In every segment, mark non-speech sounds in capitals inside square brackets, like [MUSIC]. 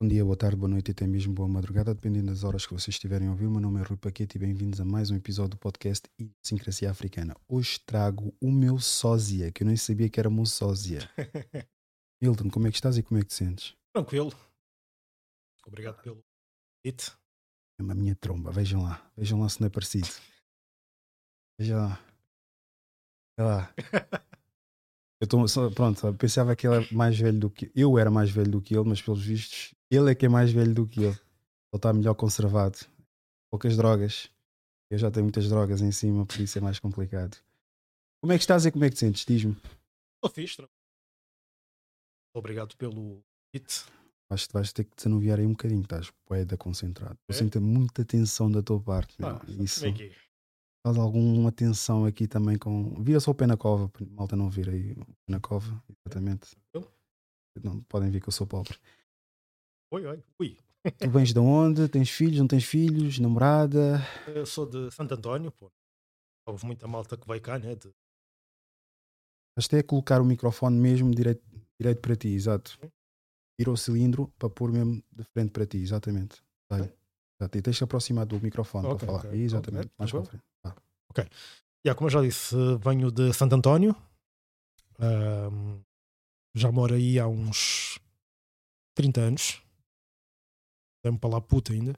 Bom dia, boa tarde, boa noite e até mesmo boa madrugada, dependendo das horas que vocês estiverem a ouvir. O meu nome é Rui Paquete e bem-vindos a mais um episódio do podcast Idiosincrasia Africana. Hoje trago o meu sósia, que eu nem sabia que era meu sósia. [LAUGHS] Milton, como é que estás e como é que te sentes? Tranquilo. Obrigado pelo convite. É uma minha tromba, vejam lá, vejam lá se não é parecido. Vejam lá. Olha lá. [LAUGHS] Eu tô, pronto, pensava que ele é mais velho do que eu era mais velho do que ele, mas pelos vistos ele é que é mais velho do que ele. Ele está melhor conservado. Poucas drogas. Eu já tenho muitas drogas em cima, por isso é mais complicado. Como é que estás e como é que te sentes? Diz-me. Estou fixe. Obrigado pelo convite. Vais, vais ter que desanuviar aí um bocadinho, estás poeda concentrado. Eu É? sinto muita tensão da tua parte. Ah, isso como é que faz alguma tensão aqui também com. Vira só o pé na cova, malta não vira aí o pé na cova, exatamente. Tranquilo? Não, podem ver que eu sou pobre. Oi, oi. Ui. Tu vens de onde? Tens filhos? Não tens filhos? Namorada? Eu sou de Santo António, pô. Houve muita malta que veio cá, né? De... Até colocar o microfone mesmo direito, direito para ti, exato. Tira o cilindro para pôr mesmo de frente para ti, exatamente. Vai. Exato. E tens de aproximar do microfone Ok, para falar. ok. Exatamente, Ok, mais para a tranquilo. frente. Já, como eu já disse, venho de Santo António. Ahm, já moro aí há uns 30 anos. Dá-me para lá puta ainda.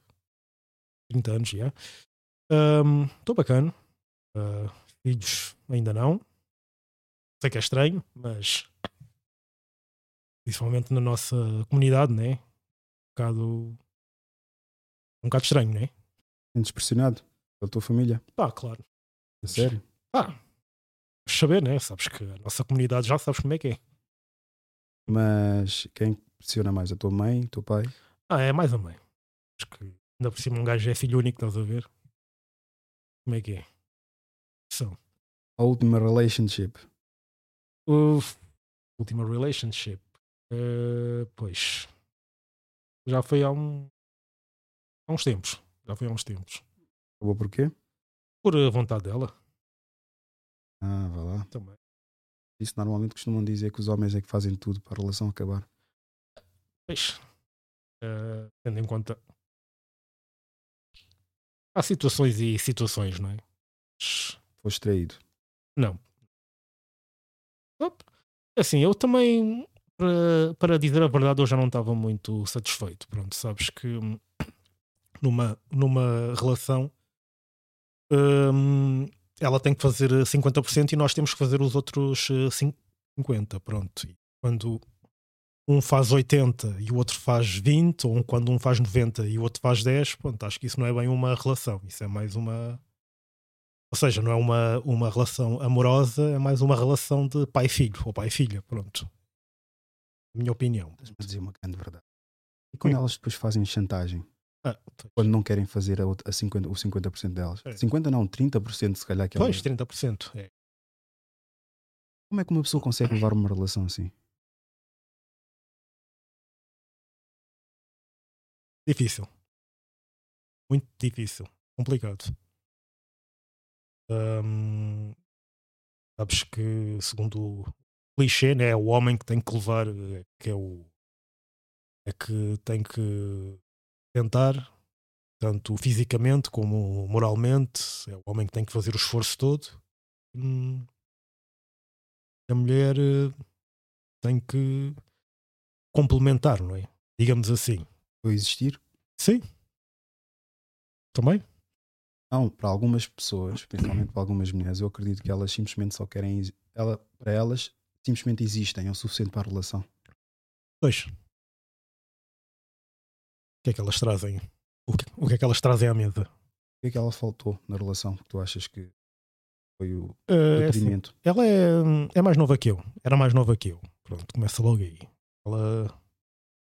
30 anos já. Estou bacana. Ah, filhos ainda não. Sei que é estranho, mas principalmente na nossa comunidade, né? Um bocado. Um bocado estranho, né? Sentes pressionado pela tua família? Pá, claro. A sério? Ah, saber, né? Sabes que a nossa comunidade já sabes como é que é. Mas quem pressiona mais? A tua mãe, o teu pai? Ah, é mais ou menos. Acho que ainda por cima um gajo é filho único, estás a ver? Como é que é? São. A última relationship? Uf, última relationship. Eh, pois. Já foi há, um, há uns tempos. Já foi há uns tempos. Acabou porquê? Por eh, vontade dela Ah, vá lá. também. Isso normalmente costumam dizer que os homens é que fazem tudo para a relação acabar. Pois. Eh, tendo em conta. Há situações e situações, não é? Foste traído. Não. Assim, eu também, para, para dizer a verdade, eu já não estava muito satisfeito. Pronto, sabes que hum, numa, numa relação hum, ela tem que fazer 50% e nós temos que fazer os outros eh, cin- 50%. Pronto. E quando um faz 80 e o outro faz 20, ou quando um faz 90 e o outro faz 10, pronto, acho que isso não é bem uma relação. Isso é mais uma. Ou seja, não é uma, uma relação amorosa, é mais uma relação de pai-filho ou pai-filha. Pronto. Minha opinião. Estás-me a dizer uma grande verdade. E quando elas depois fazem chantagem? Ah. Quando não querem fazer a a 50, o 50% delas? É. 50% não, 30% se calhar que é Pois, uma- 30%. É. Como é que uma pessoa consegue levar uma relação assim? Difícil. Muito difícil. Complicado. Hum, sabes que, segundo o clichê, né, é o homem que tem que levar, é que é o. É que tem que tentar, tanto fisicamente como moralmente. É o homem que tem que fazer o esforço todo. Hum, a mulher eh, tem que complementar, não é? Digamos assim. Existir? Sim. Também? Não, para algumas pessoas, principalmente para algumas mulheres, eu acredito que elas simplesmente só querem. Ela, para elas, simplesmente existem, é o suficiente para a relação. Pois. O que é que elas trazem? O que, o que é que elas trazem à mesa? O que é que ela faltou na relação que tu achas que foi o Eh, é assim, detrimento? ela é, é mais nova que eu. Era mais nova que eu. Pronto, começa logo aí. Ela.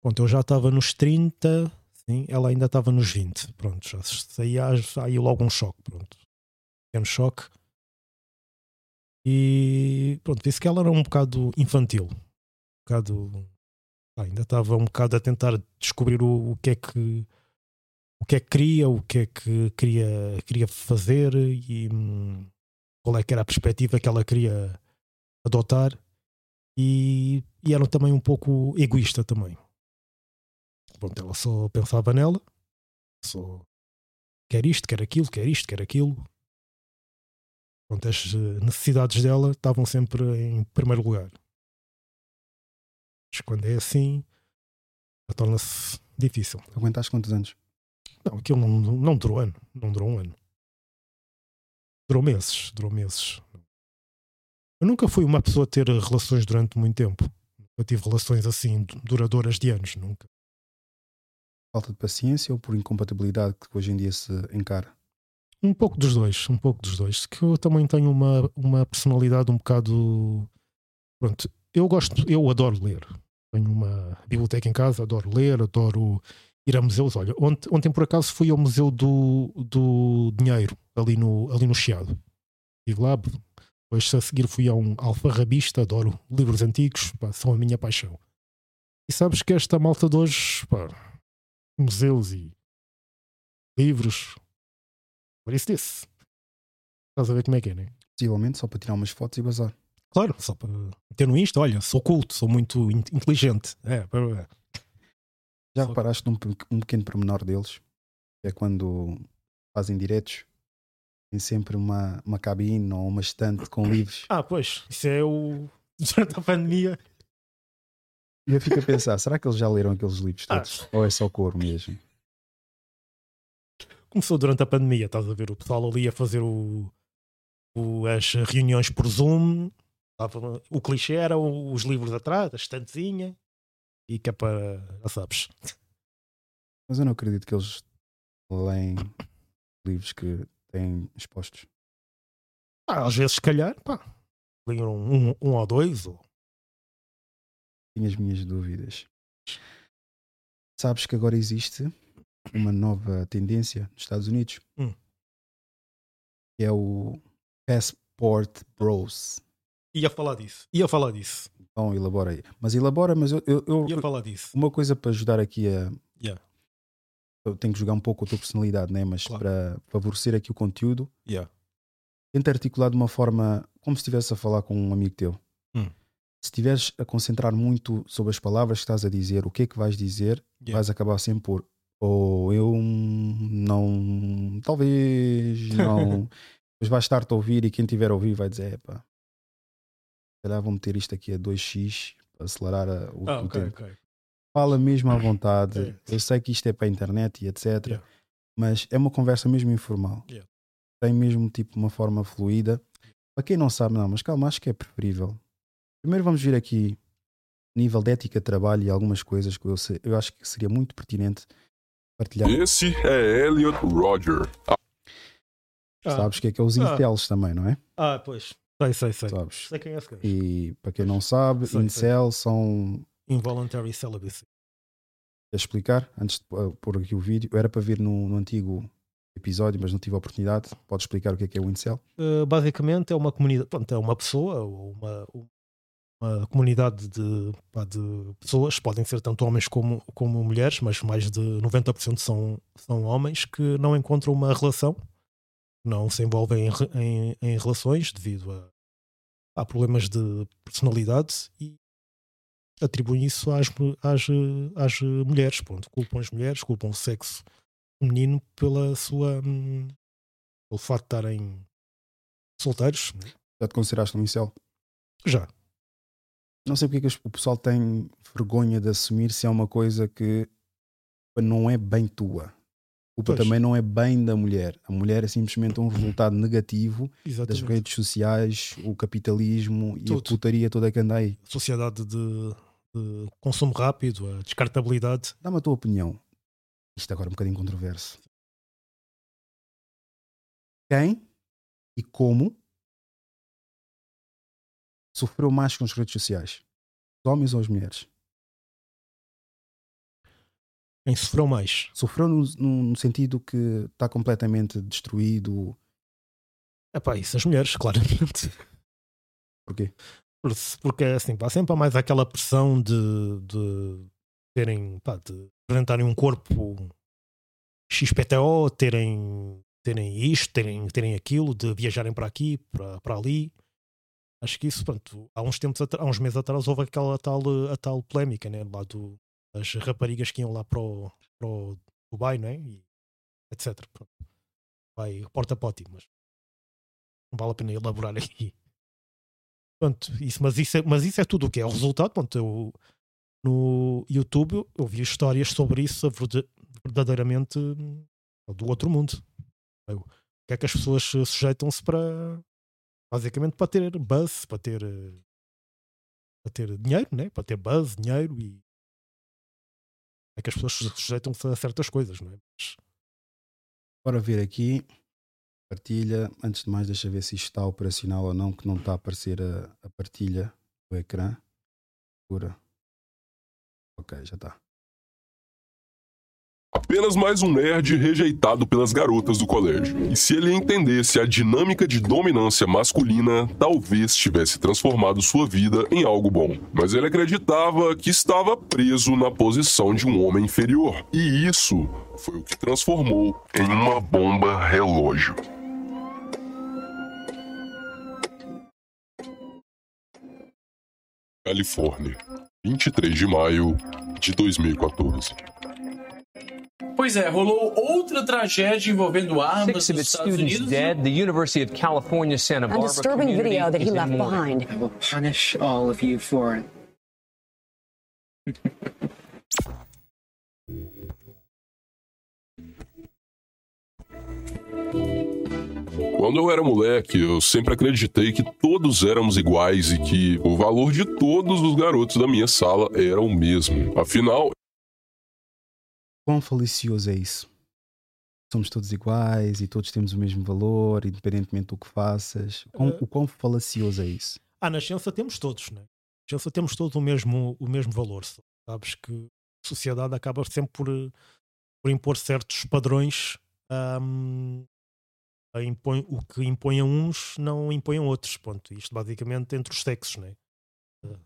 Pronto, eu já estava nos 30, sim, ela ainda estava nos 20. Pronto, já saía aí logo um choque. Pronto. Pequeno choque. E pronto, disse que ela era um bocado infantil. Um bocado. ainda estava um bocado a tentar descobrir o, o que é que. O que é que queria, o que é que queria, queria fazer e qual é que era a perspectiva que ela queria adotar e, e era também um pouco egoísta também. Pronto, ela só pensava nela, só quer isto, quer aquilo, quer isto, quer aquilo. Pronto, as eh, necessidades dela estavam sempre em primeiro lugar. Mas quando é assim, torna-se difícil. Aguentaste quantos anos? Não, aquilo não, não durou ano. Não durou um ano. Durou meses. Durou meses. Eu nunca fui uma pessoa a ter relações durante muito tempo. Eu tive relações assim duradouras de anos, nunca. Falta de paciência ou por incompatibilidade que hoje em dia se encara? Um pouco dos dois, um pouco dos dois. Que eu também tenho uma, uma personalidade um bocado. Pronto, eu gosto, eu adoro ler. Tenho uma biblioteca em casa, adoro ler, adoro ir a museus. Olha, ontem, ontem por acaso fui ao Museu do, do Dinheiro, ali no, ali no Chiado. Estive lá, depois a seguir fui a um alfarrabista, adoro livros antigos, pá, são a minha paixão. E sabes que esta malta de hoje, pá, museus e livros, por isso disse. Estás a ver como é que é, né? Possivelmente só para tirar umas fotos e bazar. Claro, só para ter no Insta, olha, sou culto, sou muito inteligente. É, é. Já reparaste num um pequeno pormenor deles? É quando fazem diretos, tem sempre uma, uma cabine ou uma estante com [COUGHS] livros. Ah, pois, isso é o. durante a pandemia. E eu fico a pensar, será que eles já leram aqueles livros todos? Ah. Ou é só cor mesmo? Começou durante a pandemia, estás a ver? O pessoal ali a fazer o, o as reuniões por Zoom. O clichê era os livros atrás, a estantezinha e que é para. Já sabes. Mas eu não acredito que eles leem livros que têm expostos. Ah, às vezes, se calhar, pá, leram um, um ou dois. Ou... Tenho as minhas dúvidas. Sabes que agora existe uma nova tendência nos Estados Unidos hum. que é o Passport Bros. Ia falar disso, ia falar disso. Então elabora aí. Mas elabora, mas eu. eu, eu Ia falar disso. Uma coisa para ajudar aqui a. Yeah. Eu tenho que jogar um pouco a tua personalidade, né? mas claro. para favorecer aqui o conteúdo, yeah. tenta articular de uma forma como se estivesse a falar com um amigo teu. Se estiveres a concentrar muito sobre as palavras que estás a dizer, o que é que vais dizer, yeah. vais acabar sempre por ou eu não, talvez não, [LAUGHS] mas vais estar-te a ouvir e quem tiver a ouvir vai dizer: pá, calhar vou meter isto aqui a 2x para acelerar a, o, ah, o okay, tempo. Okay. Fala mesmo à vontade. Eu sei que isto é para a internet e etc. Yeah. Mas é uma conversa mesmo informal. Tem mesmo tipo uma forma fluida. Para quem não sabe, não, mas calma, acho que é preferível. Primeiro vamos vir aqui nível de ética de trabalho e algumas coisas que eu, sei, eu acho que seria muito pertinente partilhar. Esse é Elliot Roger. Ah. Sabes o que é que é os ah. incels também, não é? Ah, pois. Sei, sei, sei. Sabes? Sei quem é esse gajo. E para quem não sabe, sei, incel sei. são. Involuntary celibacy. Quer explicar? Antes de pôr aqui o vídeo, era para vir no, no antigo episódio, mas não tive a oportunidade. Pode explicar o que é que é o incel? Uh, basicamente é uma comunidade, pronto, é uma pessoa ou uma, uma comunidade de, pá, de pessoas, podem ser tanto homens como, como mulheres, mas mais de 90% são, são homens que não encontram uma relação não se envolvem em, em, em relações devido a, a, problemas de personalidade e atribuem isso às, às, às mulheres. Pronto, culpam as mulheres, culpam o sexo feminino pela sua. Pelo facto de estarem solteiros. Né? Já te consideraste um incel? Já. Não sei porque é que o pessoal tem vergonha de assumir se é uma coisa que não é bem tua culpa pois. também não é bem da mulher. A mulher é simplesmente um resultado negativo Exatamente. das redes sociais, o capitalismo Tudo. e a putaria toda que anda aí. Sociedade de, de consumo rápido, a descartabilidade. Dá-me a tua opinião. Isto agora é um bocadinho controverso. Quem e como sofreu mais com as redes sociais? Os homens ou as mulheres? Quem sofreu mais? Sofreu no, no sentido que está completamente destruído. É pá, isso as mulheres, [LAUGHS] claramente. Porquê? Porque assim, pá, sempre há mais aquela pressão de, de terem, pá, de apresentarem um corpo XPTO, terem, terem isto, terem, terem aquilo, de viajarem para aqui, para, para ali. Acho que isso, pronto, há uns tempos, há uns meses atrás houve aquela tal, a tal polémica, né, lá do, as raparigas que iam lá para o, para o Dubai, né? E etc. Pronto. Vai porta a pote, mas não vale a pena elaborar aqui. Pronto, isso, mas, isso é, mas isso é tudo o que é o resultado. Pronto, eu, no YouTube eu vi histórias sobre isso verdadeiramente do outro mundo. O que é que as pessoas sujeitam-se para basicamente para ter buzz, para ter para ter dinheiro, né? para ter buzz, dinheiro e é que as pessoas sujeitam-se a certas coisas, não é? Mas... Bora ver aqui, partilha. Antes de mais, deixa ver se isto está operacional ou não, que não está a aparecer a, a partilha do ecrã. Pura. Ok, já está. Apenas mais um nerd rejeitado pelas garotas do colégio. E se ele entendesse a dinâmica de dominância masculina, talvez tivesse transformado sua vida em algo bom. Mas ele acreditava que estava preso na posição de um homem inferior. E isso foi o que transformou em uma bomba relógio. Califórnia, 23 de maio de 2014. Pois é, rolou outra tragédia envolvendo armas Six of its students Unidos. dead. The University of California Santa Barbara. A disturbing video that he left behind. I will punish all of you for it. Quando eu era moleque, eu sempre acreditei que todos éramos iguais e que o valor de todos os garotos da minha sala era o mesmo. Afinal, quão falicioso é isso? Somos todos iguais e todos temos o mesmo valor, independentemente do que faças. O quão, uh, o quão falacioso é isso? Ah, na ciência temos todos, né? Na ciência temos todos o mesmo, o mesmo valor. Sabes que a sociedade acaba sempre por, por impor certos padrões. Um, impõe, o que impõe a uns não impõe a outros. Ponto. Isto basicamente entre os sexos, né?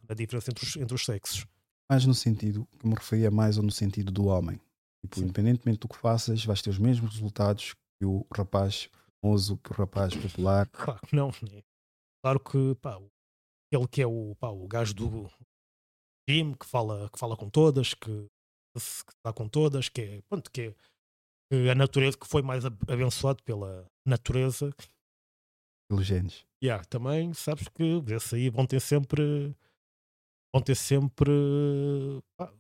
a diferença entre os, entre os sexos. Mais no sentido que me referia mais ou no sentido do homem. Tipo, independentemente do que faças, vais ter os mesmos resultados que o rapaz famoso, que o rapaz popular. [LAUGHS] Claro que não. Né? Claro que pá, ele que é o, pá, o gajo do time que fala, que fala com todas, que, que está com todas, que é, pronto, que é que a natureza que foi mais abençoado pela natureza. Pelos genes. Yeah, também sabes que vê-se aí vão ter sempre vão ter sempre pá,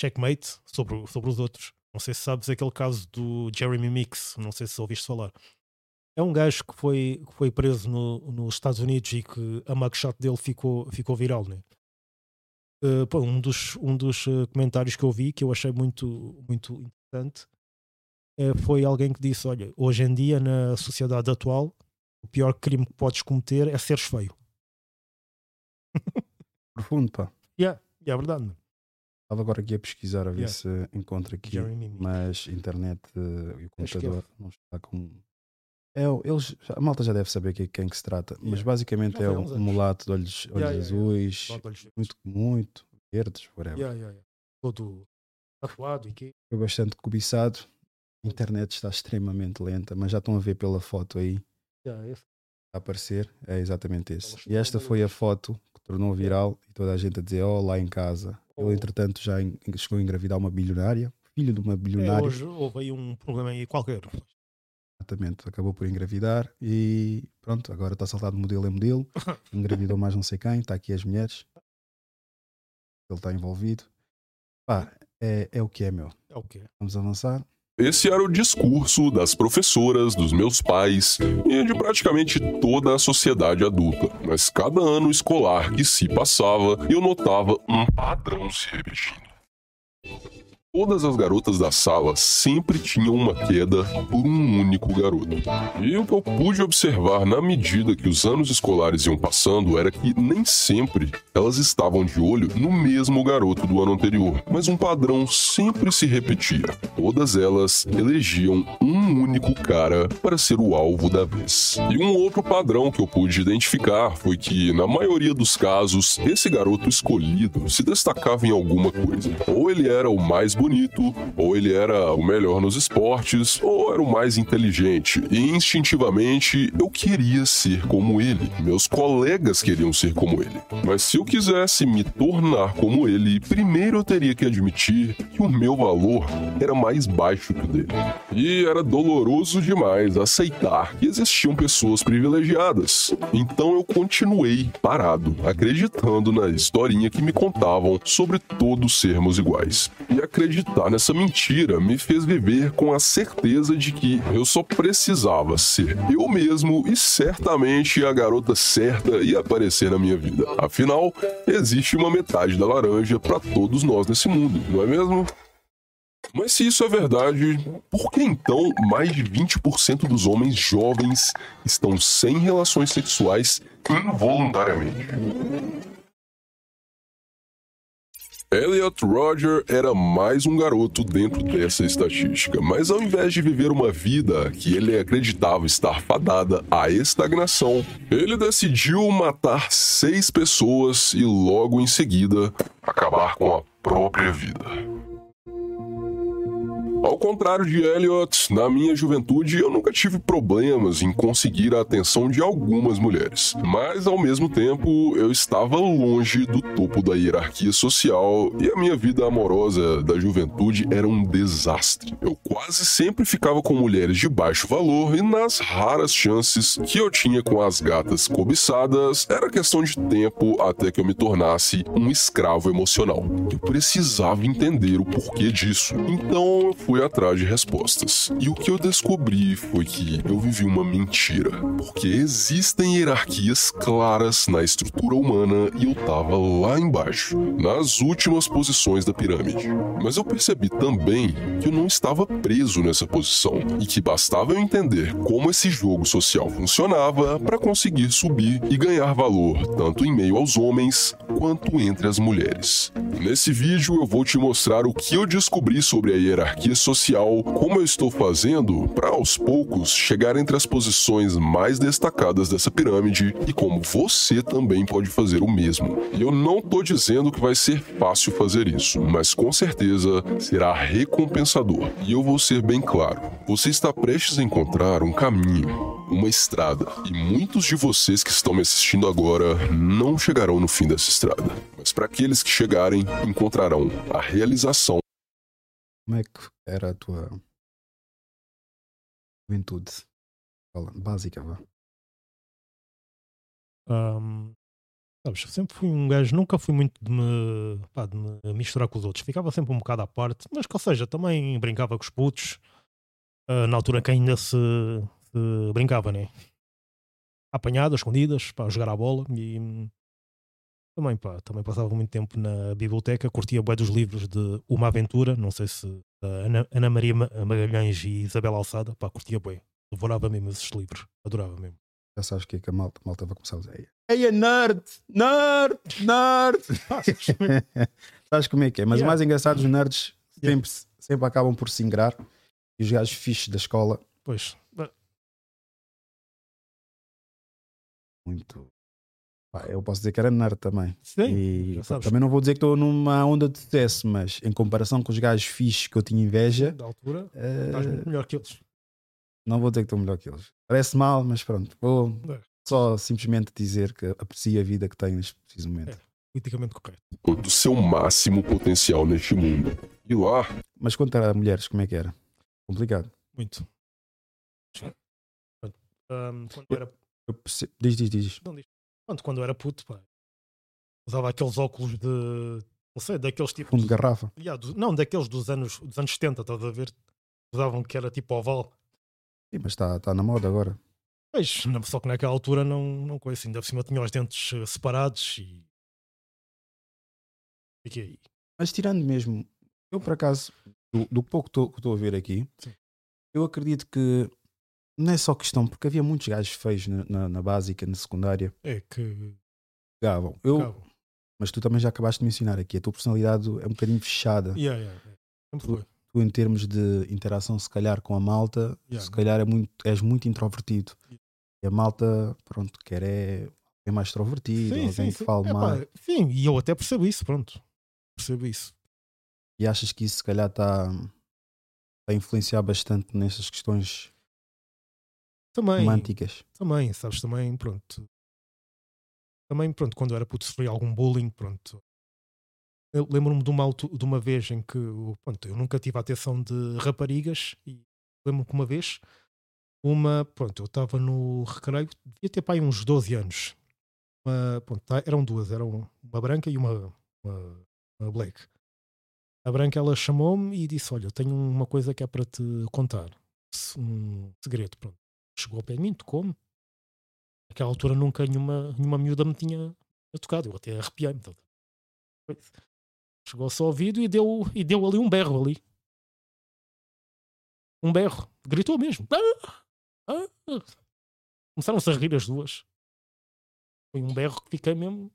checkmate sobre, sobre os outros. Não sei se sabes aquele caso do Jeremy Mix, não sei se ouviste falar. É um gajo que foi, que foi preso no, nos Estados Unidos e que a mugshot dele ficou, ficou viral, né? Uh, pô, um dos, um dos uh, comentários que eu vi que eu achei muito, muito interessante uh, foi alguém que disse: Olha, hoje em dia, na sociedade atual, o pior crime que podes cometer é seres feio. [LAUGHS] Profundo, pá. Yeah, é verdade. Estava agora aqui a pesquisar a ver yeah. se encontro aqui, mas internet uh, e o computador não está com. É, eles, a malta já deve saber que, quem que se trata, yeah. mas basicamente é um, mulato de olhos, olhos yeah, azuis, muito, muito verdes, whatever. Todo tatuado e que. Foi bastante cobiçado. A internet está extremamente lenta, mas já estão a ver pela foto aí. A aparecer, é exatamente esse. E esta foi a foto que tornou viral e toda a gente a dizer: Oh, lá em casa, ele, entretanto, já chegou a engravidar uma bilionária, filho de uma bilionária. É, hoje houve aí um problema aí qualquer. Exatamente, acabou por engravidar e pronto, agora está saltado de modelo em modelo. [LAUGHS] Engravidou mais não sei quem, está aqui as mulheres. Ele está envolvido. Pá, é, é o que é, meu. É o que é. Vamos avançar. Esse era o discurso das professoras, dos meus pais e de praticamente toda a sociedade adulta. Mas cada ano escolar que se passava, eu notava um padrão se repetindo. Todas as garotas da sala sempre tinham uma queda por um único garoto. E o que eu pude observar na medida que os anos escolares iam passando era que nem sempre elas estavam de olho no mesmo garoto do ano anterior, mas um padrão sempre se repetia. Todas elas elegiam um único cara para ser o alvo da vez. E um outro padrão que eu pude identificar foi que, na maioria dos casos, esse garoto escolhido se destacava em alguma coisa. Ou ele era o mais bonito, ou ele era o melhor nos esportes, ou era o mais inteligente. E instintivamente eu queria ser como ele. Meus colegas queriam ser como ele. Mas se eu quisesse me tornar como ele, primeiro eu teria que admitir que o meu valor era mais baixo que o dele. E era doloroso demais aceitar que existiam pessoas privilegiadas. Então eu continuei parado, acreditando na historinha que me contavam sobre todos sermos iguais. E acreditar nessa mentira me fez viver com a certeza de que eu só precisava ser eu mesmo e certamente a garota certa ia aparecer na minha vida. Afinal, existe uma metade da laranja para todos nós nesse mundo, não é mesmo? Mas se isso é verdade, por que então mais de 20% dos homens jovens estão sem relações sexuais involuntariamente? Elliot Roger era mais um garoto dentro dessa estatística, mas ao invés de viver uma vida que ele acreditava estar fadada à estagnação, ele decidiu matar seis pessoas e logo em seguida acabar com a própria vida. Ao contrário de Elliot, na minha juventude eu nunca tive problemas em conseguir a atenção de algumas mulheres. Mas ao mesmo tempo eu estava longe do topo da hierarquia social e a minha vida amorosa da juventude era um desastre. Eu quase sempre ficava com mulheres de baixo valor e nas raras chances que eu tinha com as gatas cobiçadas era questão de tempo até que eu me tornasse um escravo emocional. Eu precisava entender o porquê disso. Então eu fui atrás de respostas. E o que eu descobri foi que eu vivi uma mentira. Porque existem hierarquias claras na estrutura humana e eu tava lá embaixo, nas últimas posições da pirâmide. Mas eu percebi também que eu não estava preso nessa posição e que bastava eu entender como esse jogo social funcionava para conseguir subir e ganhar valor, tanto em meio aos homens quanto entre as mulheres. Nesse vídeo eu vou te mostrar o que eu descobri sobre a hierarquia social, como eu estou fazendo para aos poucos chegar entre as posições mais destacadas dessa pirâmide e como você também pode fazer o mesmo. E eu não estou dizendo que vai ser fácil fazer isso, mas com certeza será recompensador. E eu vou ser bem claro: você está prestes a encontrar um caminho, uma estrada, e muitos de vocês que estão me assistindo agora não chegarão no fim dessa estrada. Mas para aqueles que chegarem, encontrarão a realização como é que era a tua juventude? Básica, vá. Sabes, sempre fui um gajo, nunca fui muito de me, pá, de me misturar com os outros. Ficava sempre um bocado à parte, mas que, ou seja, também brincava com os putos. Uh, na altura que ainda se, se brincava, né? Apanhadas, escondidas, para jogar a bola e também, pá, também passava muito tempo na biblioteca, curtia bué dos livros de Uma Aventura, não sei se Ana, Ana Maria Magalhães e Isabel Alçada, pá, curtia bué. Devorava mesmo esses livros, adorava mesmo. Já sabes o que é que a malta, a malta vai começar a dizer? Ei, nerd! Nerd! Nerd! [LAUGHS] [LAUGHS] sabes como é que é? Mas yeah. o mais engraçado, os nerds sempre, yeah. sempre acabam por se ingrar e os gajos fixos da escola. Pois. Muito Pá, eu posso dizer que era nerd também. Sim, e, pá, também não vou dizer que estou numa onda de sucesso, mas em comparação com os gajos fixos que eu tinha inveja. Da altura, uh, estás muito melhor que eles. Não vou dizer que estou melhor que eles. Parece mal, mas pronto. Vou é. só simplesmente dizer que aprecio a vida que tenho neste preciso momento. É, politicamente correto. Do seu máximo potencial neste mundo. E lá. Mas quanto era mulheres, como é que era? Complicado. Muito. Um, quando era. Diz, diz, diz. Não, diz. Pronto, quando eu era puto, pá, usava aqueles óculos de. Não sei, daqueles tipos. Fundo de garrafa? Yeah, do, não, daqueles dos anos, dos anos 70, estás a ver? Usavam que era tipo oval. Sim, mas está tá na moda agora. Pois, só que naquela altura não, não assim. Ainda por cima tinha os dentes eh, separados e. Que aí? Mas tirando mesmo, eu por acaso, do, do pouco que estou a ver aqui, Sim. eu acredito que não é só questão, porque havia muitos gajos feios na, na, na básica, na secundária. É que. Gavam. Eu, Mas tu também já acabaste de mencionar aqui, a tua personalidade é um bocadinho fechada. Yeah, yeah, yeah. Tu, tu, em termos de interação, se calhar com a malta, yeah, se calhar é muito, és muito introvertido. Yeah. E a malta, pronto, quer é, é mais extrovertido, sim, alguém sim, que fala é, mais. sim, e eu até percebo isso, pronto. Percebo isso. E achas que isso se calhar está a influenciar bastante nessas questões também, românticas? Também, sabes, também, pronto. Também, pronto, quando eu era puto sofri algum bullying, pronto. Eu lembro-me de uma, de uma vez em que pronto, eu nunca tive a atenção de raparigas e lembro-me que uma vez uma, pronto, eu estava no recreio, devia ter pai uns 12 anos. Uma, pronto, tá, eram duas, eram uma branca e uma, uma, uma black. A branca ela chamou-me e disse: Olha, eu tenho uma coisa que é para te contar. Um segredo. Pronto. Chegou ao pé de mim, tocou-me. Naquela altura nunca nenhuma, nenhuma miúda me tinha tocado. Eu até arrepiei-me. Chegou só ao ouvido e deu, e deu ali um berro ali. Um berro. Gritou mesmo. Ah! Ah! Começaram-se a rir as duas. Foi um berro que fiquei mesmo.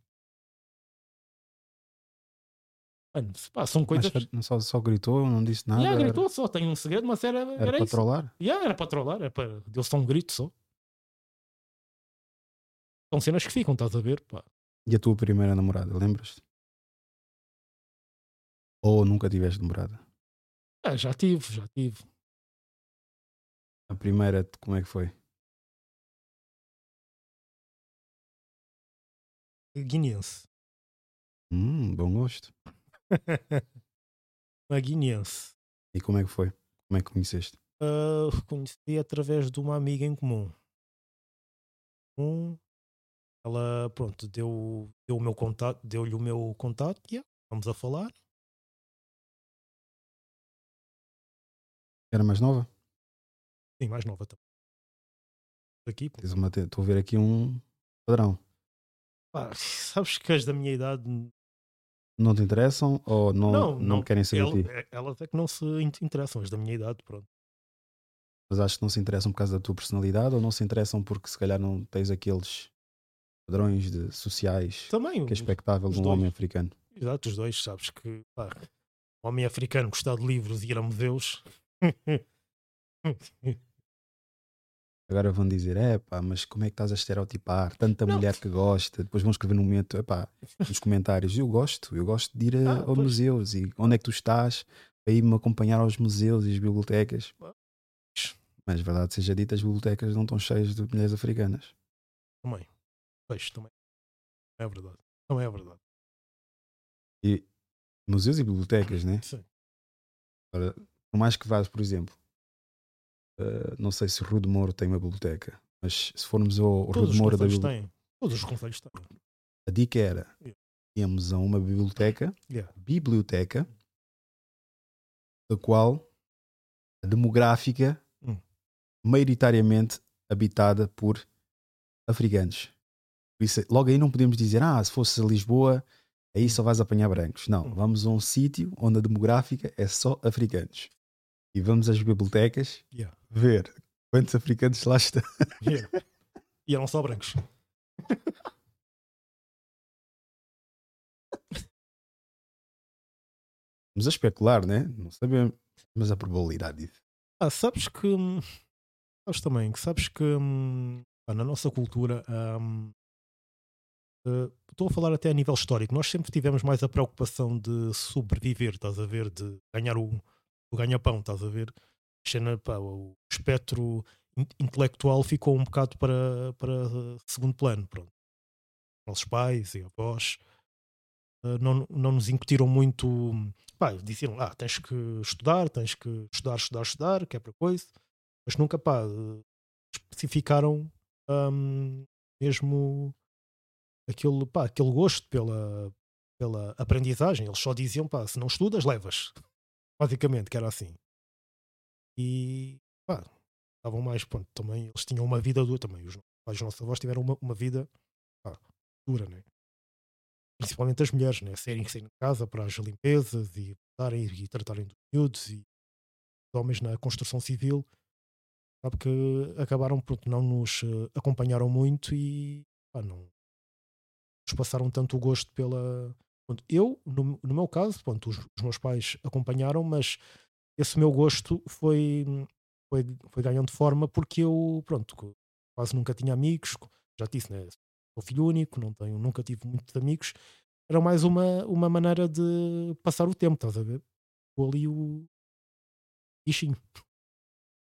Mano, pá, são coisas. Mas só, só gritou, não disse nada. Yeah, gritou só, tem um segredo, mas era. Era, Era, para isso. trollar? Yeah, era para trollar, era para. Deu só um grito só. São cenas que ficam, estás a ver? Pá. E a tua primeira namorada, lembras-te? Ou nunca tiveste namorada? Ah, já tive, já tive. A primeira, como é que foi? Guineense. Hum, bom gosto. [LAUGHS] Uma guineense. E como é que foi? Como é que conheceste? Ah, conheci através de uma amiga em comum. Um, ela, pronto, deu, deu o meu contato, deu-lhe o meu contato, yeah, vamos a falar. Era mais nova? Sim, mais nova também. Aqui, Estou a ver aqui um padrão. [LAUGHS] Sabes que as da minha idade Não te interessam ou não, Não, não, querem saber ela- é- elas é que não se in- interessam, as da minha idade, pronto. Mas achas que não se interessam por causa da tua personalidade ou não se interessam porque se calhar não tens aqueles padrões de, sociais Também, que é expectável de um dois. homem africano? exato, os dois, sabes que pá, um homem africano gostar de livros e ir a museus. [LAUGHS] Agora vão dizer, é pá, mas como é que estás a estereotipar? Tanta Não. mulher que gosta. Depois vão escrever no momento, epá, nos comentários, eu gosto, eu gosto de ir a, Ah, a pois. museus e onde é que tu estás para ir-me acompanhar aos museus e às bibliotecas. Mas verdade seja dita, as bibliotecas não estão cheias de mulheres africanas. também. Pois, também. É verdade. Também é verdade. E museus e bibliotecas, né? Sim. Agora, por mais que vás, por exemplo, eh, não sei se o Rui de Moro tem uma biblioteca, mas se formos ao, de os Moro da biblioteca, têm. Todos os conselhos têm. a dica era Yeah. íamos a uma biblioteca, Yeah. biblioteca, da qual a demográfica Hum. maioritariamente habitada por africanos. Por isso, logo aí não podemos dizer, ah, se fosse a Lisboa, aí só vais apanhar brancos. Não, Hum. vamos a um sítio onde a demográfica é só africanos. E vamos às bibliotecas Yeah. Ver quantos africanos lá estão. Yeah. E eram só brancos. Vamos a especular, né? Não sabemos. Mas a probabilidade disso. Ah, sabes que. hum, Sabes também que sabes que hum, na nossa cultura. eh, Estou a falar até a nível histórico. Nós sempre tivemos mais a preocupação de sobreviver, estás a ver? De ganhar o, o ganha-pão, estás a ver? Cena, pá, o espectro in- intelectual ficou um bocado para, para segundo plano. Pronto. Nossos pais e avós eh, não, não nos incutiram muito. Pá, diziam, ah, tens que estudar, tens que estudar, estudar, estudar, que é para coisa. Mas nunca, pá, eh, especificaram hum, mesmo aquele, pá, aquele gosto pela, pela aprendizagem. Eles só diziam, pá, se não estudas, levas. Basicamente, que era assim. E, pá, estavam mais, pronto, também, eles tinham uma vida dura também. Os dos nossos avós tiveram uma, uma vida, pá, dura, né? Principalmente as mulheres, né? Saírem, saírem de casa para as limpezas e darem e tratarem dos miúdos e os homens na construção civil. Sabe que acabaram, pronto, não nos eh, acompanharam muito e, pá, não nos passaram tanto o gosto pela. Pronto, eu, no, no meu caso, pronto, os, os meus pais acompanharam, mas esse meu gosto foi, foi, foi ganhando forma porque eu, pronto, quase nunca tinha amigos, já disse, né? Sou filho único, não tenho, nunca tive muitos amigos. Era mais uma, uma maneira de passar o tempo, estás a ver? ali o bichinho.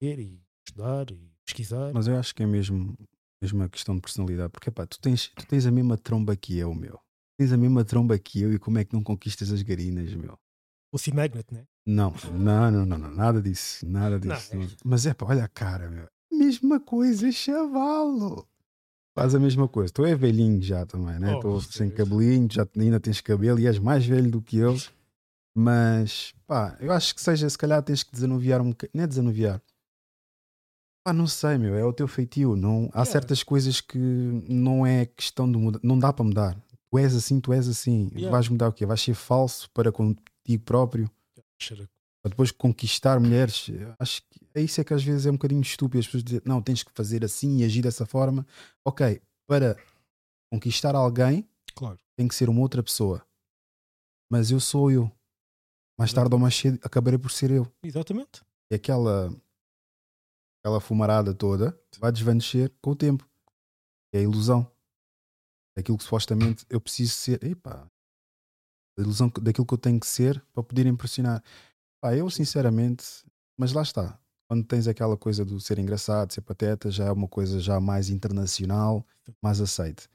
E estudar e pesquisar. Mas eu acho que é mesmo, mesmo uma questão de personalidade, porque pá, tu tens, tu tens a mesma tromba que eu, meu. Tens a mesma tromba que eu e como é que não conquistas as garinas, meu? O Sea Magnet, né? Não, não, não, não, não, nada disso, nada disso. Não, é... Mas é pá, olha a cara, meu. Mesma coisa, chavalo. Faz a mesma coisa. Tu é velhinho já também, né? Estou oh, sem cabelinho, já ainda tens cabelo e és mais velho do que eu. Mas, pá, eu acho que seja, se calhar tens que desanuviar um bocadinho. Não é desanuviar. Pá, não sei, meu, é o teu feitio. Não, há certas coisas que não é questão de mudar, não dá para mudar. Tu és assim, tu és assim. Yeah. Vais mudar o quê? Vais ser falso para contigo próprio? Para depois conquistar mulheres. Acho que é isso é que às vezes é um bocadinho estúpido as pessoas dizerem, não, tens que fazer assim e agir dessa forma. Ok, para conquistar alguém, claro. tem que ser uma outra pessoa. Mas eu sou eu. Mais tarde ou mais cedo acabarei por ser eu. Exatamente. E aquela, aquela fumarada toda vai desvanecer com o tempo. É a ilusão. Daquilo que supostamente eu preciso ser. Epá, a ilusão daquilo que eu tenho que ser para poder impressionar. Pá, eu sinceramente, mas lá está. Quando tens aquela coisa do ser engraçado, ser pateta, já é uma coisa já mais internacional, mais aceite.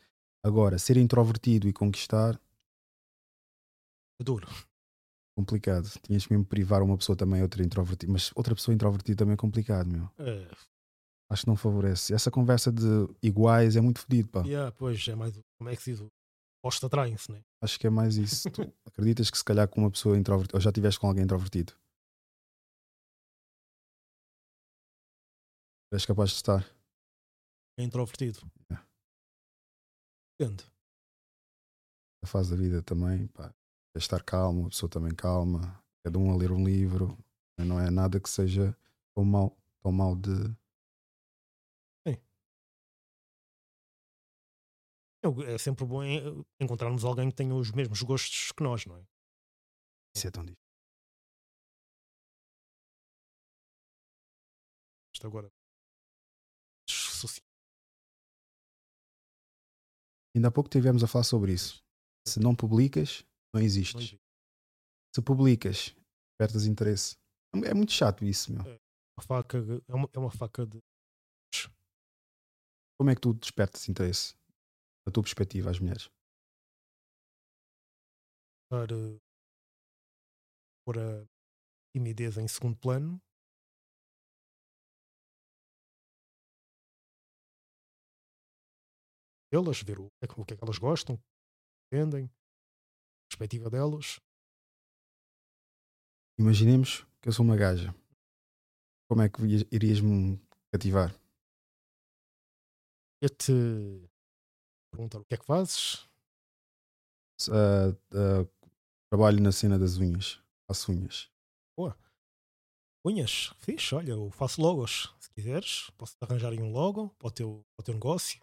Agora, ser introvertido e conquistar. É duro complicado. Tinhas mesmo privar uma pessoa também, outra introvertida. Mas outra pessoa introvertida também é complicado, meu. É. Acho que não favorece. Essa conversa de iguais é muito fedido, pá. Yeah, pois, é mais. Como é que se diz? Posta atraem-se, né? Acho que é mais isso. tu [LAUGHS] acreditas que se calhar com uma pessoa introvertida. Ou já estiveste com alguém introvertido? És capaz de estar? É introvertido. Yeah. Depende. A fase da vida também, pá é estar calmo, a pessoa também calma, cada um a ler um livro, não é nada que seja tão mal, tão mal de. É sempre bom encontrarmos alguém que tenha os mesmos gostos que nós, não é? Isso é tão difícil. Isto agora. Ainda há pouco tivemos a falar sobre isso. Se não publicas, não existes. Se publicas, perdas interesse. É muito chato isso, meu. É uma faca, é uma, é uma faca de. Como é que tu despertas interesse? Da tua perspectiva às mulheres? Para pôr a timidez em segundo plano. Elas, ver o, o que é que elas gostam, vendem, perspectiva delas. Imaginemos que eu sou uma gaja. Como é que irias-me cativar? Eu-te perguntar o que é que fazes? Uh, uh, trabalho na cena das unhas. Faço unhas. Boa. Unhas? Fixe, olha, eu faço logos. Se quiseres, posso arranjar aí um logo para o teu, para o teu negócio.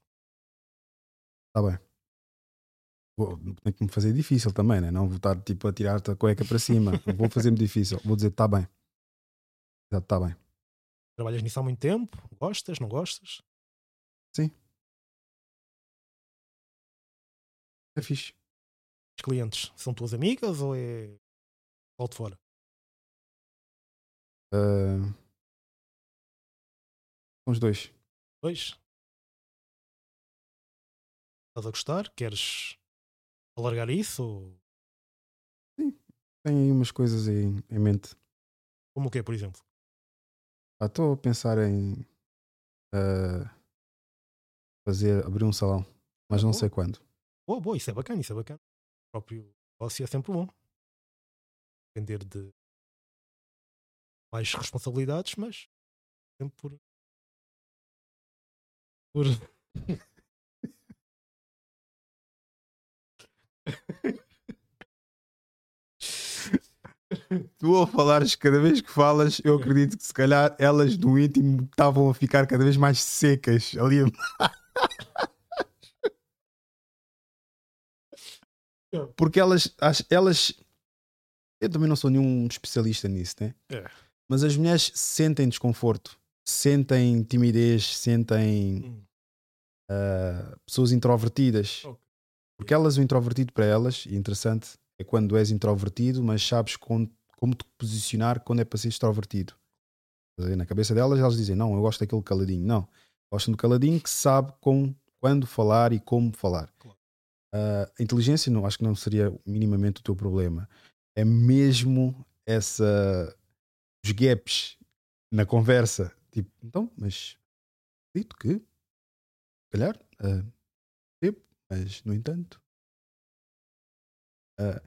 Está bem tem que me fazer difícil também, né? Não vou estar tipo a tirar-te a cueca para cima. [LAUGHS] vou fazer-me difícil. Vou dizer, está bem. Está bem. Trabalhas nisso há muito tempo? Gostas? Não gostas? Sim. É fixe. Os clientes são tuas amigas ou é lá de fora? Uh... São os dois. Dois? Estás a gostar? Queres alargar isso? Ou... Sim, tenho aí umas coisas em, em mente. Como o quê, por exemplo? Estou a pensar em uh, fazer, abrir um salão, mas não sei quando. Boa, boa, isso é bacana, isso é bacana. O próprio negócio é sempre bom. Depender de mais responsabilidades, mas sempre por. por. [LAUGHS] tu a falares cada vez que falas, eu acredito que se calhar elas no íntimo estavam a ficar cada vez mais secas ali. [LAUGHS] Porque elas, elas. Eu também não sou nenhum especialista nisso, né? Mas as mulheres sentem desconforto, sentem timidez, sentem uh, pessoas introvertidas. Okay. Porque elas, o introvertido para elas, e interessante, é quando és introvertido, mas sabes como te posicionar quando é para ser extrovertido. Na cabeça delas, elas dizem: Não, eu gosto daquele caladinho. Não, gostam do caladinho que sabe com, quando falar e como falar. Claro. Uh, a inteligência, não, acho que não seria minimamente o teu problema. É mesmo essa. os gaps na conversa. Tipo, então, mas. Dito que. Se calhar. Uh, mas, no entanto. Uh,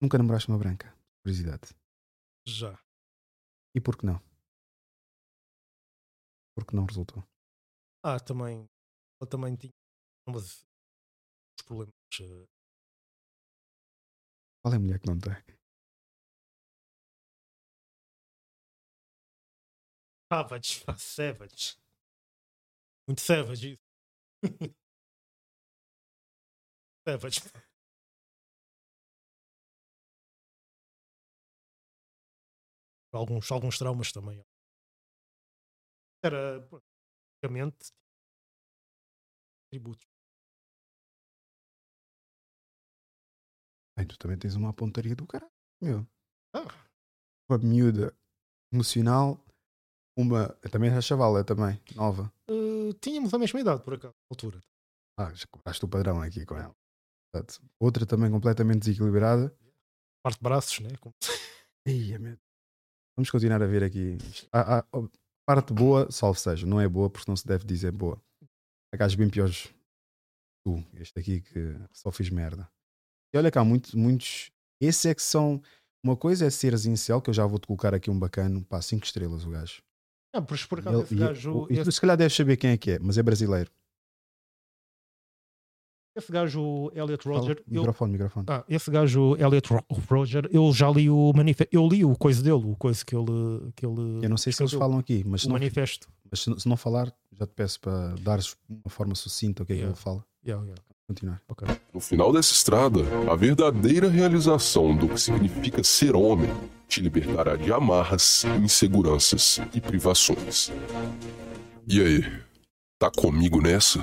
nunca namoraste uma branca? Curiosidade. Já. E por que não? Por que não resultou? Ah, também. Ela também tinha os problemas. Uh... Qual é a mulher que não tem? Savage, savage. Muito savage isso. [LAUGHS] savage. alguns, alguns traumas também. Era praticamente tributos. Tu também tens uma pontaria do caralho, meu. Ah. Uma miúda emocional, uma. Também era chavala também, nova. Uh, tínhamos a mesma idade, por acaso, altura. Ah, já compraste o padrão aqui com ela. Outra também completamente desequilibrada. Parte de braços, né? [LAUGHS] Ia, meu Vamos continuar a ver aqui. A, a, a parte boa, salve seja, não é boa porque não se deve dizer boa. Há gajos bem piores tu, este aqui que só fiz merda. E olha cá, muitos, muitos. Esses é que são. Uma coisa é seres incel, que eu já vou-te colocar aqui um bacano, pá, 5 estrelas o gajo. Não, por, esse gajo. E, esse... se calhar deves saber quem é que é, mas é brasileiro. Esse gajo Elliot Roger. Fala, microfone, eu, microfone. Ah, esse gajo Elliot Roger, eu já li o manifesto. Eu li o coisa dele, o coisa que ele. Que ele eu não sei se eles falam aqui, mas o manifesto. Mas se, se, não falar, já te peço para dares uma forma sucinta o que é yeah. que ele fala. Yeah, yeah. Continuar. Okay. No final dessa estrada, a verdadeira realização do que significa ser homem te libertará de amarras, inseguranças e privações. E aí, tá comigo nessa?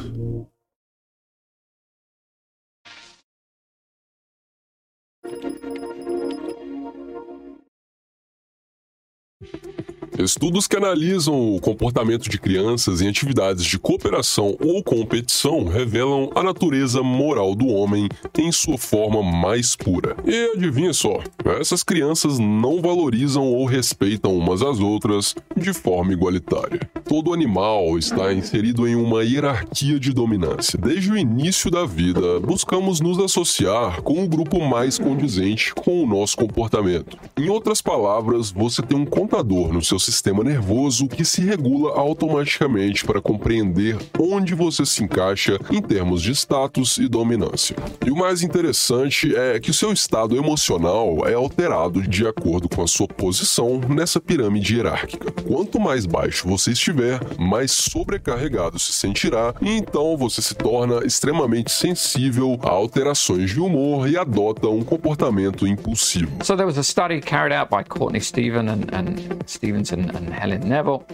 Estudos que analisam o comportamento de crianças em atividades de cooperação ou competição revelam a natureza moral do homem em sua forma mais pura. E adivinha só, essas crianças não valorizam ou respeitam umas às outras de forma igualitária. Todo animal está inserido em uma hierarquia de dominância. Desde o início da vida, buscamos nos associar com o grupo mais condizente com o nosso comportamento. Em outras palavras, você tem um contador no seu sistema nervoso que se regula automaticamente para compreender onde você se encaixa em termos de status e dominância. E o mais interessante é que o seu estado emocional é alterado de acordo com a sua posição nessa pirâmide hierárquica. Quanto mais baixo você estiver, mais sobrecarregado se sentirá, e então você se torna extremamente sensível a alterações de humor e adota um comportamento impulsivo. So there was a study carried out by Courtney and, and Stevens and, Helen Neville,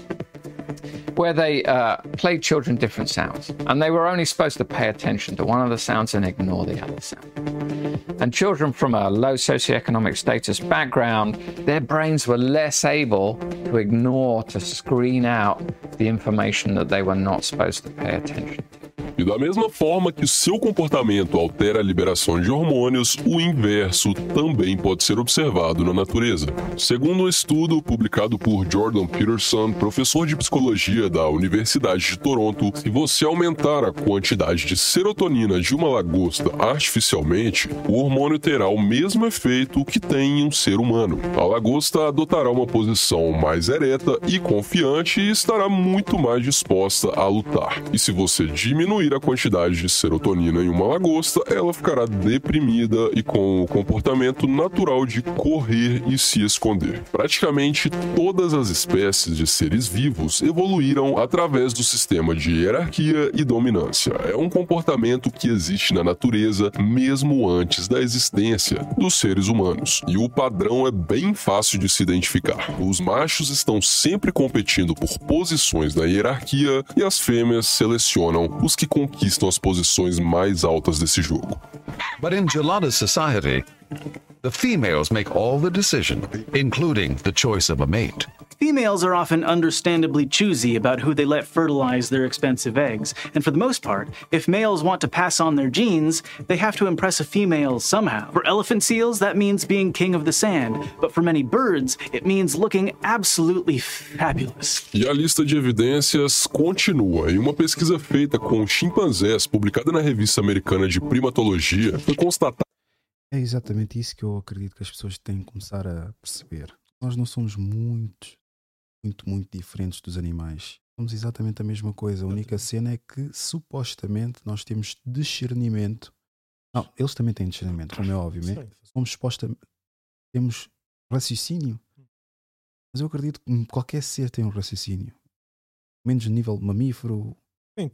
where they uh, played children different sounds. And they were only supposed to pay attention to one of the sounds and ignore the other sound. And children from a low socioeconomic status background, their brains were less able to ignore, to screen out the information that they were not supposed to pay attention to. E da mesma forma que seu comportamento altera a liberação de hormônios, o inverso também pode ser observado na natureza. Segundo um estudo publicado por Jordan Peterson, professor de psicologia da Universidade de Toronto, se você aumentar a quantidade de serotonina de uma lagosta artificialmente, o hormônio terá o mesmo efeito que tem em um ser humano. A lagosta adotará uma posição mais ereta e confiante e estará muito mais disposta a lutar. E se você diminuir a quantidade de serotonina em uma lagosta, ela ficará deprimida e com o comportamento natural de correr e se esconder. Praticamente todas as espécies de seres vivos evoluíram através do sistema de hierarquia e dominância. É um comportamento que existe na natureza mesmo antes da existência dos seres humanos. E o padrão é bem fácil de se identificar. Os machos estão sempre competindo por posições na hierarquia e as fêmeas selecionam os que conquistam as posições mais altas desse jogo. But in Gelada society, The females make all the decision, including the choice of a mate. Females are often understandably choosy about who they let fertilize their expensive eggs, and for the most part, if males want to pass on their genes, they have to impress a female somehow. For elephant seals, that means being king of the sand, but for many birds, it means looking absolutely fabulous. E a lista de evidências continua. Em uma pesquisa feita com chimpanzés, publicada na revista americana de primatologia, foi constatado. É exatamente isso que eu acredito que as pessoas têm que começar a perceber. Nós não somos muito, muito, muito diferentes dos animais. Somos exatamente a mesma coisa. A única cena é que supostamente nós temos discernimento. Não, eles também têm discernimento, como é [LAUGHS] óbvio. Né? Somos supostamente. Temos raciocínio. Mas eu acredito que qualquer ser tem um raciocínio. Menos nível mamífero,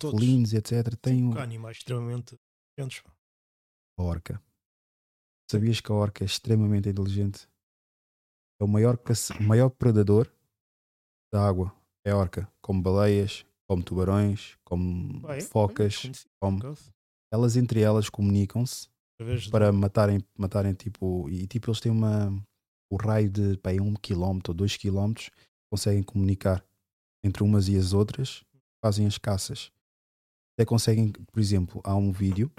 felinos, etc. Tem um... animais extremamente. A orca. Sabias que a orca é extremamente inteligente? É o maior, caça... maior predador da água. É a orca. Como baleias, como tubarões, como é? focas. como... Elas entre elas comunicam-se para matarem, matarem tipo. E tipo, eles têm uma. O raio de pá, um quilómetro ou dois quilómetros conseguem comunicar entre umas e as outras, fazem as caças. Até conseguem, por exemplo, há um vídeo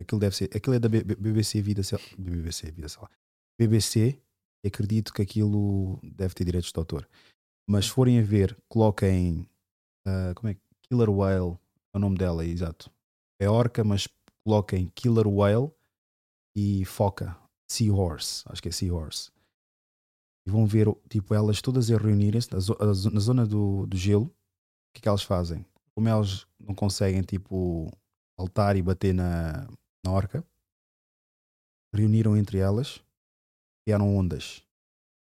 Aquilo deve ser. Aquilo é da BBC Vida BBC Vida lá. BBC, acredito que aquilo deve ter direitos de autor. Mas se forem a ver, coloquem. Uh, como é? Killer Whale é o nome dela, é exato. É orca, mas coloquem Killer Whale e foca. Seahorse, acho que é Seahorse. E vão ver, tipo, elas todas a reunirem-se na, zona do, do gelo. O que é que elas fazem? Como elas não conseguem, tipo, saltar e bater na, na orca, reuniram entre elas, criaram ondas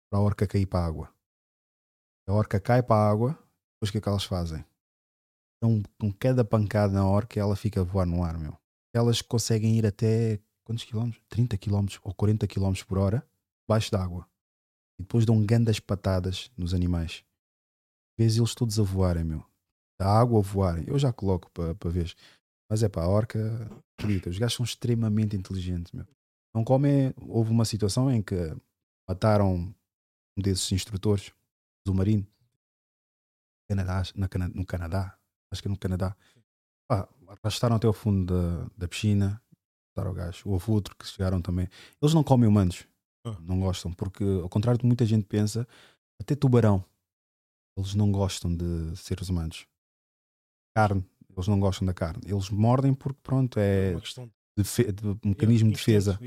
para a orca cair para a água. A orca cai para a água, depois o que é que elas fazem? Então, com cada pancada na orca, ela fica a voar no ar, meu. Elas conseguem ir até quantos quilómetros? 30 quilómetros ou 40 quilómetros por hora, baixo d'água. E depois dão grandes patadas nos animais. Vês eles todos a voarem, meu. Da água a voarem. Eu já coloco para, para ver. Mas é pá, a orca, os gajos são extremamente inteligentes, meu. Não comem. Houve uma situação em que mataram um desses instrutores do marino Canadá, na, no Canadá, acho que é no Canadá. Pá, arrastaram até o fundo da, da piscina, mataram o gajo. Houve outro que chegaram também. Eles não comem humanos, ah. não gostam, porque ao contrário do que muita gente pensa, até tubarão, eles não gostam de seres humanos. Carne, eles não gostam da carne. Eles mordem porque, pronto, é, é de, de, mecanismo de defesa.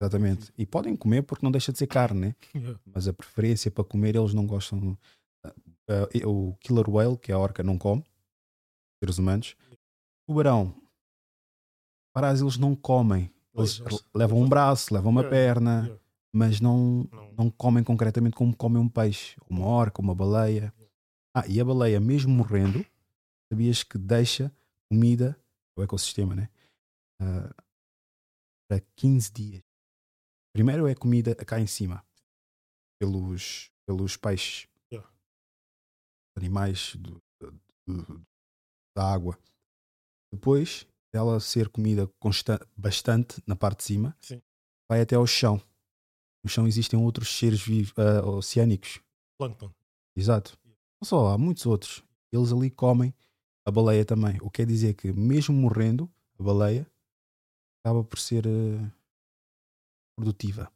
Exatamente. E podem comer porque não deixa de ser carne, né? [LAUGHS] Mas a preferência para comer, eles não gostam. Uh, o killer whale, que é a orca, não come. Seres humanos. Tubarão. Para eles não comem. Eles pois, levam um braço, levam uma perna, mas não, não, não comem concretamente como comem um peixe. Uma orca, uma baleia. Ah, e a baleia, mesmo morrendo, sabias que deixa comida, o ecossistema, né? Uh, para 15 dias. Primeiro é comida cá em cima, pelos, pelos peixes, yeah. animais do, do, da água. Depois dela ser comida bastante na parte de cima, Sim. vai até ao chão. No chão existem outros seres vivos, uh, oceânicos. Plankton. Exato. Não só, há muitos outros. Eles ali comem a baleia também. O que quer dizer que, mesmo morrendo, a baleia acaba por ser uh, produtiva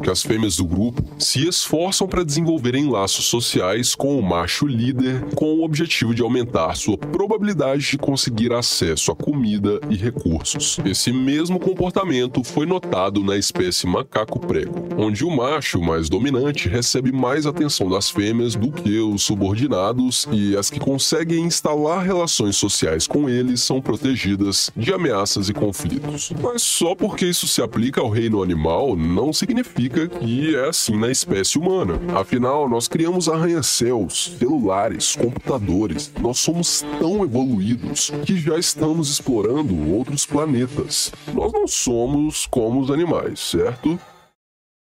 que as fêmeas do grupo se esforçam para desenvolverem laços sociais com o macho líder com o objetivo de aumentar sua probabilidade de conseguir acesso a comida e recursos. Esse mesmo comportamento foi notado na espécie macaco prego, onde o macho mais dominante recebe mais atenção das fêmeas do que os subordinados e as que conseguem instalar relações sociais com eles são protegidas de ameaças e conflitos. Mas só porque isso se aplica ao reino animal não significa significa que é assim na espécie humana. Afinal, nós criamos arranha-céus, celulares, computadores. Nós somos tão evoluídos que já estamos explorando outros planetas. Nós não somos como os animais, certo?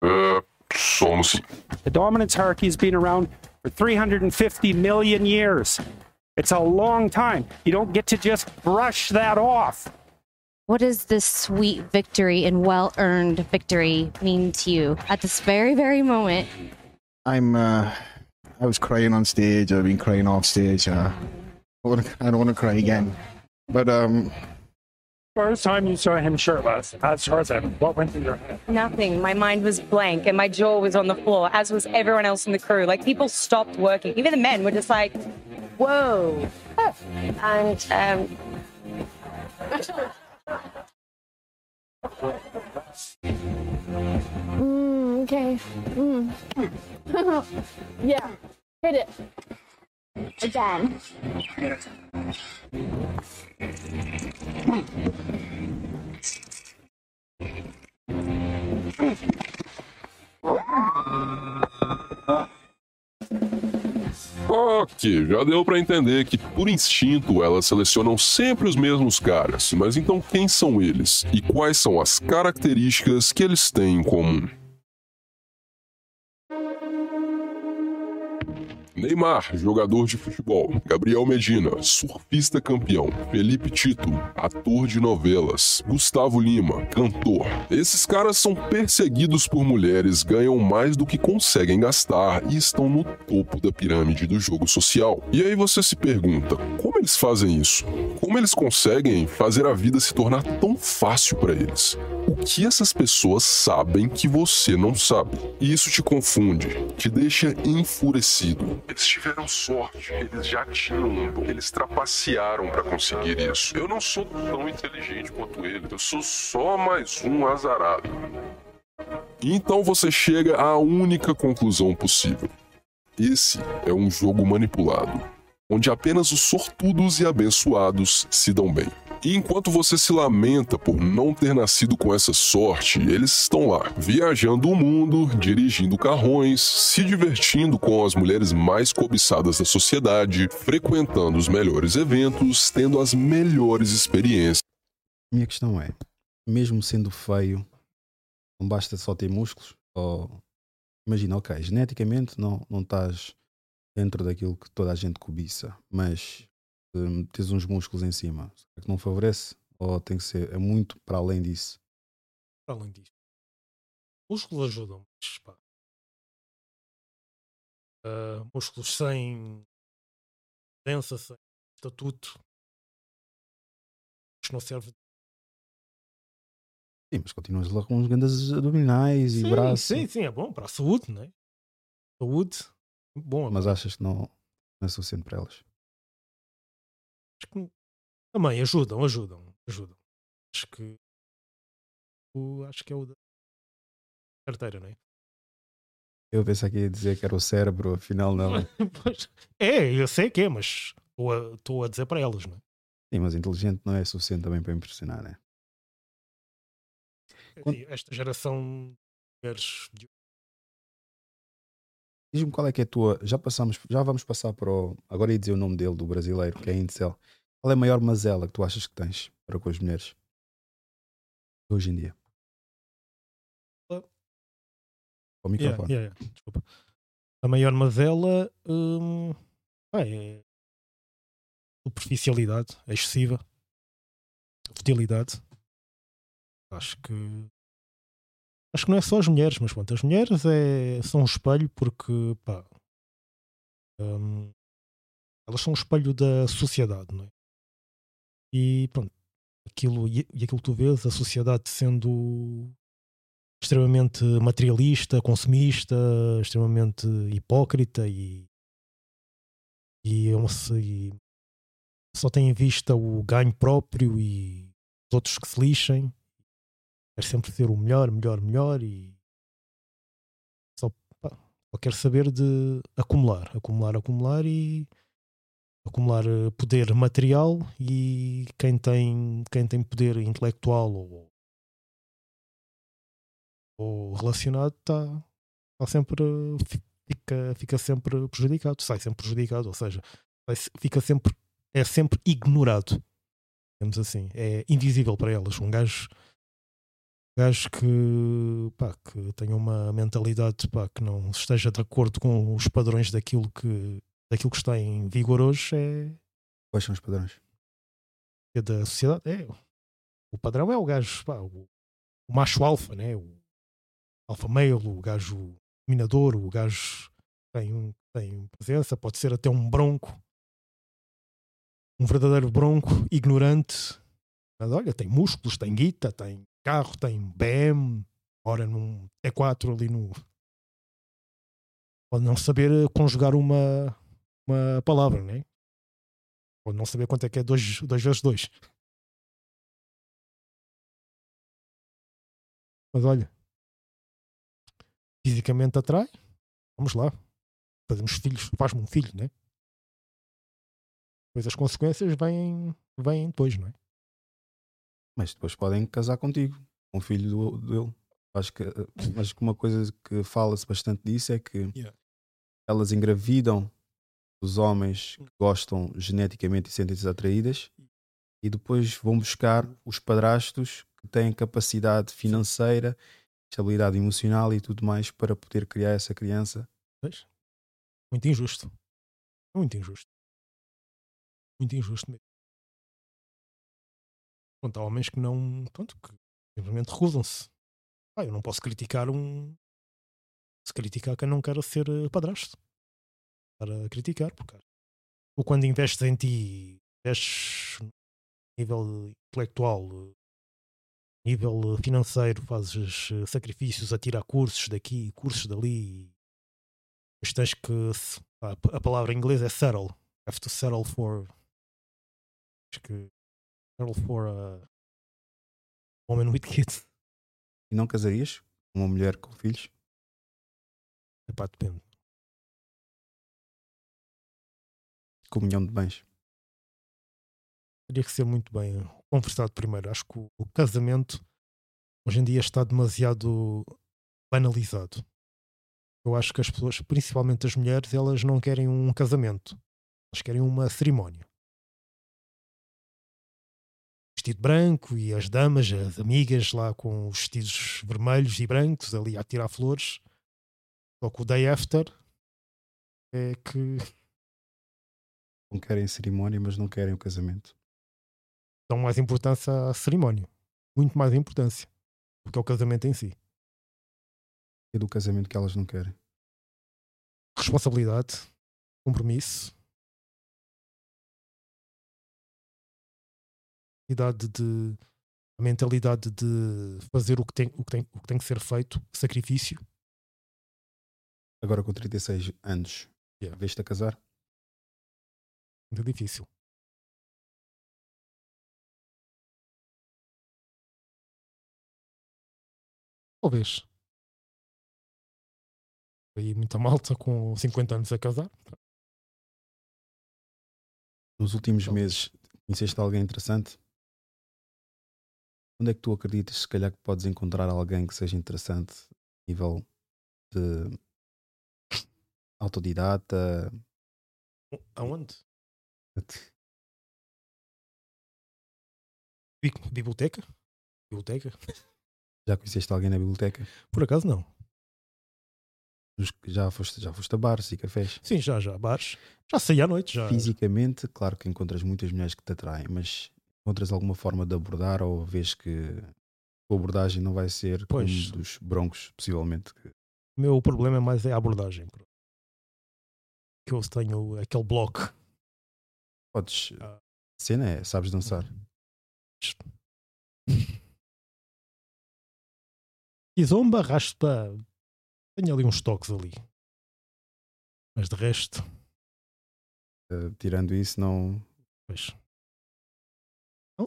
É, somos sim. The dominance hierarchy has been around for 350 million years. It's a long time. You don't get to just brush that off. What does this sweet victory and well earned victory mean to you at this very, very moment? I'm, uh, I was crying on stage. I've been crying off stage. Uh, I don't want to cry again. But, um, First time you saw him shirtless at Tarzan, what went through your head? Nothing. My mind was blank and my jaw was on the floor, as was everyone else in the crew. Like people stopped working. Even the men were just like, whoa. And um, Mm, okay. Mm. [LAUGHS] yeah. Hit it. Again. [LAUGHS] Ok, já deu pra entender que por instinto elas selecionam sempre os mesmos caras, mas então quem são eles e quais são as características que eles têm em comum? Neymar, jogador de futebol. Gabriel Medina, surfista campeão. Felipe Tito, ator de novelas. Gustavo Lima, cantor. Esses caras são perseguidos por mulheres, ganham mais do que conseguem gastar e estão no topo da pirâmide do jogo social. E aí você se pergunta, como eles fazem isso? Como eles conseguem fazer a vida se tornar tão fácil para eles? O que essas pessoas sabem que você não sabe? E isso te confunde, te deixa enfurecido. Eles tiveram sorte, eles já tinham um eles trapacearam para conseguir isso. Eu não sou tão inteligente quanto eles, eu sou só mais um azarado. Então você chega à única conclusão possível. Esse é um jogo manipulado, onde apenas os sortudos e abençoados se dão bem. E enquanto você se lamenta por não ter nascido com essa sorte, eles estão lá, viajando o mundo, dirigindo carrões, se divertindo com as mulheres mais cobiçadas da sociedade, frequentando os melhores eventos, tendo as melhores experiências. Minha questão é, mesmo sendo feio, não basta só ter músculos, ou imagina, ok, geneticamente não, não estás dentro daquilo que toda a gente cobiça, mas tens uns músculos em cima, é que não favorece? Ou tem que ser, é muito para além disso? Para além disso. Músculos ajudam, mas pá. Uh, músculos sem densa, sem estatuto. Isto não serve. Sim, mas continuas lá com uns grandes abdominais e braços. Sim, sim, é bom para a saúde, não é? Saúde, bom. Mas achas que não, não é suficiente para elas? Acho que também ajudam, ajudam, ajudam. Acho que o, acho que é o da carteira, não é? Eu pensei que ia dizer que era o cérebro, afinal não. [LAUGHS] é, eu sei que é, mas estou a, a, dizer para elas, não é? Sim, mas inteligente não é suficiente também para impressionar, né? Esta geração de Diz-me qual é que é a tua. Já passamos, já vamos passar para o. Agora ia dizer o nome dele, do brasileiro, que é Incel. Qual é a maior mazela que tu achas que tens para com as mulheres? Hoje em dia. O microfone. Yeah, yeah, yeah. Desculpa. A maior mazela hum, é superficialidade excessiva, futilidade. Acho que acho que não é só as mulheres, mas pronto, as mulheres é, são um espelho porque pá, hum, elas são um espelho da sociedade, não é? E pronto, aquilo, e, e aquilo que tu vês, a sociedade sendo extremamente materialista, consumista, extremamente hipócrita e, e, e só tem em vista o ganho próprio e os outros que se lixem. Quer sempre ser o melhor, melhor, melhor e só, pá, só quer saber de acumular, acumular, acumular e acumular eh, poder material e quem tem, quem tem poder intelectual ou, ou relacionado está tá sempre fica, fica sempre prejudicado, sai sempre prejudicado, ou seja, fica sempre é sempre ignorado. Digamos assim, é invisível para elas. Um gajo gajo que, pá, que tenha uma mentalidade pá, que não esteja de acordo com os padrões daquilo que, daquilo que está em vigor hoje é. Quais são os padrões? É da sociedade. É. o padrão é o gajo, pá, o, o macho alfa, né? O alfa male, o gajo dominador, o gajo tem, um, tem presença, pode ser até um bronco, um verdadeiro bronco, ignorante. Mas olha, tem músculos, tem guita, tem carro, tem BM, ora num T4 ali no. Pode não saber conjugar uma, uma palavra, né? Pode não saber quanto é que é 2 vezes 2. Mas olha, fisicamente atrai, vamos lá. Fazemos filhos, faz-me um filho, né? Depois as consequências vêm, vêm depois, não é? Mas depois podem casar contigo, com o filho do, dele. Acho que, acho que uma coisa que fala-se bastante disso é que yeah. elas engravidam os homens que gostam geneticamente e sentem-se atraídas e depois vão buscar os padrastos que têm capacidade financeira, estabilidade emocional e tudo mais para poder criar essa criança. Pois. Muito injusto. Muito injusto. Muito injusto mesmo. Pronto, há homens que não. Pronto, que simplesmente recusam-se. Ah, eu não posso criticar um. Se criticar quem não quer ser eh, padrasto. Para criticar, porque. Ou quando investes em ti, investes nível intelectual, nível financeiro, fazes eh, sacrifícios a tirar cursos daqui, cursos dali. Mas tens que. A palavra em inglês é settle. Have to settle for. Acho que. Settle for a. Woman with kids. E não casarias com uma mulher com filhos? Epá, depende. Comunhão de bens. Teria que ser muito bem conversado primeiro. Acho que o casamento hoje em dia está demasiado banalizado. Eu acho que as pessoas, principalmente as mulheres, elas não querem um casamento. Elas querem uma cerimónia. Vestido branco e as damas, as amigas lá com os vestidos vermelhos e brancos ali a tirar flores. Só que o day after é que. Não querem cerimónia, mas não querem o casamento. Dão mais importância à cerimónia. Muito mais importância do que ao casamento em si. E do casamento que elas não querem? Responsabilidade, compromisso, mentalidade de a mentalidade de fazer o que tem, o que tem, o que, tem que ser feito, sacrifício. Agora com 36 anos, yeah. veste a casar? Muito difícil. Talvez. Aí muita malta com 50 anos a casar. Nos últimos meses, conheceste alguém interessante? Onde é que tu acreditas, se calhar, que podes encontrar alguém que seja interessante a nível de autodidata? Aonde? [LAUGHS] Biblioteca? Biblioteca? Já conheceste alguém na biblioteca? Por acaso não. Já foste, já foste a bares e cafés? Sim, já, já, bares. Já saí à noite. Já. Fisicamente, claro que encontras muitas mulheres que te atraem, mas encontras alguma forma de abordar ou vês que a abordagem não vai ser pois. como dos broncos, possivelmente? O meu problema mais é a abordagem. Que eu tenho aquele bloco. Podes. Ah. Cena é, sabes dançar. [LAUGHS] E zomba, raspa. Tenho ali uns toques ali. Mas de resto. Uh, tirando isso, não. Pois.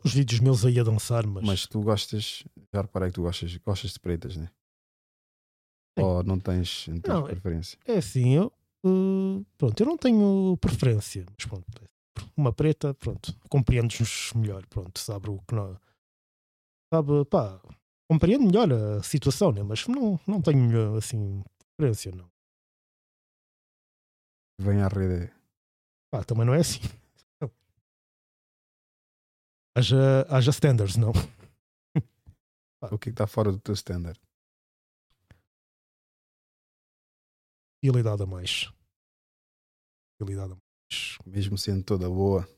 Uns vídeos meus aí a dançar, mas. Mas tu gostas. Já reparei que tu gostas, gostas de pretas, né? Sim. Ou não tens, não tens não, preferência? É, é assim, eu. Uh, pronto, eu não tenho preferência, mas pronto. Uma preta, pronto, compreendes-nos melhor, pronto, sabe o que não. Sabe, pá, compreendo melhor a situação, né? mas não, não tenho assim preferência, não. Vem à rede. Pá, também não é assim. Haja, haja standards, não. [LAUGHS] o que está fora do teu standard? Fidelidade a mais. Fidelidade a mais. Mesmo sendo toda boa.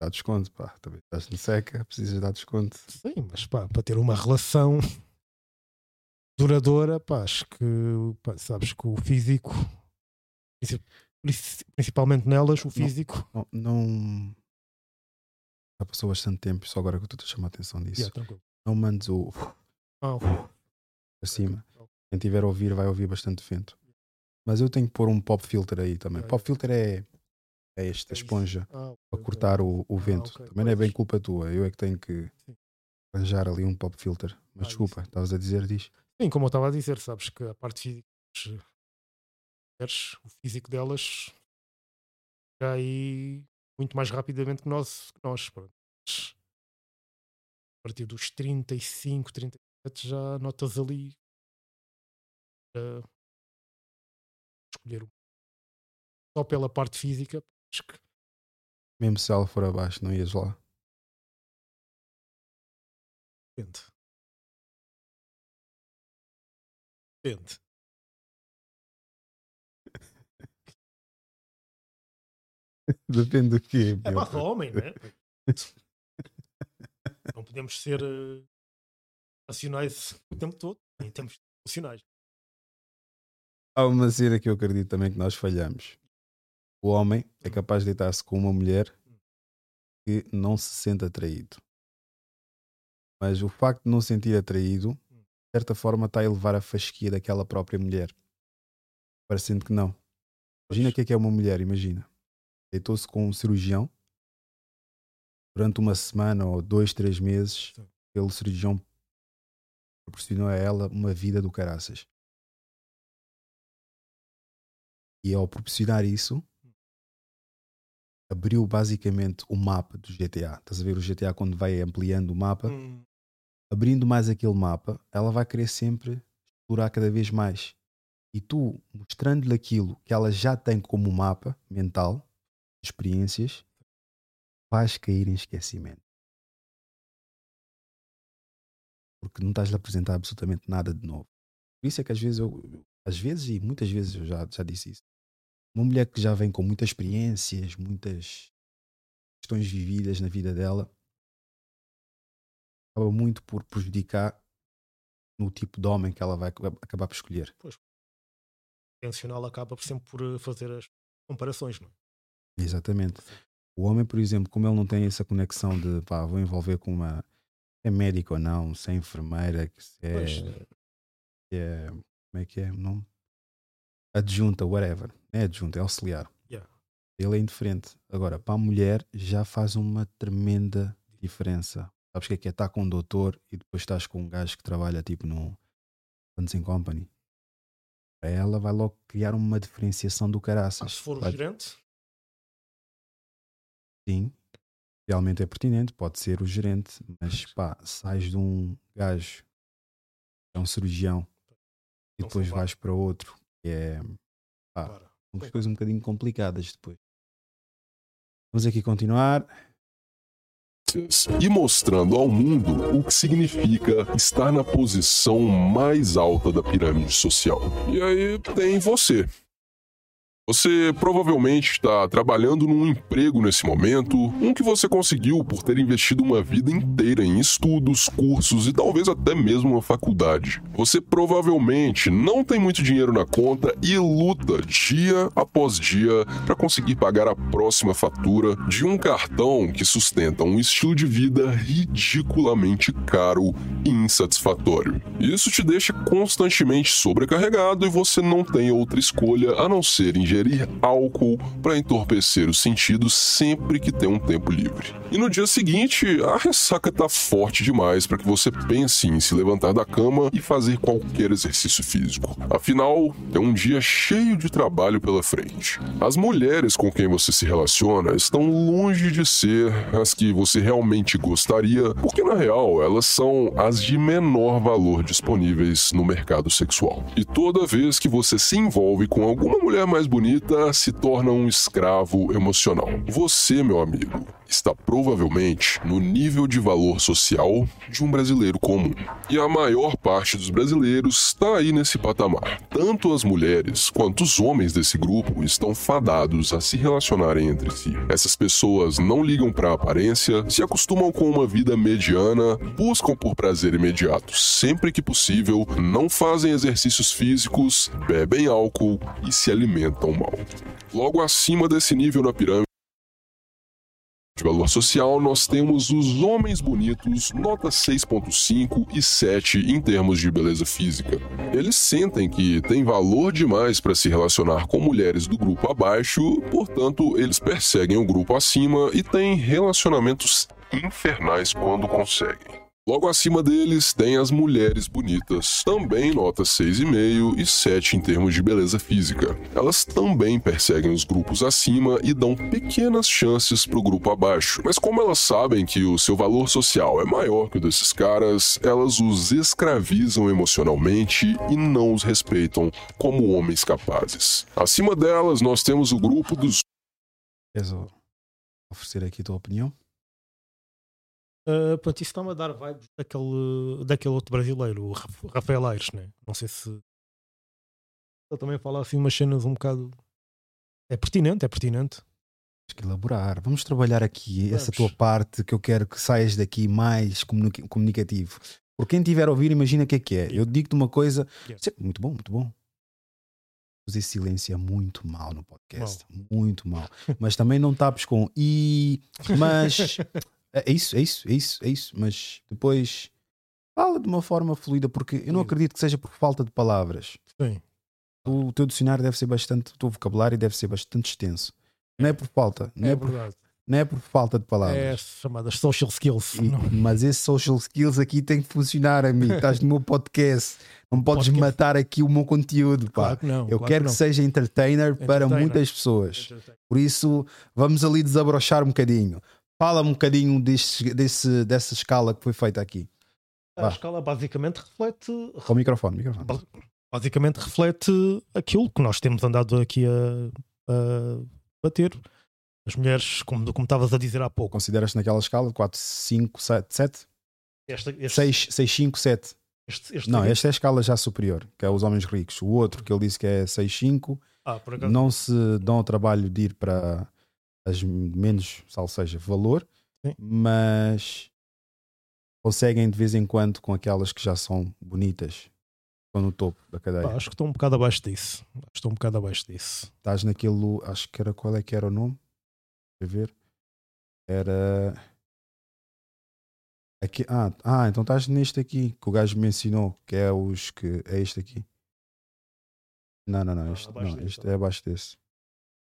Dá desconto, pá. Também estás no seca, precisas dar desconto. Sim, mas pá, para ter uma relação [LAUGHS] duradoura, pá, acho que pá, sabes que o físico, principalmente nelas, o físico. Não, não, não, já passou bastante tempo, só agora que eu estou a chamar a atenção disso. Yeah, não mandes o [LAUGHS] ah, para cima. Quem tiver a ouvir vai ouvir bastante vento. Mas eu tenho que pôr um pop filter aí também. Pop filter é, é esta esponja ah, para cortar o, o vento. okay. Também não é bem culpa tua. Eu é que tenho que arranjar ali um pop filter. Mas Ah, desculpa, estavas a dizer, diz. Sim, como eu estava a dizer, sabes que a parte física, o físico delas já aí muito mais rapidamente que nós. Que nós pronto. A partir dos 35, 37 já notas ali uh, escolher um. Só pela parte física, acho que Mesmo se ela for abaixo, não ias lá. depende. Depende. [LAUGHS] Depende do quê? É meu? mais homem, né? [LAUGHS] Não podemos ser uh, racionais o tempo todo, nem temos emocionais. Há uma cena que eu acredito também que nós falhamos. O homem é capaz de deitar-se com uma mulher que não se sente atraído. Mas o facto de não se sentir atraído, de certa forma, está a elevar a fasquia daquela própria mulher. Parecendo que não. Imagina o que é que é uma mulher, imagina. Deitou-se com um cirurgião durante uma semana ou dois, três meses. Aquele cirurgião proporcionou a ela uma vida do caraças. E ao proporcionar isso, abriu basicamente o mapa do GTA. Estás a ver o GTA quando vai ampliando o mapa? Hum. Abrindo mais aquele mapa, ela vai querer sempre explorar cada vez mais. E tu, mostrando-lhe aquilo que ela já tem como mapa mental, experiências, vais cair em esquecimento. Porque não estás a apresentar absolutamente nada de novo. Por isso é que às vezes eu, às vezes e muitas vezes eu já, já disse isso. Uma mulher que já vem com muitas experiências, muitas questões vividas na vida dela, acaba muito por prejudicar no tipo de homem que ela vai acabar por escolher. Pois. O intencional acaba sempre por uh, fazer as comparações, não é? Exatamente. O homem, por exemplo, como ele não tem essa conexão de pá, vou envolver com uma é médico ou não, se é enfermeira, que se é, Pois. é como é que é o nome? Adjunta, whatever. Não é adjunta, é auxiliar. Yeah. Ele é indiferente. Agora, para a mulher já faz uma tremenda diferença. Sabes o que é que é estar com um doutor e depois estás com um gajo que trabalha tipo no Hunting Company? Para ela vai logo criar uma diferenciação do caraças. Se for o Vai- gerente, Sim, realmente é pertinente, pode ser o gerente, mas pá, sais de um gajo que é um cirurgião e depois vais para outro que é pá, são coisas um bocadinho complicadas depois. Vamos aqui continuar. e mostrando ao mundo o que significa estar na posição mais alta da pirâmide social. E aí tem você. Você provavelmente está trabalhando num emprego nesse momento, um que você conseguiu por ter investido uma vida inteira em estudos, cursos e talvez até mesmo uma faculdade. Você provavelmente não tem muito dinheiro na conta e luta dia após dia para conseguir pagar a próxima fatura de um cartão que sustenta um estilo de vida ridiculamente caro e insatisfatório. Isso te deixa constantemente sobrecarregado e você não tem outra escolha a não ser ingerir álcool para entorpecer os sentidos sempre que tem um tempo livre. E no dia seguinte, a ressaca tá forte demais para que você pense em se levantar da cama e fazer qualquer exercício físico. Afinal, é um dia cheio de trabalho pela frente. As mulheres com quem você se relaciona estão longe de ser as que você realmente gostaria, porque na real elas são as de menor valor disponíveis no mercado sexual. E toda vez que você se envolve com alguma mulher mais bonita, se torna um escravo emocional. Você, meu amigo, está provavelmente no nível de valor social de um brasileiro comum. E a maior parte dos brasileiros está aí nesse patamar. Tanto as mulheres quanto os homens desse grupo estão fadados a se relacionarem entre si. Essas pessoas não ligam para a aparência, se acostumam com uma vida mediana, buscam por prazer imediato sempre que possível, não fazem exercícios físicos, bebem álcool e se alimentam mal. Logo acima desse nível na pirâmide, de valor social, nós temos os homens bonitos, nota 6.5 e 7 em termos de beleza física. Eles sentem que tem valor demais para se relacionar com mulheres do grupo abaixo, portanto, eles perseguem o grupo acima e têm relacionamentos infernais quando conseguem. Logo acima deles tem as mulheres bonitas, também nota 6,5 e 7 em termos de beleza física. Elas também perseguem os grupos acima e dão pequenas chances pro grupo abaixo, mas como elas sabem que o seu valor social é maior que o desses caras, elas os escravizam emocionalmente e não os respeitam como homens capazes. Acima delas, nós temos o grupo dos. Queres oferecer aqui tua opinião? Uh, pronto, isso está-me a dar vibes daquele, daquele outro brasileiro, o Rafael Aires, né? Não sei se ele também fala assim umas cenas um bocado. É pertinente, é pertinente. Tens que elaborar. Vamos trabalhar aqui Vamos. essa tua parte que eu quero que saias daqui mais comunicativo. Por quem estiver a ouvir, imagina o que é que é. Eu digo-te uma coisa. Yeah. Muito bom, muito bom. Fazer silêncio é muito mal no podcast. Mal. Muito mal. Mas também não tapes com e. Mas. [LAUGHS] É, é isso, é isso, é isso, é isso. Mas depois fala de uma forma fluida, porque eu não acredito que seja por falta de palavras. Sim. O teu dicionário deve ser bastante, o teu vocabulário deve ser bastante extenso. Não é por falta, não é, é por, não é por falta de palavras. É chamadas social skills. E, mas esses social skills aqui tem que funcionar, amigo. Estás no meu podcast. Não podes podcast. matar aqui o meu conteúdo. Pá. Claro que não, eu claro quero que, que, seja entertainer, entertainer, para muitas pessoas. Por isso, vamos ali desabrochar um bocadinho. Fala um bocadinho desse, desse, dessa escala que foi feita aqui. A escala basicamente reflete. Com o microfone, microfone. Basicamente reflete aquilo que nós temos andado aqui a, a bater. As mulheres, como, como estavas a dizer há pouco. Consideras naquela escala 4, 5, 7, 7? Esta, este... 6, 6, 5, 7. Este, este não, esta é a escala já superior, que é os homens ricos. O outro que ele disse que é 6, 5, ah, não se dão o trabalho de ir para as menos, sal seja, valor, Sim. mas conseguem de vez em quando com aquelas que já são bonitas. Estão no topo da cadeia. Pá, acho que estou um bocado abaixo disso. Acho que estou um bocado abaixo disso. Estás naquilo, acho que era qual é que era o nome? Deixa eu ver. Era. Aqui, ah, ah, então estás neste aqui que o gajo me ensinou, que é os que é este aqui. Não, não, não, este, não, este é abaixo desse.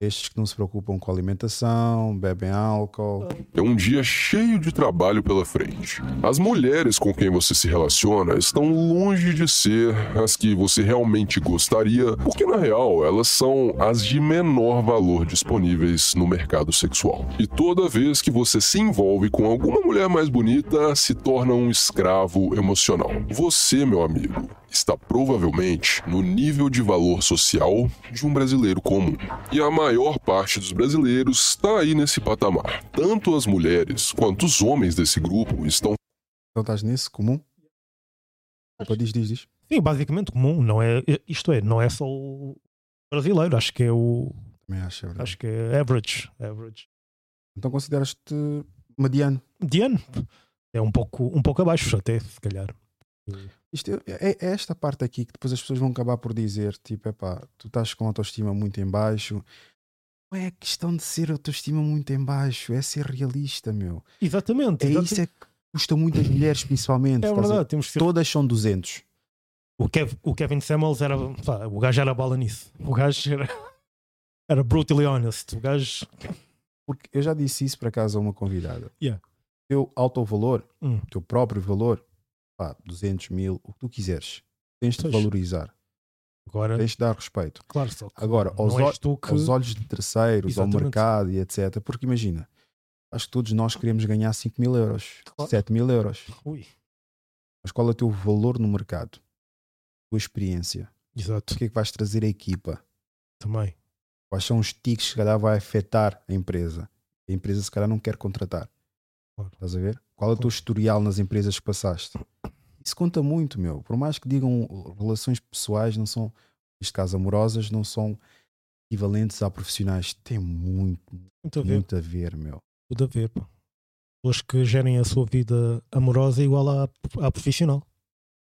Estes que não se preocupam com alimentação, bebem álcool. É um dia cheio de trabalho pela frente. As mulheres com quem você se relaciona estão longe de ser as que você realmente gostaria, porque na real elas são as de menor valor disponíveis no mercado sexual. E toda vez que você se envolve com alguma mulher mais bonita, se torna um escravo emocional. Você, meu amigo, está provavelmente no nível de valor social de um brasileiro comum. E a maior parte dos brasileiros está aí nesse patamar. Tanto as mulheres quanto os homens desse grupo estão. Então estás nesse comum? Opa, diz, diz, diz. Sim, basicamente comum. Não é, isto é, não é só o brasileiro. Acho que é o. Também acho, é acho que é average. average. Então consideras-te mediano? Mediano? É um pouco, um pouco abaixo, até, se calhar. Isto é, é, esta parte aqui que depois as pessoas vão acabar por dizer: tipo, é pá, tu estás com a autoestima muito em baixo. Não é questão de ser autoestima muito em baixo, é ser realista, meu. Exatamente. É exatamente. isso é que custa muito as mulheres, principalmente. É verdade, temos ser... Todas são 200. O, Kev, o Kevin Samuels era. Pá, o gajo era bala nisso. O gajo era. Era brutally honest. O gajo. Porque eu já disse isso para casa a uma convidada. Yeah. Teu alto valor, hum. teu próprio valor, pá, 200 mil, o que tu quiseres. Tens de valorizar. Agora, tens de dar respeito. Claro, só Agora, aos, que... aos, olhos de terceiros, Exatamente. ao mercado e etc. Porque imagina, acho que todos nós queremos ganhar 5 mil euros, claro. 7 mil euros. Ui. Mas qual é o teu valor no mercado? A tua experiência. Exato. O que é que vais trazer à equipa? Também. Quais são os tiques que calhar vai afetar a empresa? A empresa se calhar não quer contratar. Claro. Estás a ver? Qual é o teu historial nas empresas que passaste? Isso conta muito, meu. Por mais que digam relações pessoais não são, neste caso amorosas, não são equivalentes a profissionais. Tem muito, muito a ver, muito a ver meu. Tudo a ver, pô. Pessoas que gerem a sua vida amorosa igual à, à profissional.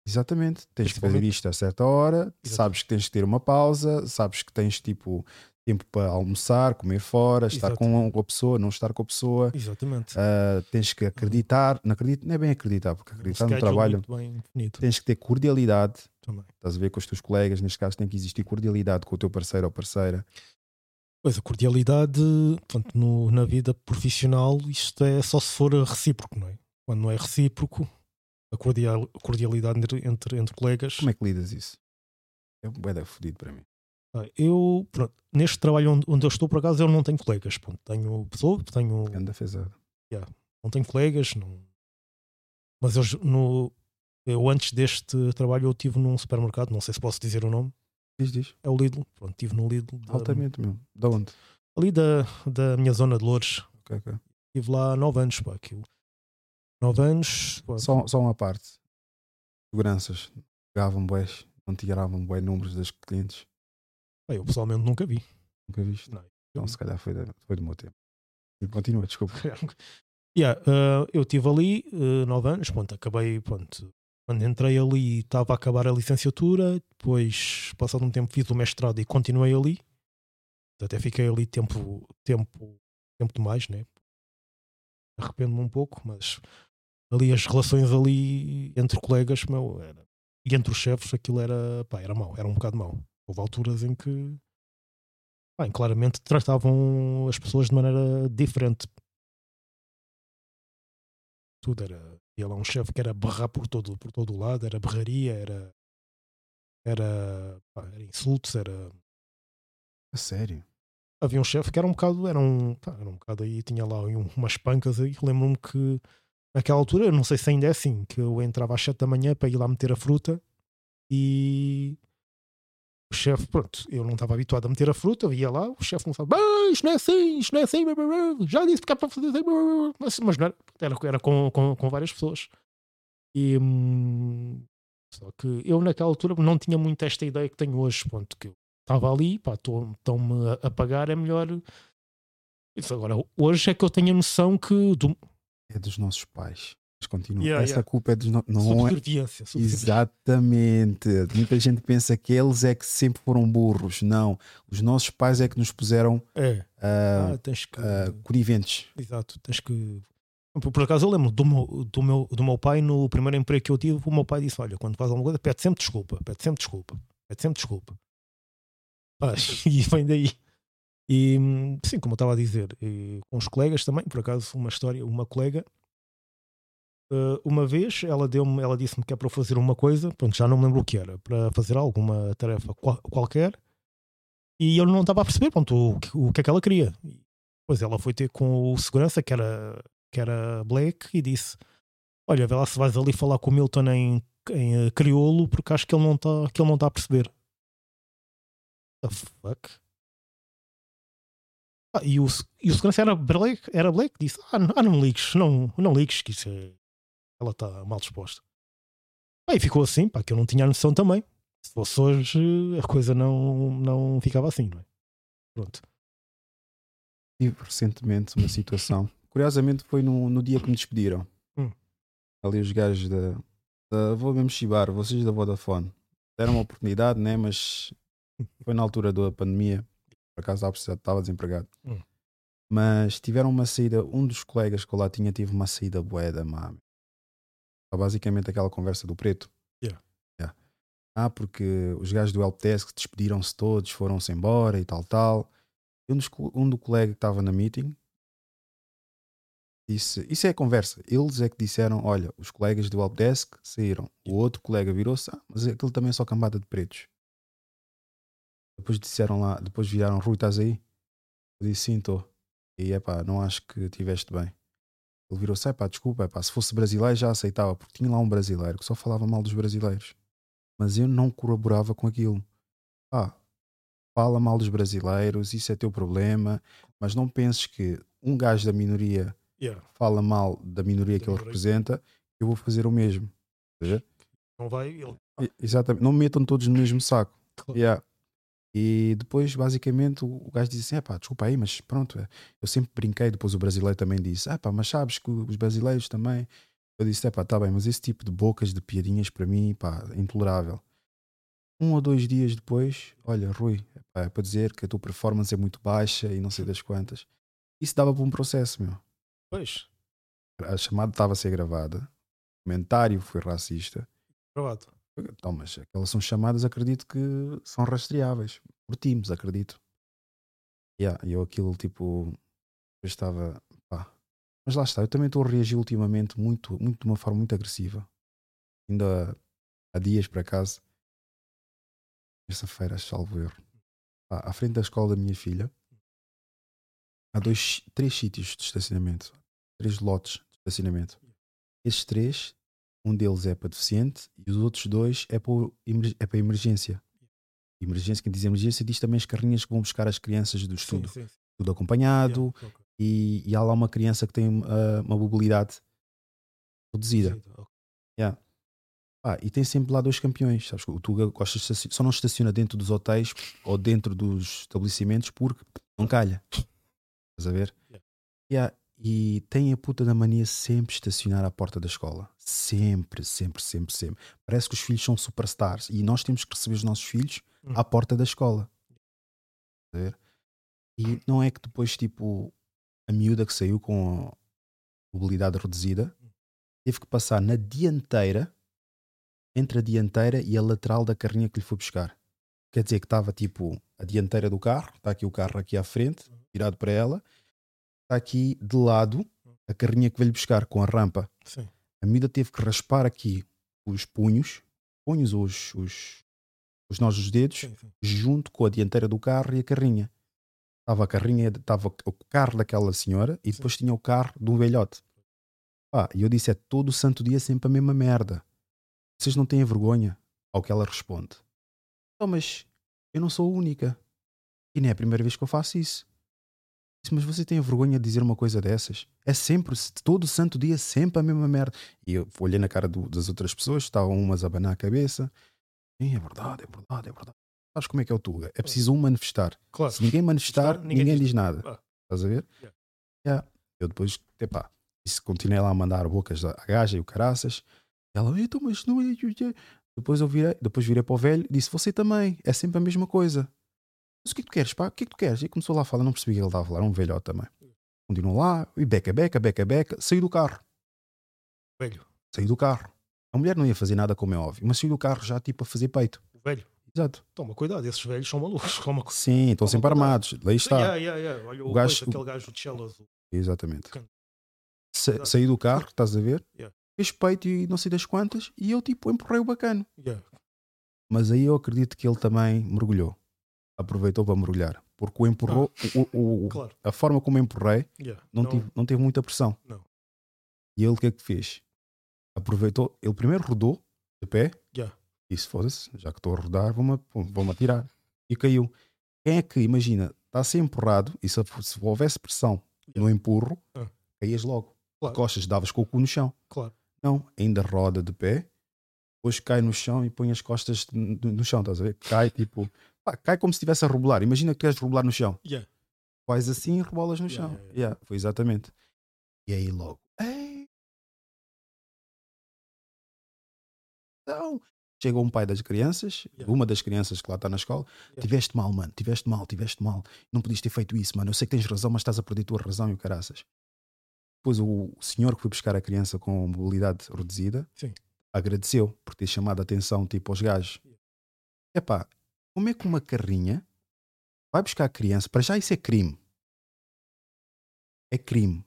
Exatamente. Tens de fazer isto a certa hora, Exatamente. sabes que tens de ter uma pausa, sabes que tens tipo tempo para almoçar, comer fora, estar Exatamente. com a pessoa, não estar com a pessoa. Exatamente. Uh, tens que acreditar, não, acredito, não é bem acreditar, porque acreditar no trabalho tens que ter cordialidade. Também. Estás a ver com os teus colegas, neste caso tem que existir cordialidade com o teu parceiro ou parceira. Pois a cordialidade, portanto, no, na vida profissional, isto é só se for recíproco, não é? Quando não é recíproco, a cordial, cordialidade entre, entre, entre colegas. Como é que lidas isso? É um bué fodido para mim. Ah, eu, pronto, neste trabalho onde, onde, eu estou, por acaso, eu não tenho colegas. Pronto, tenho pessoas, tenho. Anda fezada. Yeah, não tenho colegas, não... mas eu, no, eu antes deste trabalho eu estive num supermercado, não sei se posso dizer o nome. Diz, diz. É o Lidl. Pronto, estive no Lidl. Altamente mesmo. Da onde? Ali da, da minha zona de Loures. Ok, ok. Estive lá nove anos, pá, aquilo. Nove anos. Pá. Só, só uma parte. Seguranças. Pegavam boés, não tiravam bué números das clientes. Eu pessoalmente nunca vi. Nunca viste? Não. Então, se calhar foi, de, foi do meu tempo. Continua, desculpa. [LAUGHS] yeah, uh, eu estive ali uh, nove anos, pronto, acabei, pronto, quando entrei ali estava a acabar a licenciatura, depois, passado um tempo, fiz o mestrado e continuei ali. Até fiquei ali tempo, tempo, tempo demais, né? Arrependo-me um pouco, mas ali as relações ali entre colegas, meu, era, e entre os chefes, aquilo era, pá, era mau, era um bocado mau. Houve alturas em que bem, claramente tratavam as pessoas de maneira diferente. Tudo era. Ia lá um chefe que era berrar por todo, por todo o lado, era berraria, era. Era, pá, era insultos, era. A sério? Havia um chefe que era um bocado. Era um, pá, era um bocado aí, tinha lá um, umas pancas aí. Lembro-me que naquela altura, não sei se ainda é assim, que eu entrava às 7 da manhã para ir lá meter a fruta e o chefe, pronto, eu não estava habituado a meter a fruta, eu ia lá, o chefe começava, ah, isto não é assim, isto não é assim, já disse que é para fazer assim, mas, mas não era, era, era com, com, com várias pessoas. E hum, só que eu naquela altura não tinha muito esta ideia que tenho hoje, ponto, que eu estava ali, estão-me a pagar, é melhor. Isso agora, hoje é que eu tenho a noção que. Do... É dos nossos pais continua. Yeah, Essa yeah. culpa é dos não é. Exatamente. Muita gente pensa que eles é que sempre foram burros. Não. Os nossos pais é que nos puseram é. uh, ah, tens que... uh, coniventes. Exato. Tens que. Por acaso eu lembro do meu, do, meu, do meu pai, no primeiro emprego que eu tive, o meu pai disse: Olha, quando faz alguma coisa, pede sempre desculpa, pede sempre desculpa, pede sempre desculpa. Ah, [LAUGHS] e vem daí. E sim, como eu estava a dizer, com os colegas também, por acaso, uma história, uma colega Uh, uma vez ela deu-me, ela disse-me que é para fazer uma coisa, pronto, já não me lembro o que era, para fazer alguma tarefa qual, qualquer, e eu não estava a perceber pronto, o, o, que é que ela queria. Pois ela foi ter com o segurança, que era, que era Black, e disse: Olha, vê lá se vais ali falar com o Milton em, em uh, crioulo, porque acho que ele não está está a perceber. The fuck? Ah, e, o, e o segurança era Black, era Black disse: ah, não, ah, não ligues, não, não ligues, que isso é ela está mal disposta. Aí ficou assim, pá, que eu não tinha a noção também. Se fosse hoje, a coisa não, não ficava assim, não é? Pronto. Tive recentemente uma situação. [LAUGHS] Curiosamente foi no, no dia que me despediram. Hum. Ali os gajos da, da. Vou mesmo chibar, vocês da Vodafone. Deram uma oportunidade, né? Mas foi na altura da pandemia. Por acaso estava desempregado. Hum. Mas tiveram uma saída. Um dos colegas que eu lá tinha tive uma saída boeda, mano basicamente aquela conversa do preto. Yeah. Yeah. Ah, porque os gajos do helpdesk despediram-se todos, foram-se embora e tal, tal. Um, dos, um do colega que estava na meeting disse: Isso é a conversa. Eles é que disseram: Olha, os colegas do helpdesk saíram. O outro colega virou-se: Ah, mas aquilo também é só cambada de pretos. Depois disseram lá, depois viraram: Rui, estás aí? Eu disse: Sim, estou. E é pá, não acho que estiveste bem. Ele virou-se, pá, desculpa, pá, se fosse brasileiro já aceitava, porque tinha lá um brasileiro que só falava mal dos brasileiros. Mas eu não colaborava com aquilo. Pá, fala mal dos brasileiros, isso é teu problema, mas não penses que um gajo da minoria Yeah. fala mal da minoria que ele representa, eu vou fazer o mesmo. Não vai. Ele... Exatamente, não me metam todos no mesmo saco. Yeah. E depois, basicamente, o gajo disse assim: pá, desculpa aí, mas pronto, é, eu sempre brinquei. Depois o brasileiro também disse: ah, pá, mas sabes que os brasileiros também. Eu disse: é pá, tá bem, mas esse tipo de bocas, de piadinhas, para mim, pá, é intolerável. Um ou dois dias depois, olha, Rui, é para dizer que a tua performance é muito baixa e não sei das quantas. Isso dava para um processo, meu. Pois, A chamada estava a ser gravada, o comentário foi racista. gravado. Então, mas aquelas são chamadas, acredito que são rastreáveis por times, acredito. Yeah, eu aquilo tipo eu estava pá. Mas lá está, eu também estou a reagir ultimamente muito, muito de uma forma muito agressiva. Ainda há dias para casa, terça-feira, salvo erro, pá, à frente da escola da minha filha, há dois, três sítios de estacionamento, três lotes de estacionamento. Esses três um deles é para deficiente e os outros dois é para, é para emergência. Emergência, quem diz emergência diz também as carrinhas que vão buscar as crianças do estudo. sim, sim. Tudo acompanhado Yeah, e, e há lá uma criança que tem ah, uma mobilidade reduzida. Yeah. Pá, e tem sempre lá dois campeões. Sabes? O Tuga gosta só não estaciona dentro dos hotéis ou dentro dos estabelecimentos porque não calha. Estás a ver? Yeah. E tem a puta da mania sempre estacionar à porta da escola. Sempre, sempre, sempre, sempre. Parece que os filhos são superstars e nós temos que receber os nossos filhos à porta da escola. E não é que depois, tipo, a miúda que saiu com a mobilidade reduzida teve que passar na dianteira, entre a dianteira e a lateral da carrinha que lhe foi buscar. Quer dizer que estava tipo a dianteira do carro, está aqui o carro aqui à frente, virado para ela, está aqui de lado a carrinha que veio buscar com a rampa. Sim. A miúda teve que raspar aqui os punhos, punhos ou os, os, os nós dos dedos, junto com a dianteira do carro e a carrinha. Estava a carrinha, estava o carro daquela senhora e depois tinha o carro de um velhote. Pá, e eu disse: é todo o santo dia sempre a mesma merda. Vocês não têm vergonha? Ao que ela responde: Não, mas eu não sou a única. E nem é a primeira vez que eu faço isso. Disse, mas você tem vergonha de dizer uma coisa dessas? É sempre, todo santo dia, sempre a mesma merda. E eu olhei na cara do- das outras pessoas, estavam umas a abanar a cabeça. Sim, é verdade, é verdade, é verdade. Sabes como é que é o Tuga? É preciso um manifestar. Claro. Se ninguém manifestar, ninguém, ninguém diz diz nada. nada. Estás a ver? Yeah. Eu depois, epá, isso continuei lá a mandar bocas à gaja e o caraças. Ela, então, mas não é. Depois eu virei, depois virei para o velho e disse: Você também, é sempre a mesma coisa. Mas o que é que tu queres, pá? O que é que tu queres? E começou lá a falar, não percebi o que ele estava a falar, era um velhote também. Continuou lá, e beca, beca, beca, beca, saiu do carro. Velho. Saiu do carro. A mulher não ia fazer nada, como é óbvio, mas saiu do carro já tipo a fazer peito. Velho. Exato. Toma cuidado, esses velhos são malucos. [LAUGHS] Toma Sim, estão sempre armados. Lá está. Yeah, yeah, yeah. Olha o, O gajo- aquele gajo de cello azul. Exatamente. Sa saí do carro, estás a ver? Yeah. Fez peito e não sei das quantas, e eu tipo empurrei o bacano. Yeah. Mas aí eu acredito que ele também mergulhou. Aproveitou para mergulhar. Porque o empurrou, o, o- o- Claro. a forma como empurrei, Yeah. não, Não- Tive, não teve muita pressão. Não. E ele o que é que fez? Aproveitou, ele primeiro rodou de pé, Yeah. disse: foda-se, já que estou a rodar, vou-me vou atirar. E caiu. Quem é que, imagina, está a ser empurrado e se, se houvesse pressão no empurro, Ah. caías logo. Claro. De costas, davas com o cu no chão. Claro. Não, ainda roda de pé, depois cai no chão e põe as costas no, no chão, estás a ver? Cai tipo, pá, cai como se estivesse a rebolar. Imagina que queres rebolar no chão. Yeah. Faz assim e rebolas no Yeah, chão. yeah, Yeah, foi exatamente. E aí logo, ei! Então, chegou um pai das crianças, uma das crianças que lá está na escola, tiveste mal, mano, tiveste mal, tiveste mal. Não podias ter feito isso, mano. Eu sei que tens razão, mas estás a perder a tua razão e o caraças. Depois o senhor que foi buscar a criança com mobilidade reduzida Sim. agradeceu por ter chamado a atenção tipo aos gajos. Epá, como é que uma carrinha vai buscar a criança? Para já isso é crime. É crime.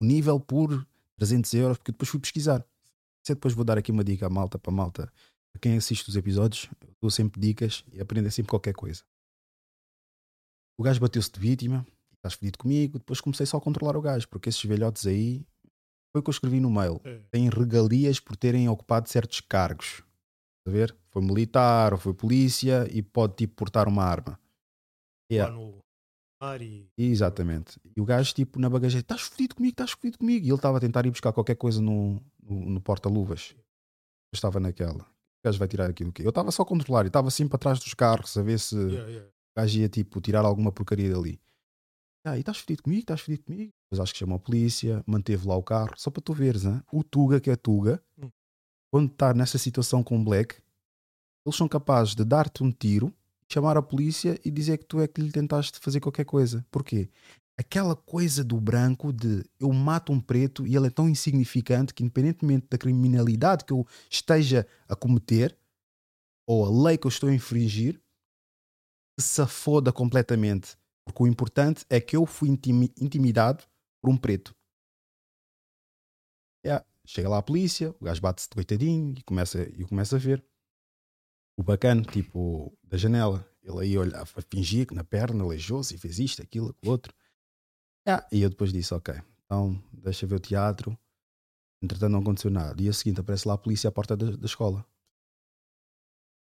O nível por 300 euros, porque depois fui pesquisar. Se depois vou dar aqui uma dica à malta, para a malta, para quem assiste os episódios, eu dou sempre dicas e aprende sempre qualquer coisa. O gajo bateu-se de vítima, estás fedido comigo, depois comecei só a controlar o gajo, porque esses velhotes aí, foi o que eu escrevi no mail, É. têm regalias por terem ocupado certos cargos. A ver? Foi militar ou foi polícia e pode tipo portar uma arma. Lá Yeah. no, E... Exatamente. E o gajo, tipo, na bagageira, estás fodido comigo, estás fodido comigo. E ele estava a tentar ir buscar qualquer coisa no, no, no porta-luvas. Eu estava naquela. O gajo vai tirar aquilo que Eu estava só a controlar e estava assim para trás dos carros a ver se Yeah, yeah. o gajo ia, tipo, tirar alguma porcaria dali. Ah, e estás fodido comigo, estás fodido comigo. Depois acho que chamou a polícia, manteve lá o carro, só para tu veres, hein? o Tuga, que é Tuga, Hum. Quando está nessa situação com o Black, eles são capazes de dar-te um tiro, chamar a polícia e dizer que tu é que lhe tentaste fazer qualquer coisa. Porquê? Aquela coisa do branco de eu mato um preto e ele é tão insignificante que, independentemente da criminalidade que eu esteja a cometer ou a lei que eu estou a infringir, se foda completamente. Porque o importante é que eu fui intimi- intimidado por um preto. Chega lá a polícia, o gajo bate-se de coitadinho e começa, e começa a ver. O bacana, tipo, da janela, ele aí olha, a fingir que na perna aleijou-se e fez isto, aquilo, aquilo outro. Yeah. E eu depois disse, ok, então deixa ver o teatro. Entretanto não aconteceu nada. Dia seguinte aparece lá a polícia à porta da, da escola.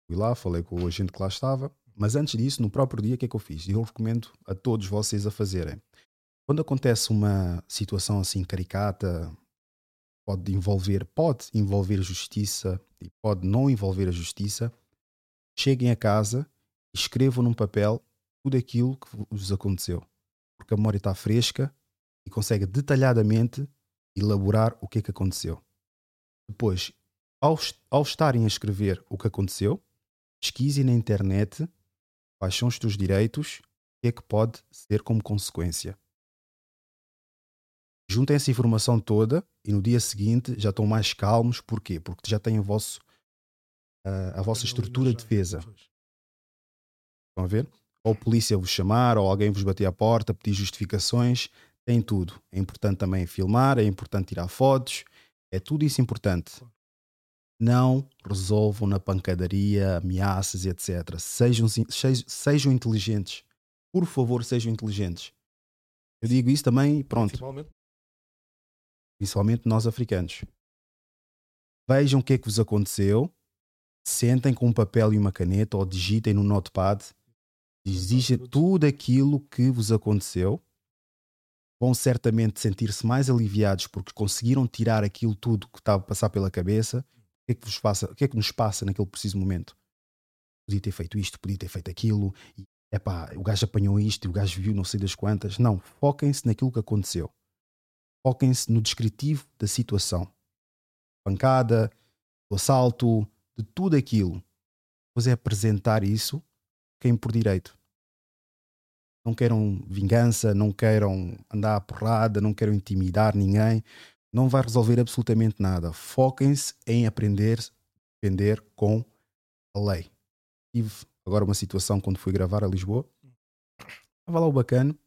Fui lá, falei com o agente que lá estava. Mas antes disso, no próprio dia, o que é que eu fiz? E eu recomendo a todos vocês a fazerem. Quando acontece uma situação assim caricata, pode envolver, pode envolver justiça e pode não envolver a justiça, cheguem a casa e escrevam num papel tudo aquilo que vos aconteceu. Porque a memória está fresca e consegue detalhadamente elaborar o que é que aconteceu. Depois, ao, ao estarem a escrever o que aconteceu, pesquisem na internet quais são os teus direitos o que é que pode ser como consequência. Juntem essa informação toda e no dia seguinte já estão mais calmos. Porquê? Porque já têm o vosso, uh, a vossa estrutura de defesa. Estão a ver? Ou a polícia vos chamar, ou alguém vos bater à porta, pedir justificações, tem tudo. É importante também filmar, é importante tirar fotos, é tudo isso importante. Não resolvam na pancadaria, ameaças e etc. Sejam, sejam, sejam inteligentes. Por favor, sejam inteligentes. Eu digo isso também, pronto. Principalmente. Principalmente nós africanos. Vejam o que é que vos aconteceu, sentem com um papel e uma caneta ou digitem no notepad, digem tudo aquilo que vos aconteceu. Vão certamente sentir-se mais aliviados porque conseguiram tirar aquilo tudo que estava a passar pela cabeça. O que é que, vos passa, o que, é que nos passa naquele preciso momento? Podia ter feito isto, podia ter feito aquilo. E, epá, o gajo apanhou isto e o gajo viu não sei das quantas. Não, foquem-se naquilo que aconteceu. Foquem-se no descritivo da situação. Pancada, do assalto, de tudo aquilo. Depois é apresentar isso quem por direito. Não queiram vingança, não queiram andar à porrada, não queiram intimidar ninguém. Não vai resolver absolutamente nada. Foquem-se em aprender, aprender com a lei. Tive agora uma situação quando fui gravar a Lisboa. Estava lá o bacana,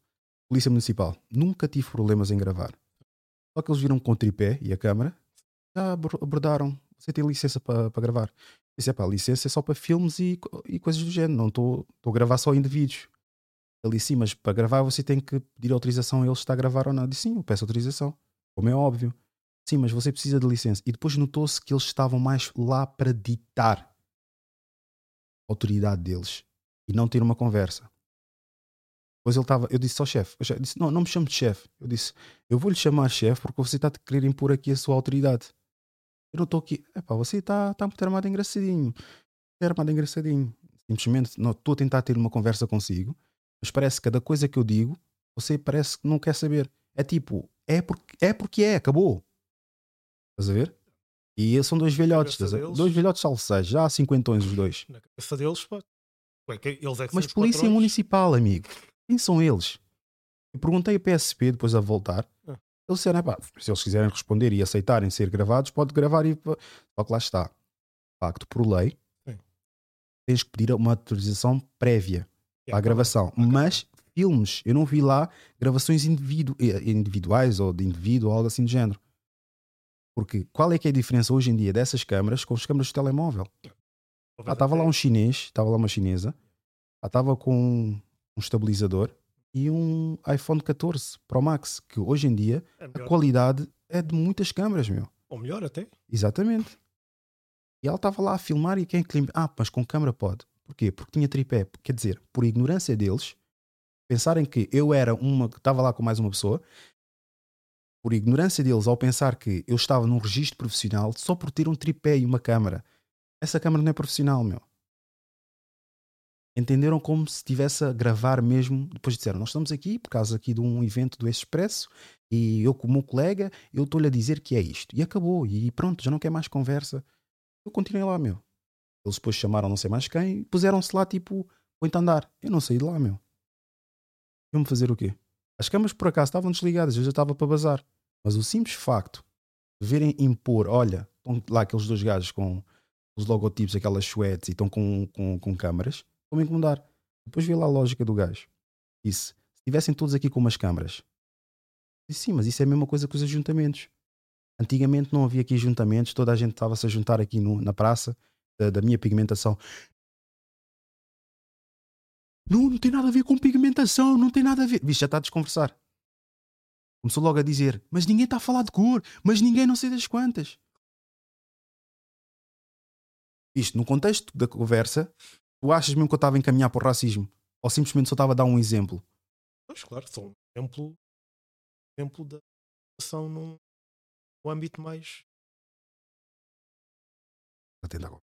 Polícia Municipal. Nunca tive problemas em gravar. Só que eles viram com o tripé e a câmera, já abordaram. Você tem licença para pa gravar? Disse, é pá, licença é só para filmes e, e coisas do género. Não estou a gravar só indivíduos. Ele disse, sim, mas para gravar você tem que pedir autorização a ele está a gravar ou não. Disse, sim, eu peço autorização. Como é óbvio. Sim, mas você precisa de licença. E depois notou-se que eles estavam mais lá para ditar a autoridade deles e não ter uma conversa. Depois ele estava, eu disse ao chefe, eu disse, não, não me chame de chefe. Eu disse, eu vou lhe chamar chefe porque você está a querer impor aqui a sua autoridade. Eu não estou aqui, epá, você está tá muito armado engraçadinho. Muito armado engraçadinho. Simplesmente estou a tentar ter uma conversa consigo, mas parece que cada coisa que eu digo, você parece que não quer saber. É tipo, é porque é, porque é acabou. Estás a ver? E são dois velhotes, ver? dois velhotes salseiros, já há cinquentões os dois. Na cabeça deles, pá. É que eles é que Mas polícia patrões. municipal, amigo. Quem são eles? Eu perguntei a PSP depois a voltar. Ah. Eles disseram, "Epá, se eles quiserem responder e aceitarem ser gravados, pode gravar e. Só que lá está. Facto, por lei, Sim. tens que pedir uma autorização prévia a Yeah, gravação. Mas filmes, eu não vi lá gravações individu- eh, individuais ou de indivíduo ou algo assim do género. Porque qual é que é a diferença hoje em dia dessas câmaras com as câmaras de telemóvel? Ah, estava lá um chinês, estava lá uma chinesa, ah, estava com um estabilizador e um iPhone 14 Pro Max, que hoje em dia É a qualidade é de muitas câmaras, meu. Ou melhor até. Exatamente. E ela estava lá a filmar e quem é que lhe... Ah, mas com câmera pode. Porquê? Porque tinha tripé. Quer dizer, por ignorância deles, pensarem que eu era uma, que estava lá com mais uma pessoa, por ignorância deles, ao pensar que eu estava num registro profissional só por ter um tripé e uma câmara. Essa câmara não é profissional, meu. Entenderam como se estivesse a gravar mesmo. Depois disseram: Nós estamos aqui por causa aqui de um evento do Expresso e eu, como colega, eu estou-lhe a dizer que é isto. E acabou. E pronto, já não quer mais conversa. Eu continuei lá, meu. Eles depois chamaram não sei mais quem e puseram-se lá, tipo, a andar. Eu não saí de lá, meu. Iam-me fazer o quê? As câmaras por acaso estavam desligadas, eu já estava para bazar. Mas o simples facto de verem impor, olha, estão lá aqueles dois gajos com os logotipos, aquelas suetes e estão com, com, com câmaras, vão me incomodar. Depois vi lá a lógica do gajo. Disse: se estivessem todos aqui com umas câmaras. Disse, sim, mas isso é a mesma coisa que os ajuntamentos. Antigamente não havia aqui ajuntamentos, toda a gente estava-se a juntar aqui no, na praça da, da minha pigmentação. Não, não tem nada a ver com pigmentação, não tem nada a ver. Vixe, já está a desconversar. Começou logo a dizer, mas ninguém está a falar de cor, mas ninguém não sei das quantas. Isto, no contexto da conversa, tu achas mesmo que eu estava a encaminhar para o racismo? Ou simplesmente só estava a dar um exemplo? Pois, claro, só um exemplo, exemplo da ação num, num âmbito mais. Atenda agora.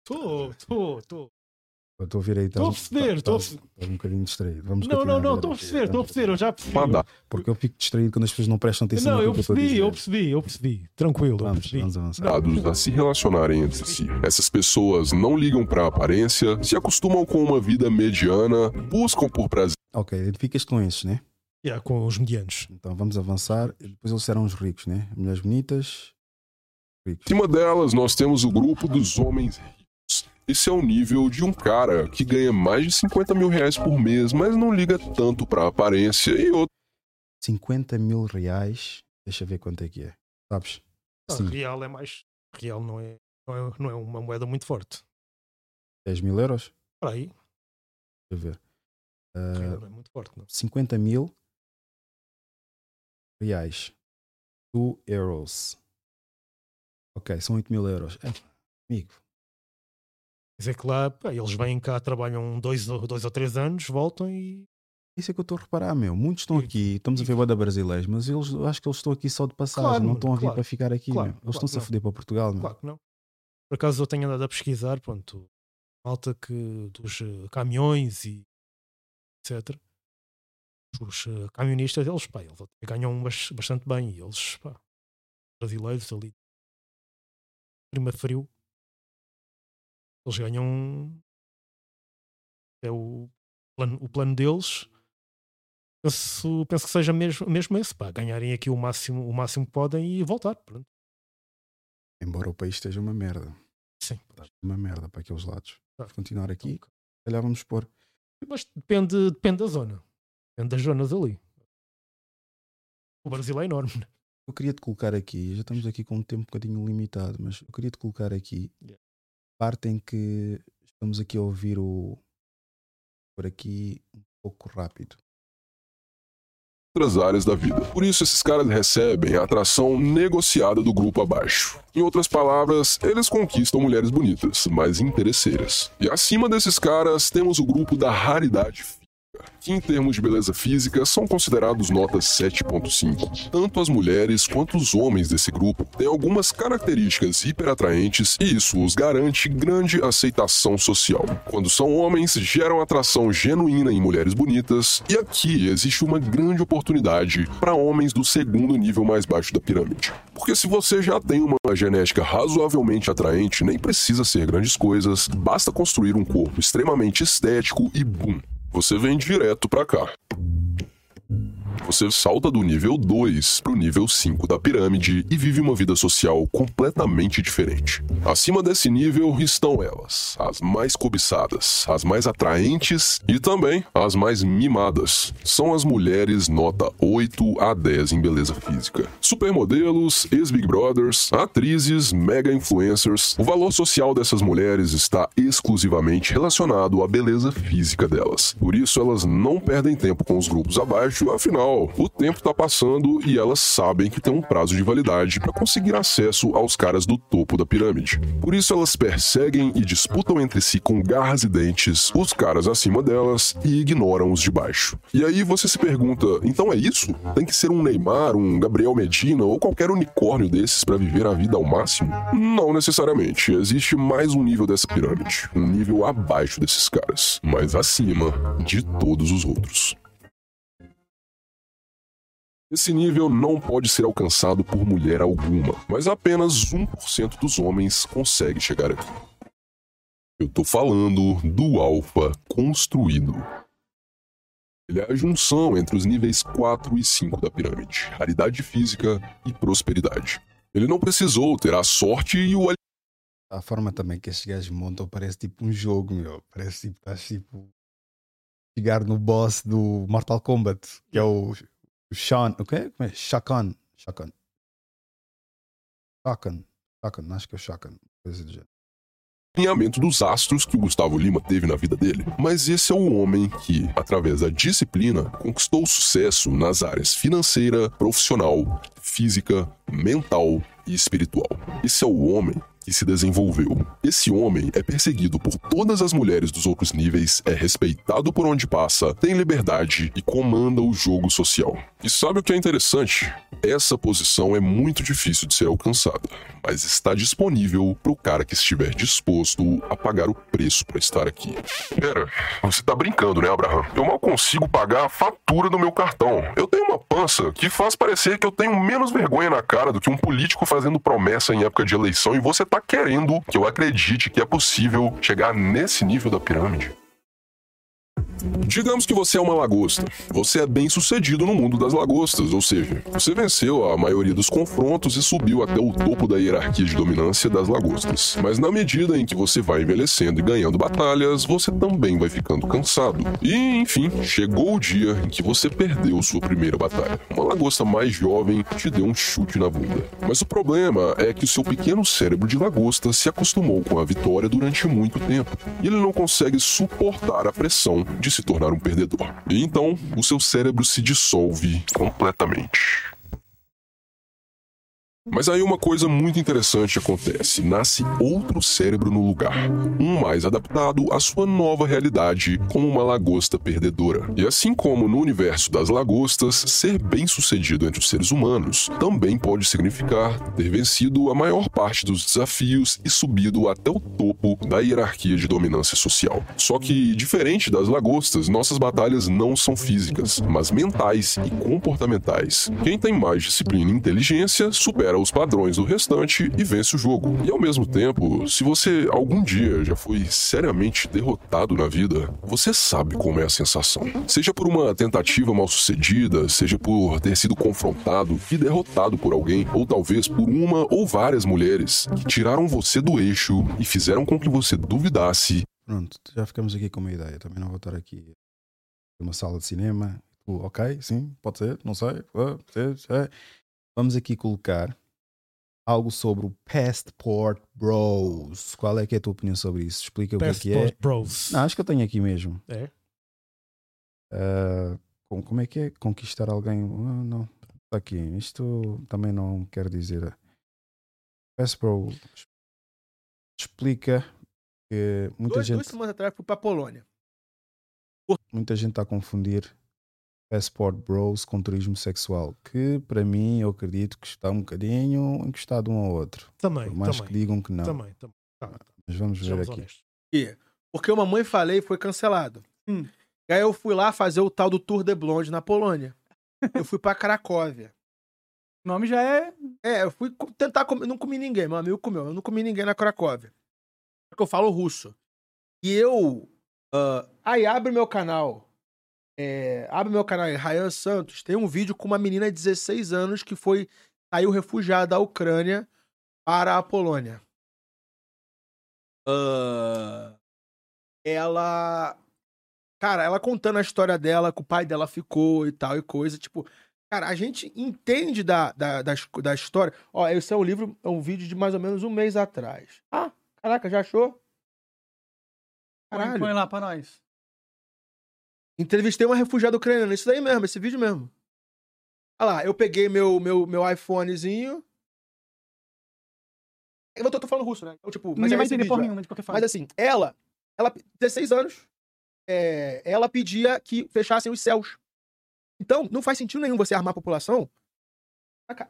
Estou, estou, estou. Estou a ver aí. Estou a perceber, estou a um bocadinho distraído. Vamos não, não, não, estou a perceber, estou a perceber, eu já percebi. Manda. Porque eu fico distraído quando as pessoas não prestam atenção Não, eu percebi, dizer. eu percebi, eu percebi. Tranquilo, eu Vamos, percebi. vamos avançar. Dados a se relacionarem entre si. Essas pessoas não ligam para a aparência, se acostumam com uma vida mediana, buscam por prazer. Ok, identificas com esses, né? Yeah, com os medianos. Então vamos avançar. Depois eles serão os ricos, né? Mulheres bonitas, ricos. Acima delas, nós temos o grupo dos homens ricos. Esse é o nível de um cara que ganha mais de 50 mil reais por mês, mas não liga tanto para a aparência e outro 50 mil reais. Deixa eu ver quanto é que é. Sabes? Ah, Sim, real é mais. Real não é, não é, não é uma moeda muito forte. 10 mil euros. Para aí, Deixa eu ver. real não é muito forte. Não. 50 mil reais. 2 euros. Ok, são 8 mil euros. É, amigo, dizer que lá pá, eles vêm cá, trabalham dois, ou- dois ou três anos, voltam e. isso é que eu estou a reparar, meu. Muitos estão E- aqui, estamos a ver boda brasileiros, mas eles, eu acho que eles estão aqui só de passagem, Claro, não estão a vir claro. para ficar aqui, Claro, meu. Eles estão-se a foder para Portugal, meu. Claro que não. Por acaso eu tenho andado a pesquisar, pronto, malta que dos eh, caminhões e etc. Os eh, camionistas, eles, pá, eles ganham bas- bastante bem e eles, pá, brasileiros ali, clima frio, eles ganham é o plano, o plano deles. Penso, penso que seja mesmo, mesmo esse, pá, ganharem aqui o máximo, o máximo que podem e voltar. Pronto. Embora o país esteja uma merda. Sim. Uma merda para aqueles lados. Tá. Continuar aqui. Se calhar vamos pôr. Mas depende, depende da zona. Depende das zonas ali. O Brasil é enorme. né? Eu queria te colocar aqui, já estamos aqui com um tempo um bocadinho limitado, mas eu queria te colocar aqui Yeah. Parte em que estamos aqui a ouvir o por aqui um pouco rápido. outras áreas da vida. Por isso, esses caras recebem a atração negociada do grupo abaixo. Em outras palavras, eles conquistam mulheres bonitas, mas interesseiras. E acima desses caras, temos o grupo da raridade que em termos de beleza física são considerados notas 7.5. Tanto as mulheres quanto os homens desse grupo têm algumas características hiperatraentes e isso os garante grande aceitação social. Quando são homens, geram atração genuína em mulheres bonitas, e aqui existe uma grande oportunidade para homens do segundo nível mais baixo da pirâmide. Porque se você já tem uma genética razoavelmente atraente, nem precisa ser grandes coisas, basta construir um corpo extremamente estético e bum, você vem direto pra cá. Você salta do nível 2 pro nível 5 da pirâmide e vive uma vida social completamente diferente. Acima desse nível estão elas, as mais cobiçadas, as mais atraentes e também as mais mimadas. São as mulheres nota 8 a 10 em beleza física. Supermodelos, ex-Big Brothers, atrizes, mega influencers. O valor social dessas mulheres está exclusivamente relacionado à beleza física delas. Por isso elas não perdem tempo com os grupos abaixo, afinal, o tempo tá passando e elas sabem que tem um prazo de validade para conseguir acesso aos caras do topo da pirâmide. Por isso elas perseguem e disputam entre si com garras e dentes os caras acima delas e ignoram os de baixo. E aí você se pergunta, então é isso? Tem que ser um Neymar, um Gabriel Medina ou qualquer unicórnio desses para viver a vida ao máximo? Não necessariamente. Existe mais um nível dessa pirâmide, um nível abaixo desses caras, mas acima de todos os outros. Esse nível não pode ser alcançado por mulher alguma, mas apenas 1% dos homens consegue chegar aqui. Eu tô falando do alfa construído. Ele é a junção entre os níveis 4 e 5 da pirâmide, raridade física e prosperidade. Ele não precisou ter a sorte e o A forma também que esses gajos montam parece tipo um jogo, meu. Parece tipo, estás tipo. Chegar no boss do Mortal Kombat, que é o, o Sean. O quê? Como é? Shakan. Shakan. Shakan. Shakan, acho que é o Shakan. Coisa do gênero alinhamento dos astros que o Gustavo Lima teve na vida dele. Mas esse é o homem que, através da disciplina, conquistou sucesso nas áreas financeira, profissional, física, mental e espiritual. Esse é o homem que se desenvolveu. Esse homem é perseguido por todas as mulheres dos outros níveis, é respeitado por onde passa, tem liberdade e comanda o jogo social. E sabe o que é interessante? Essa posição é muito difícil de ser alcançada, mas está disponível para o cara que estiver disposto a pagar o preço para estar aqui. Pera, você tá brincando, né, Abraham? Eu mal consigo pagar a fatura do meu cartão. Eu tenho uma pança que faz parecer que eu tenho menos vergonha na cara do que um político fazendo promessa em época de eleição e você tá querendo que eu acredite que é possível chegar nesse nível da pirâmide. Digamos que você é uma lagosta. Você é bem sucedido no mundo das lagostas, ou seja, você venceu a maioria dos confrontos e subiu até o topo da hierarquia de dominância das lagostas. Mas na medida em que você vai envelhecendo e ganhando batalhas, você também vai ficando cansado. E, enfim, chegou o dia em que você perdeu sua primeira batalha. Uma lagosta mais jovem te deu um chute na bunda. Mas o problema é que o seu pequeno cérebro de lagosta se acostumou com a vitória durante muito tempo. E ele não consegue suportar a pressão de se tornar um perdedor. E então, o seu cérebro se dissolve completamente. Mas aí uma coisa muito interessante acontece: nasce outro cérebro no lugar, um mais adaptado à sua nova realidade como uma lagosta perdedora. E assim como no universo das lagostas, ser bem-sucedido entre os seres humanos também pode significar ter vencido a maior parte dos desafios e subido até o topo da hierarquia de dominância social. Só que, diferente das lagostas, nossas batalhas não são físicas, mas mentais e comportamentais. Quem tem mais disciplina e inteligência supera os padrões do restante e vence o jogo. E ao mesmo tempo, se você algum dia já foi seriamente derrotado na vida, você sabe como é a sensação. Seja por uma tentativa mal sucedida, seja por ter sido confrontado e derrotado por alguém, ou talvez por uma ou várias mulheres que tiraram você do eixo e fizeram com que você duvidasse. Pronto, já ficamos aqui com uma ideia. Também não vou estar aqui numa sala de cinema. Ok, sim, pode ser, não sei. Vamos aqui colocar algo sobre o Passport Bros. Qual é que é a tua opinião sobre isso? Explica Passport o que é que é. Bros. Não, acho que eu tenho aqui mesmo. É? Uh, como é que é conquistar alguém? Uh, não, está aqui. Isto também não quer dizer. Passport explica que muita Dois, gente. duas semanas atrás fui pra Polônia. Muita gente está a confundir Passport Bros com turismo sexual, que para mim eu acredito que está um bocadinho encostado um ao outro. Também, Por mais também. que digam que não. Também, também. Tá. Mas vamos ver Sejamos aqui. honestos. Porque o Mamãe Falei foi cancelado. Hum. E aí eu fui lá fazer o tal do Tour de Blonde na Polônia. [LAUGHS] Eu fui pra Cracóvia. O nome já é. É, eu fui tentar comer. Não comi ninguém, meu amigo comeu. Eu não comi ninguém na Cracóvia. Porque eu falo russo. E eu. ah, aí abre meu canal. É, abre meu canal aí, Ryan Santos. Tem um vídeo com uma menina de 16 anos que foi. Saiu refugiada da Ucrânia para a Polônia. Ah, ela. Cara, ela contando a história dela, que o pai dela ficou e tal e coisa. Tipo, cara, a gente entende da, da, da, da história. Ó, esse é um livro, é um vídeo de mais ou menos um mês atrás. Ah, caraca, já achou? Põe, Caralho. põe lá pra nós. Entrevistei uma refugiada ucraniana. Isso daí mesmo, esse vídeo mesmo. Olha lá, eu peguei meu, meu, meu iPhonezinho. Eu tô, tô falando russo, né? Então, tipo, mas Ninguém é vai esse entender vídeo, por é. nenhuma de qualquer forma. Mas assim, ela, ela, 16 anos, é, ela pedia que fechassem os céus. Então, não faz sentido nenhum você armar a população.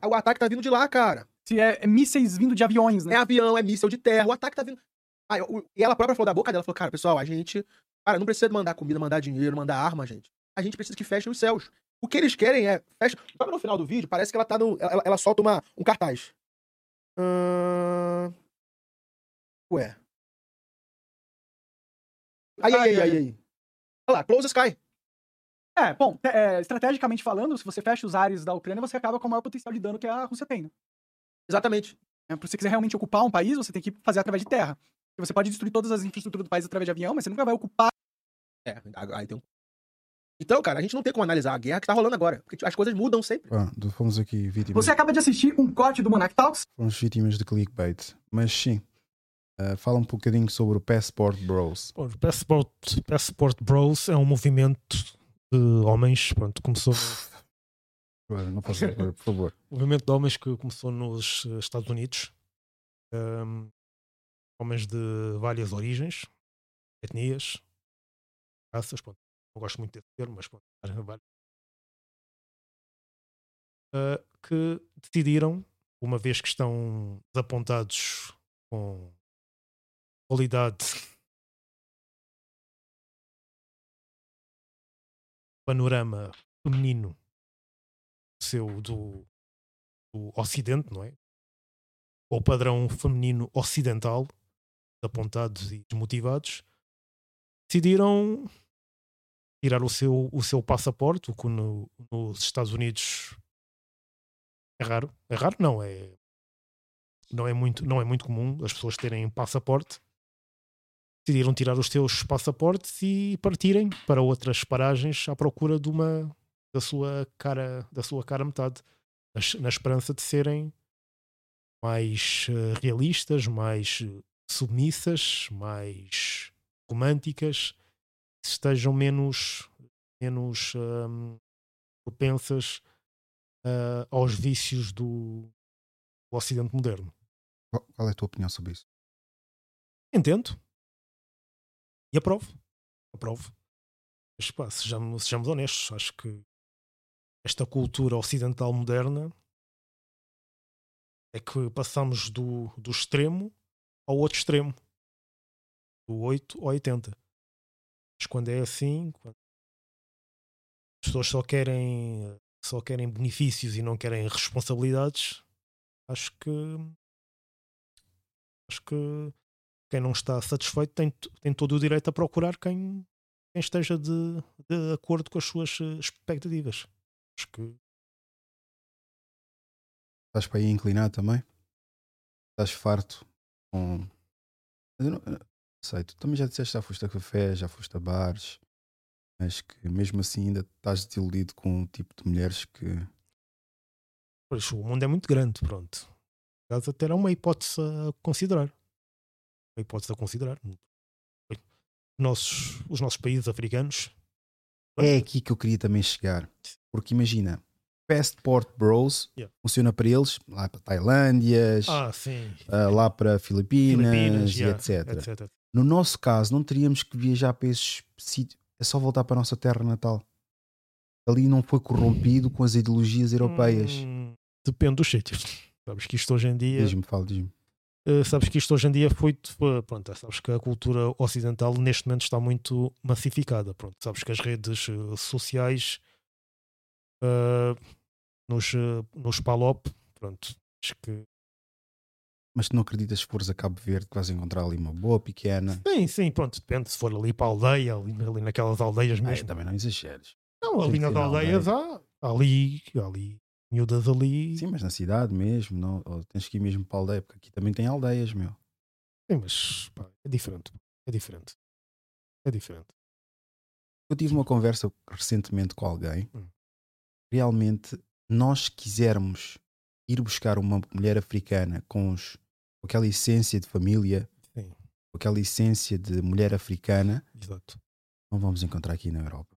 O ataque tá vindo de lá, cara. Se é, é mísseis vindo de aviões, né? É avião, é míssel de terra, o ataque tá vindo. Ah, o- e ela própria falou da boca dela, falou, cara, pessoal, a gente. Cara, não precisa mandar comida, mandar dinheiro, mandar arma, gente. A gente precisa que fechem os céus. O que eles querem é. Fecha... Sabe no final do vídeo? Parece que ela tá no. Ela, ela solta uma, um cartaz. Ahn, Ué. Aí, aí, aí, aí, aí. Olha lá, close the sky. É, bom, é, estrategicamente falando, se você fecha os ares da Ucrânia, você acaba com o maior potencial de dano que a Rússia tem. né? Exatamente. É, se você quiser realmente ocupar um país, você tem que fazer através de terra. Você pode destruir todas as infraestruturas do país através de avião, mas você nunca vai ocupar. É, aí tem um. Então, cara, a gente não tem como analisar a guerra que tá rolando agora. Porque as coisas mudam sempre. Pronto, fomos aqui vítimas, Você acaba de assistir um corte do Monarch Talks. fomos vítimas de clickbait. Mas sim, uh, fala um bocadinho sobre o Passport Bros. Bom, o Passport, Passport Bros é um movimento de homens, pronto, começou [LAUGHS] Não faça por favor. um [LAUGHS] movimento de homens que começou nos eh, Estados Unidos. Ahm, homens de várias origens, etnias, pronto, não gosto muito desse termo, mas pronto. [LAUGHS] Ah, que decidiram, uma vez que estão desapontados com qualidade panorama feminino seu do, do Ocidente, não é? Ou padrão feminino ocidental, apontados e desmotivados, decidiram tirar o seu, o seu passaporte, o que no- nos Estados Unidos é raro. É raro, não, é não é muito, não é muito comum as pessoas terem passaporte. Decidiram tirar os seus passaportes e partirem para outras paragens à procura de uma da sua cara da sua cara metade, na, es- na esperança de serem mais eh, realistas, mais eh, submissas, mais românticas, estejam menos menos ahm, propensas ah, aos vícios do, do Ocidente moderno. Qual qual é a tua opinião sobre isso? Entendo. E aprovo. Aprovo. Mas pá, sejamos, sejamos honestos, acho que esta cultura ocidental moderna é que passamos do, do extremo ao outro extremo. Do 8 ao 80. Mas quando é assim, quando as pessoas só querem só querem benefícios e não querem responsabilidades, acho que acho que quem não está satisfeito tem, tem todo o direito a procurar quem, quem esteja de, de acordo com as suas eh, expectativas. Acho que Estás para aí inclinar também? Estás farto com. Sei, tu também já disseste já foste a café, já foste a bares, mas que mesmo assim ainda estás desiludido com um tipo de mulheres que. pois, o mundo é muito grande, pronto. Caso até era uma hipótese a considerar. Uma hipótese a considerar. Nossos, os nossos países africanos É aqui que eu queria também chegar. Porque imagina, Passport Bros Yeah. funciona para eles lá para Tailândias, Ah, ah, lá para Filipinas, Filipinas, e yeah, etc. etc. No nosso caso, não teríamos que viajar para esses sítios. É só voltar para a nossa terra natal. Ali não foi corrompido com as ideologias europeias. Hum, depende dos sítios. Sabes que isto hoje em dia. Diz-me, fala, diz-me. Uh, sabes que isto hoje em dia foi, foi- pronto, sabes que a cultura ocidental neste momento está muito massificada pronto, sabes que as redes uh, sociais uh, nos, nos PALOP pronto, acho que Mas tu não acreditas que fores a Cabo Verde que vais encontrar ali uma boa pequena? sim, sim, pronto, depende se for ali para a aldeia ali, ali naquelas aldeias Ai, mesmo também não exageres. não, ali nas ser na aldeias há há ali, ali miúdas ali Sim, mas na cidade mesmo, não, ou tens que ir mesmo para a aldeia, porque aqui também tem aldeias, meu. sim, mas pá, é diferente é diferente é diferente Eu tive uma conversa recentemente com alguém. Hum. Realmente, nós quisermos ir buscar uma mulher africana com, os, com aquela essência de família, Sim. com aquela essência de mulher africana, exato não vamos encontrar aqui na Europa.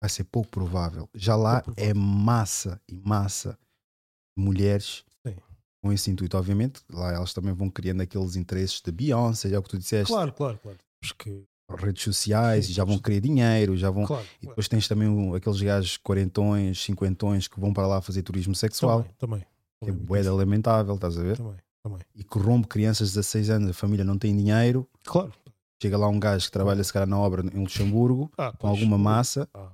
vai ser pouco provável. Já lá é massa e massa de mulheres Sim. com esse intuito. Obviamente, lá elas também vão criando aqueles interesses de Beyoncé, é o que tu disseste. Claro, claro, claro. Porque Redes sociais, e já vão querer dinheiro, já vão. Claro, e depois tens também o- aqueles gajos quarentões, cinquentões que vão para lá fazer turismo sexual. também. Que é boeda lamentável, estás a ver? Também, também. E corrompe crianças de 16 anos, a família não tem dinheiro. Claro. Chega lá um gajo que trabalha se calhar na obra em Luxemburgo, Ah, com alguma massa, Ah.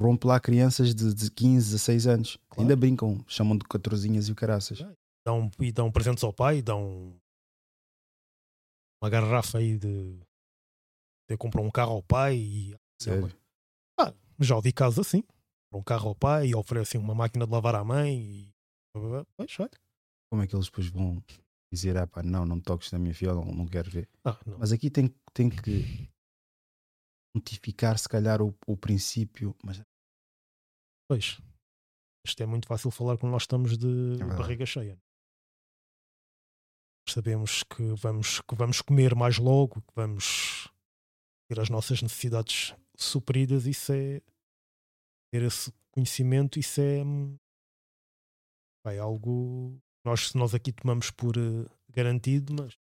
rompe lá crianças de, de 15, 16 anos. Ainda brincam, chamam de catorzinhas e o caraças. dão, e dão presentes ao pai, dão uma garrafa aí de. de comprar um carro ao pai e. Sério? Ah, já ouvi casos assim. Um carro ao pai e oferecem uma máquina de lavar à mãe e. Pois, olha. Como é que eles depois vão dizer, ah pá, não, não me toques na minha filha, não, quero ver. Ah, não. Mas aqui tem, tem que notificar se calhar o, o princípio, mas Pois. Isto é muito fácil falar quando nós estamos de É barriga cheia. Sabemos que vamos, que vamos comer mais logo, que vamos ter as nossas necessidades supridas. Isso é. Ter esse conhecimento, isso é. É algo que nós, nós aqui tomamos por eh, garantido, mas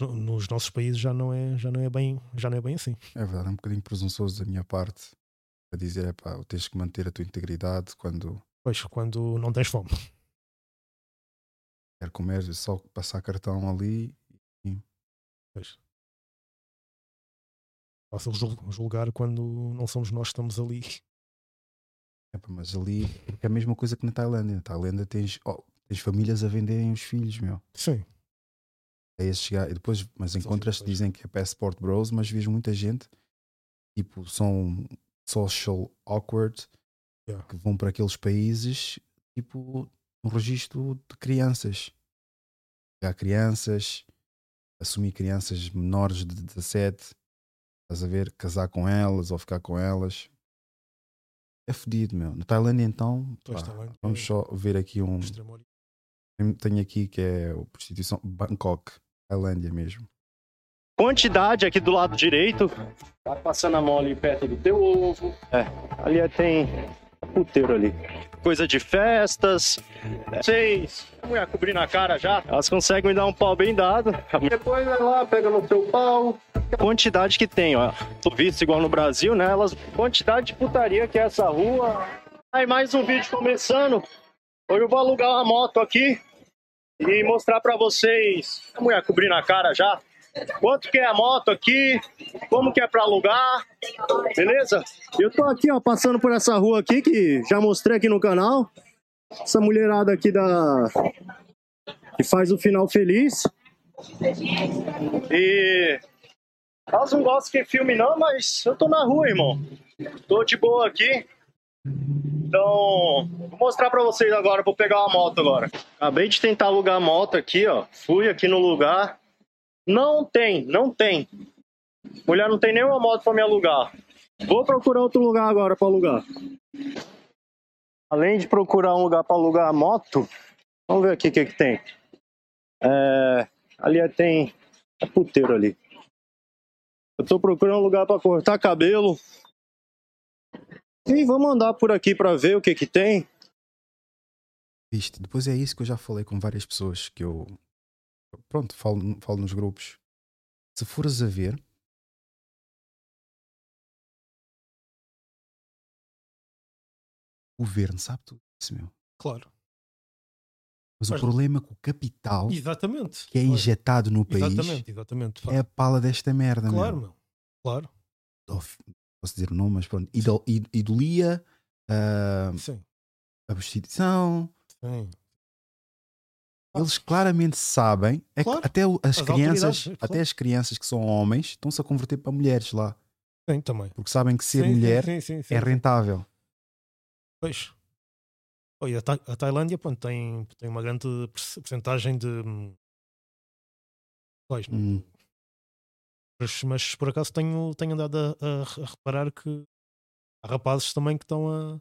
no- nos nossos países já não é, já não é, bem, já não é bem assim. é verdade, é um bocadinho presunçoso da minha parte a dizer, é pá, tens que manter a tua integridade quando Pois, quando não tens fome. quer comer, é só passar cartão ali. E... Pois. Fácil jul- julgar quando não somos nós que estamos ali. Mas ali é a mesma coisa que na Tailândia. Na Tailândia tens, oh, tens famílias a venderem os filhos, meu. Sim. É esse chegar, e depois, mas encontras dizem que é passport bros, mas vejo muita gente, tipo, são social awkward, Yeah. que vão para aqueles países, tipo, no registro de crianças. Pegar crianças, assumir crianças menores de 17, estás a ver, casar com elas ou ficar com elas. É fedido, meu. Na Tailândia, então, pá, Tailândia vamos é só ver aqui um. Tenho- aqui que é a prostituição Bangkok, Tailândia mesmo. Quantidade aqui do lado direito. Tá passando a mão ali perto do teu ovo. É, ali tem puteiro ali. Coisa de festas. Seis. A mulher cobrindo a cara já. Elas conseguem dar um pau bem dado. Depois vai lá, pega no seu pau. Quantidade que tem, ó. Tô visto igual no Brasil, né? Elas, quantidade de putaria que é essa rua. Aí mais um vídeo começando. Hoje eu vou alugar uma moto aqui e mostrar pra vocês. A mulher cobrindo a cara já. Quanto que é a moto aqui? Como que é pra alugar? Beleza? Eu tô aqui, ó, passando por essa rua aqui que já mostrei aqui no canal. Essa mulherada aqui da que faz o final feliz. E elas não gostam que filme não, mas eu tô na rua, irmão. Tô de boa aqui. Então, vou mostrar pra vocês agora, vou pegar uma moto agora. Acabei de tentar alugar a moto aqui, ó. Fui aqui no lugar. Não tem, não tem. Mulher não tem nenhuma moto pra me alugar. Vou procurar outro lugar agora pra alugar. Além de procurar um lugar pra alugar a moto, vamos ver aqui o que, que tem. É, ali é- tem é puteiro ali. Eu tô procurando um lugar pra cortar cabelo. E vamos andar por aqui pra ver o que que tem. Viste? Depois é isso que eu já falei com várias pessoas que eu. Pronto, falo, falo nos grupos. Se fores a ver. O governo sabe tudo isso, meu. Claro. Mas o problema é que o capital Exatamente. que é Claro. injetado no país Exatamente, exatamente. é a pala desta merda, Claro, meu. meu. Claro. Of- Posso dizer o nome, mas pronto. Idol, id- idolia, ah, Sim. a prostituição. Sim. Eles claramente sabem, é Claro. até as, As crianças, claro. até as crianças que são homens estão-se a converter para mulheres lá, Sim, também. porque sabem que ser Sim, mulher sim, sim, é rentável. Pois. Oh, a, a Tailândia pronto, tem, tem uma grande porcentagem de. hum, Pois, Hum. mas, mas por acaso tenho, tenho andado a, a- a reparar que há rapazes também que estão a,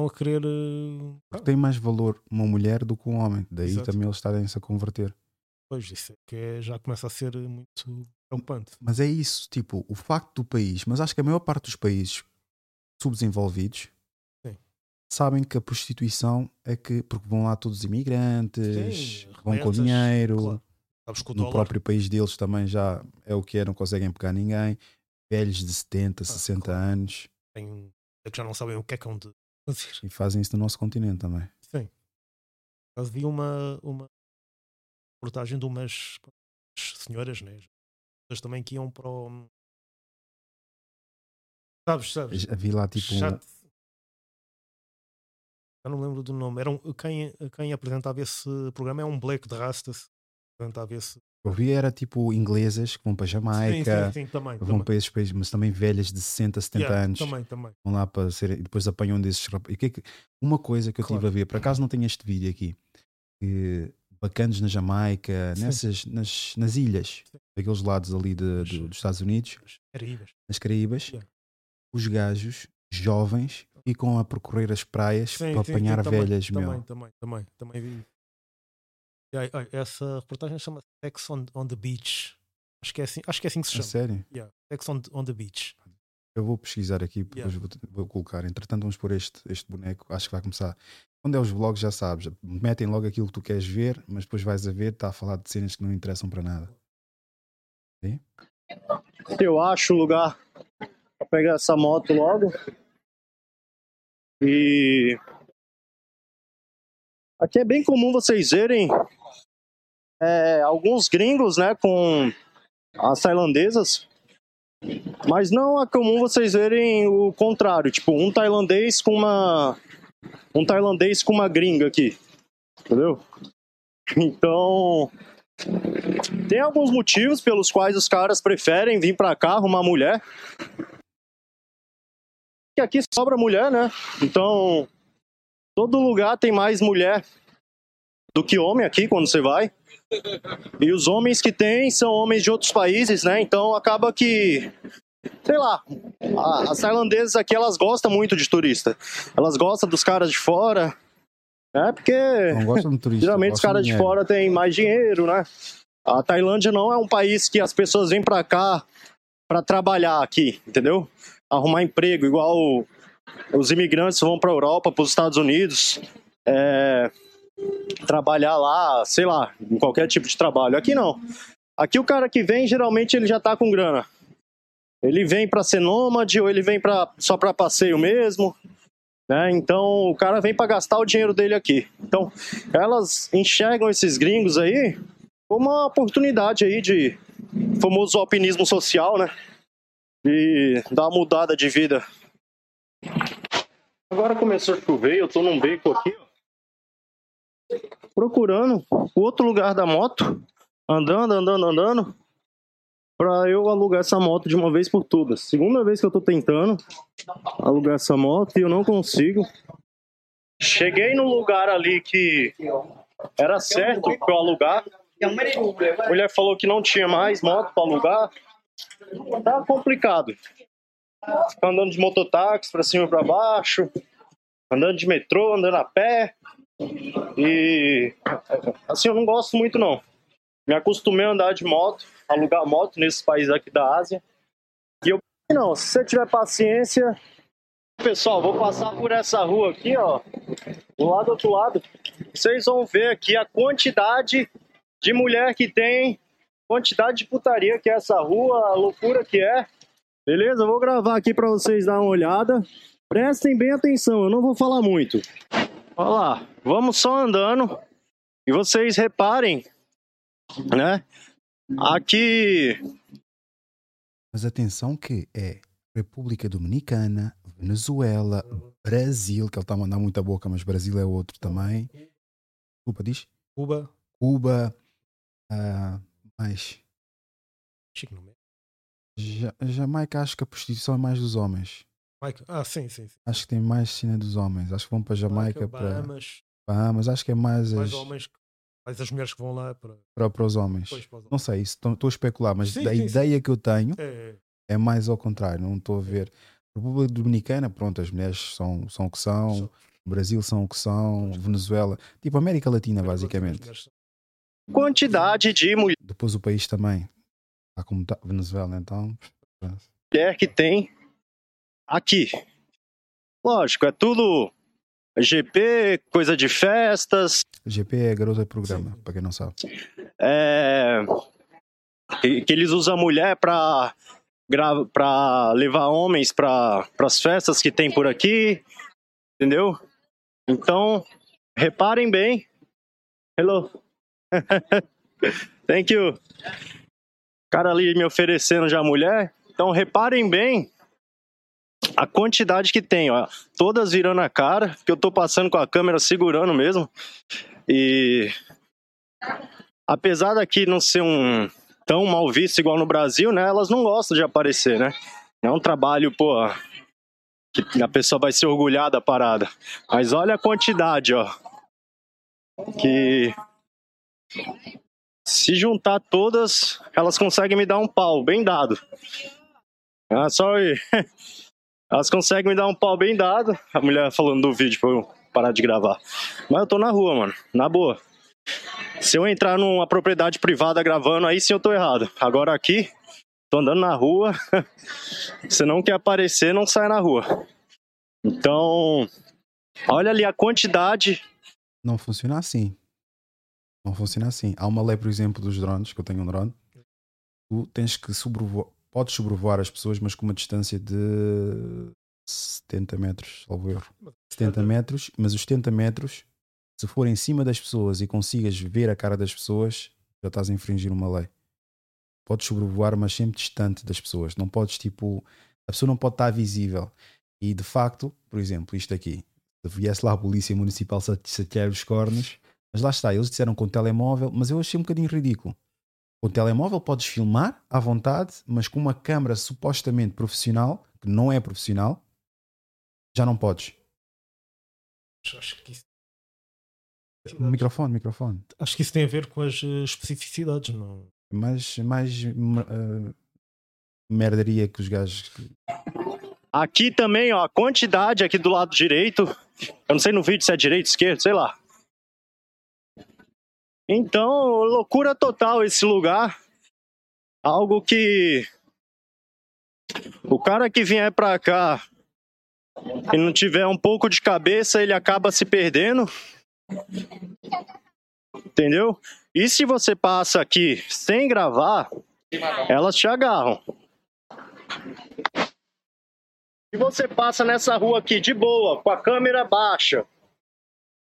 estão a querer. eh, Porque tem mais valor uma mulher do que um homem. Daí Exato. também eles estarem-se a converter. Pois, isso é que é- já começa a ser muito preocupante. Mas é isso, tipo, o facto do país, mas acho que a maior parte dos países subdesenvolvidos Sim. sabem que a prostituição é que, porque vão lá todos os imigrantes, Sim, vão com dinheiro, claro. No dólar- próprio país deles também já é o que é, não conseguem pegar ninguém, velhos de Ah, 70, 60 anos, Tem, é que já não sabem o que é que hão de fazer. E fazem isso no nosso continente também. Sim. Eu vi uma, uma reportagem de umas senhoras, né? Elas também que iam para o. Sabes, sabes? Vi lá, tipo, um- Eu não lembro do nome. Era um, quem, quem apresentava esse programa é um Blake de Rastas. Apresentava esse. Eu vi era tipo inglesas que vão para Jamaica, sim, sim, também, vão também. para esses países, mas também velhas de 60, 70 Yeah, anos. também, também. Vão lá para ser, e depois apanham um desses rap- o que é Uma coisa que eu estive a ver, por acaso não tenho este vídeo aqui, que bacanos na Jamaica, Sim. nessas, nas, nas ilhas, daqueles lados ali de- de- dos Estados Unidos, Caraíbas. nas Caraíbas, os gajos jovens ficam a percorrer as praias Sim, para sim, apanhar sim, também, velhas, meu. Também, também, também, também vi. Olha, essa reportagem chama Sex on, on the Beach. Acho que é assim, acho que é assim que se A chama. sério? Yeah, Sex on, on the Beach. Eu vou pesquisar aqui, depois vou, vou colocar. Entretanto, vamos pôr este, este boneco. Acho que vai começar. Quando é os vlogs, já sabes, metem logo aquilo que tu queres ver, mas depois vais a ver, está a falar de cenas que não interessam para nada. Sim? Eu acho o lugar pra pegar essa moto logo. E aqui é bem comum vocês verem é, alguns gringos, né, com as tailandesas. Mas não é comum vocês verem o contrário, tipo um tailandês com uma um tailandês com uma gringa aqui, entendeu? Então tem alguns motivos pelos quais os caras preferem vir pra cá arrumar mulher. Que aqui sobra mulher, né? Então, todo lugar tem mais mulher do que homem aqui quando você vai. E os homens que tem são homens de outros países, né? Então acaba que sei lá, as tailandesas aqui elas gostam muito de turista. Elas gostam dos caras de fora, né? Porque de turista. Geralmente os caras de dinheiro. fora têm mais dinheiro, né? A Tailândia não é um país que as pessoas vêm pra cá pra trabalhar aqui, entendeu? Arrumar emprego, igual os imigrantes vão pra Europa, pros Estados Unidos, é, trabalhar lá, sei lá, em qualquer tipo de trabalho. Aqui não. Aqui o cara que vem, geralmente ele já tá com grana. Ele vem pra ser nômade ou ele vem pra, só pra passeio mesmo. Né? Então o cara vem para gastar o dinheiro dele aqui. Então elas enxergam esses gringos aí como uma oportunidade aí de famoso alpinismo social, né? De dar uma mudada de vida. Agora começou a chover, eu tô num beco aqui, ó. Procurando o outro lugar da moto, andando, andando, andando, pra eu alugar essa moto de uma vez por todas. Segunda vez que eu tô tentando alugar essa moto e eu não consigo. Cheguei no lugar ali que era certo pra eu alugar. A mulher falou que não tinha mais moto pra alugar. Tá complicado. Ficar andando de mototáxi pra cima e pra baixo, andando de metrô, andando a pé. E assim eu não gosto muito não. Me acostumei a andar de moto, alugar moto nesses países aqui da Ásia. E eu não, se você tiver paciência, pessoal, vou passar por essa rua aqui, ó, do lado do outro lado. Vocês vão ver aqui a quantidade de mulher que tem, quantidade de putaria que é essa rua, a loucura que é. Beleza? Vou gravar aqui pra vocês dar uma olhada. Prestem bem atenção, eu não vou falar muito. Olha lá, vamos só andando e vocês reparem, né? Aqui Mas atenção que é República Dominicana, Venezuela, Brasil, que ele está a mandar muita boca, mas Brasil é outro também. Desculpa, diz? Cuba. Cuba. ah, mais. Chico no meio. Ja- Jamaica, acho que a prostituição é mais dos homens. Mike- Ah, sim, sim. sim. Acho que tem mais cena dos homens. Acho que vão para Jamaica, para Bahamas. Bahamas. Acho que é mais, Mais as, homens, que- mais as mulheres que vão lá para. para, para os homens. Pois, para os Não sei, estou a especular, mas Sim, da sim, sim. ideia que eu tenho É. é mais ao contrário. Não estou a ver. República Dominicana, pronto, as mulheres são, são o que são. Brasil são o que são. Venezuela. Tipo América Latina, basicamente. quantidade de mulher Depois o país também. Está como tá, Venezuela, então. que tem aqui. Lógico, é tudo GP, coisa de festas. GP é garota de programa, para quem não sabe. É, que, que eles usam a mulher para para levar homens para as festas que tem por aqui, entendeu? Então, reparem bem. Hello. [LAUGHS] Thank you. Cara ali me oferecendo já mulher. Então, reparem bem a quantidade que tem, ó. Todas virando a cara, que eu tô passando com a câmera segurando mesmo. E apesar daqui não ser um tão mal visto igual no Brasil, né? Elas não gostam de aparecer, né? É um trabalho, pô, que a pessoa vai se orgulhar da parada. Mas olha a quantidade, ó. Que se juntar todas, elas conseguem me dar um pau bem dado. Ah, sorry. [LAUGHS] Elas conseguem me dar um pau bem dado. A mulher falando do vídeo pra eu parar de gravar. Mas eu tô na rua, mano. Na boa. Se eu entrar numa propriedade privada gravando, aí sim eu tô errado. Agora aqui, tô andando na rua. [LAUGHS] Se não quer aparecer, não sai na rua. Então, olha ali a quantidade. Não funciona assim. Não funciona assim. Há uma lei, por exemplo, dos drones, que eu tenho um drone. Tu tens que sobrevoar, podes sobrevoar as pessoas, mas com uma distância de 70 metros, salvo erro. 70 metros, mas os 70 metros se for em cima das pessoas e consigas ver a cara das pessoas, já estás a infringir uma lei. Podes sobrevoar, mas sempre distante das pessoas. Não podes, tipo, a pessoa não pode estar visível. E de facto, por exemplo, isto aqui, se viesse lá a polícia municipal saquear os cornos, mas lá está, eles disseram com o telemóvel, mas eu achei um bocadinho ridículo. O telemóvel podes filmar à vontade, mas com uma câmera supostamente profissional, que não é profissional, já não podes. Acho que isso Microfone, microfone. Acho que isso tem a ver com as uh, especificidades, não? Mais, mais uh, merdaria que os gajos. Aqui também, ó, a quantidade aqui do lado direito. Eu não sei no vídeo se é direito, esquerdo, sei lá. Então, loucura total esse lugar. Algo que o cara que vier pra cá e não tiver um pouco de cabeça, ele acaba se perdendo. Entendeu? E se você passa aqui sem gravar, elas te agarram. Se você passa nessa rua aqui de boa, com a câmera baixa,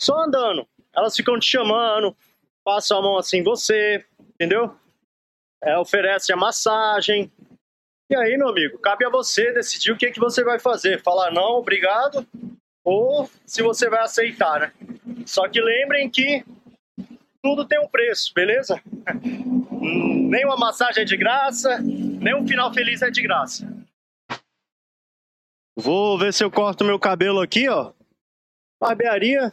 só andando, elas ficam te chamando, passam a mão assim em você, entendeu? É, oferece a massagem. E aí, meu amigo, cabe a você decidir o que, que você vai fazer. Falar não, obrigado, ou se você vai aceitar, né? Só que lembrem que tudo tem um preço, beleza? [LAUGHS] nem uma massagem é de graça, nem um final feliz é de graça. Vou ver se eu corto meu cabelo aqui, ó. Barbearia.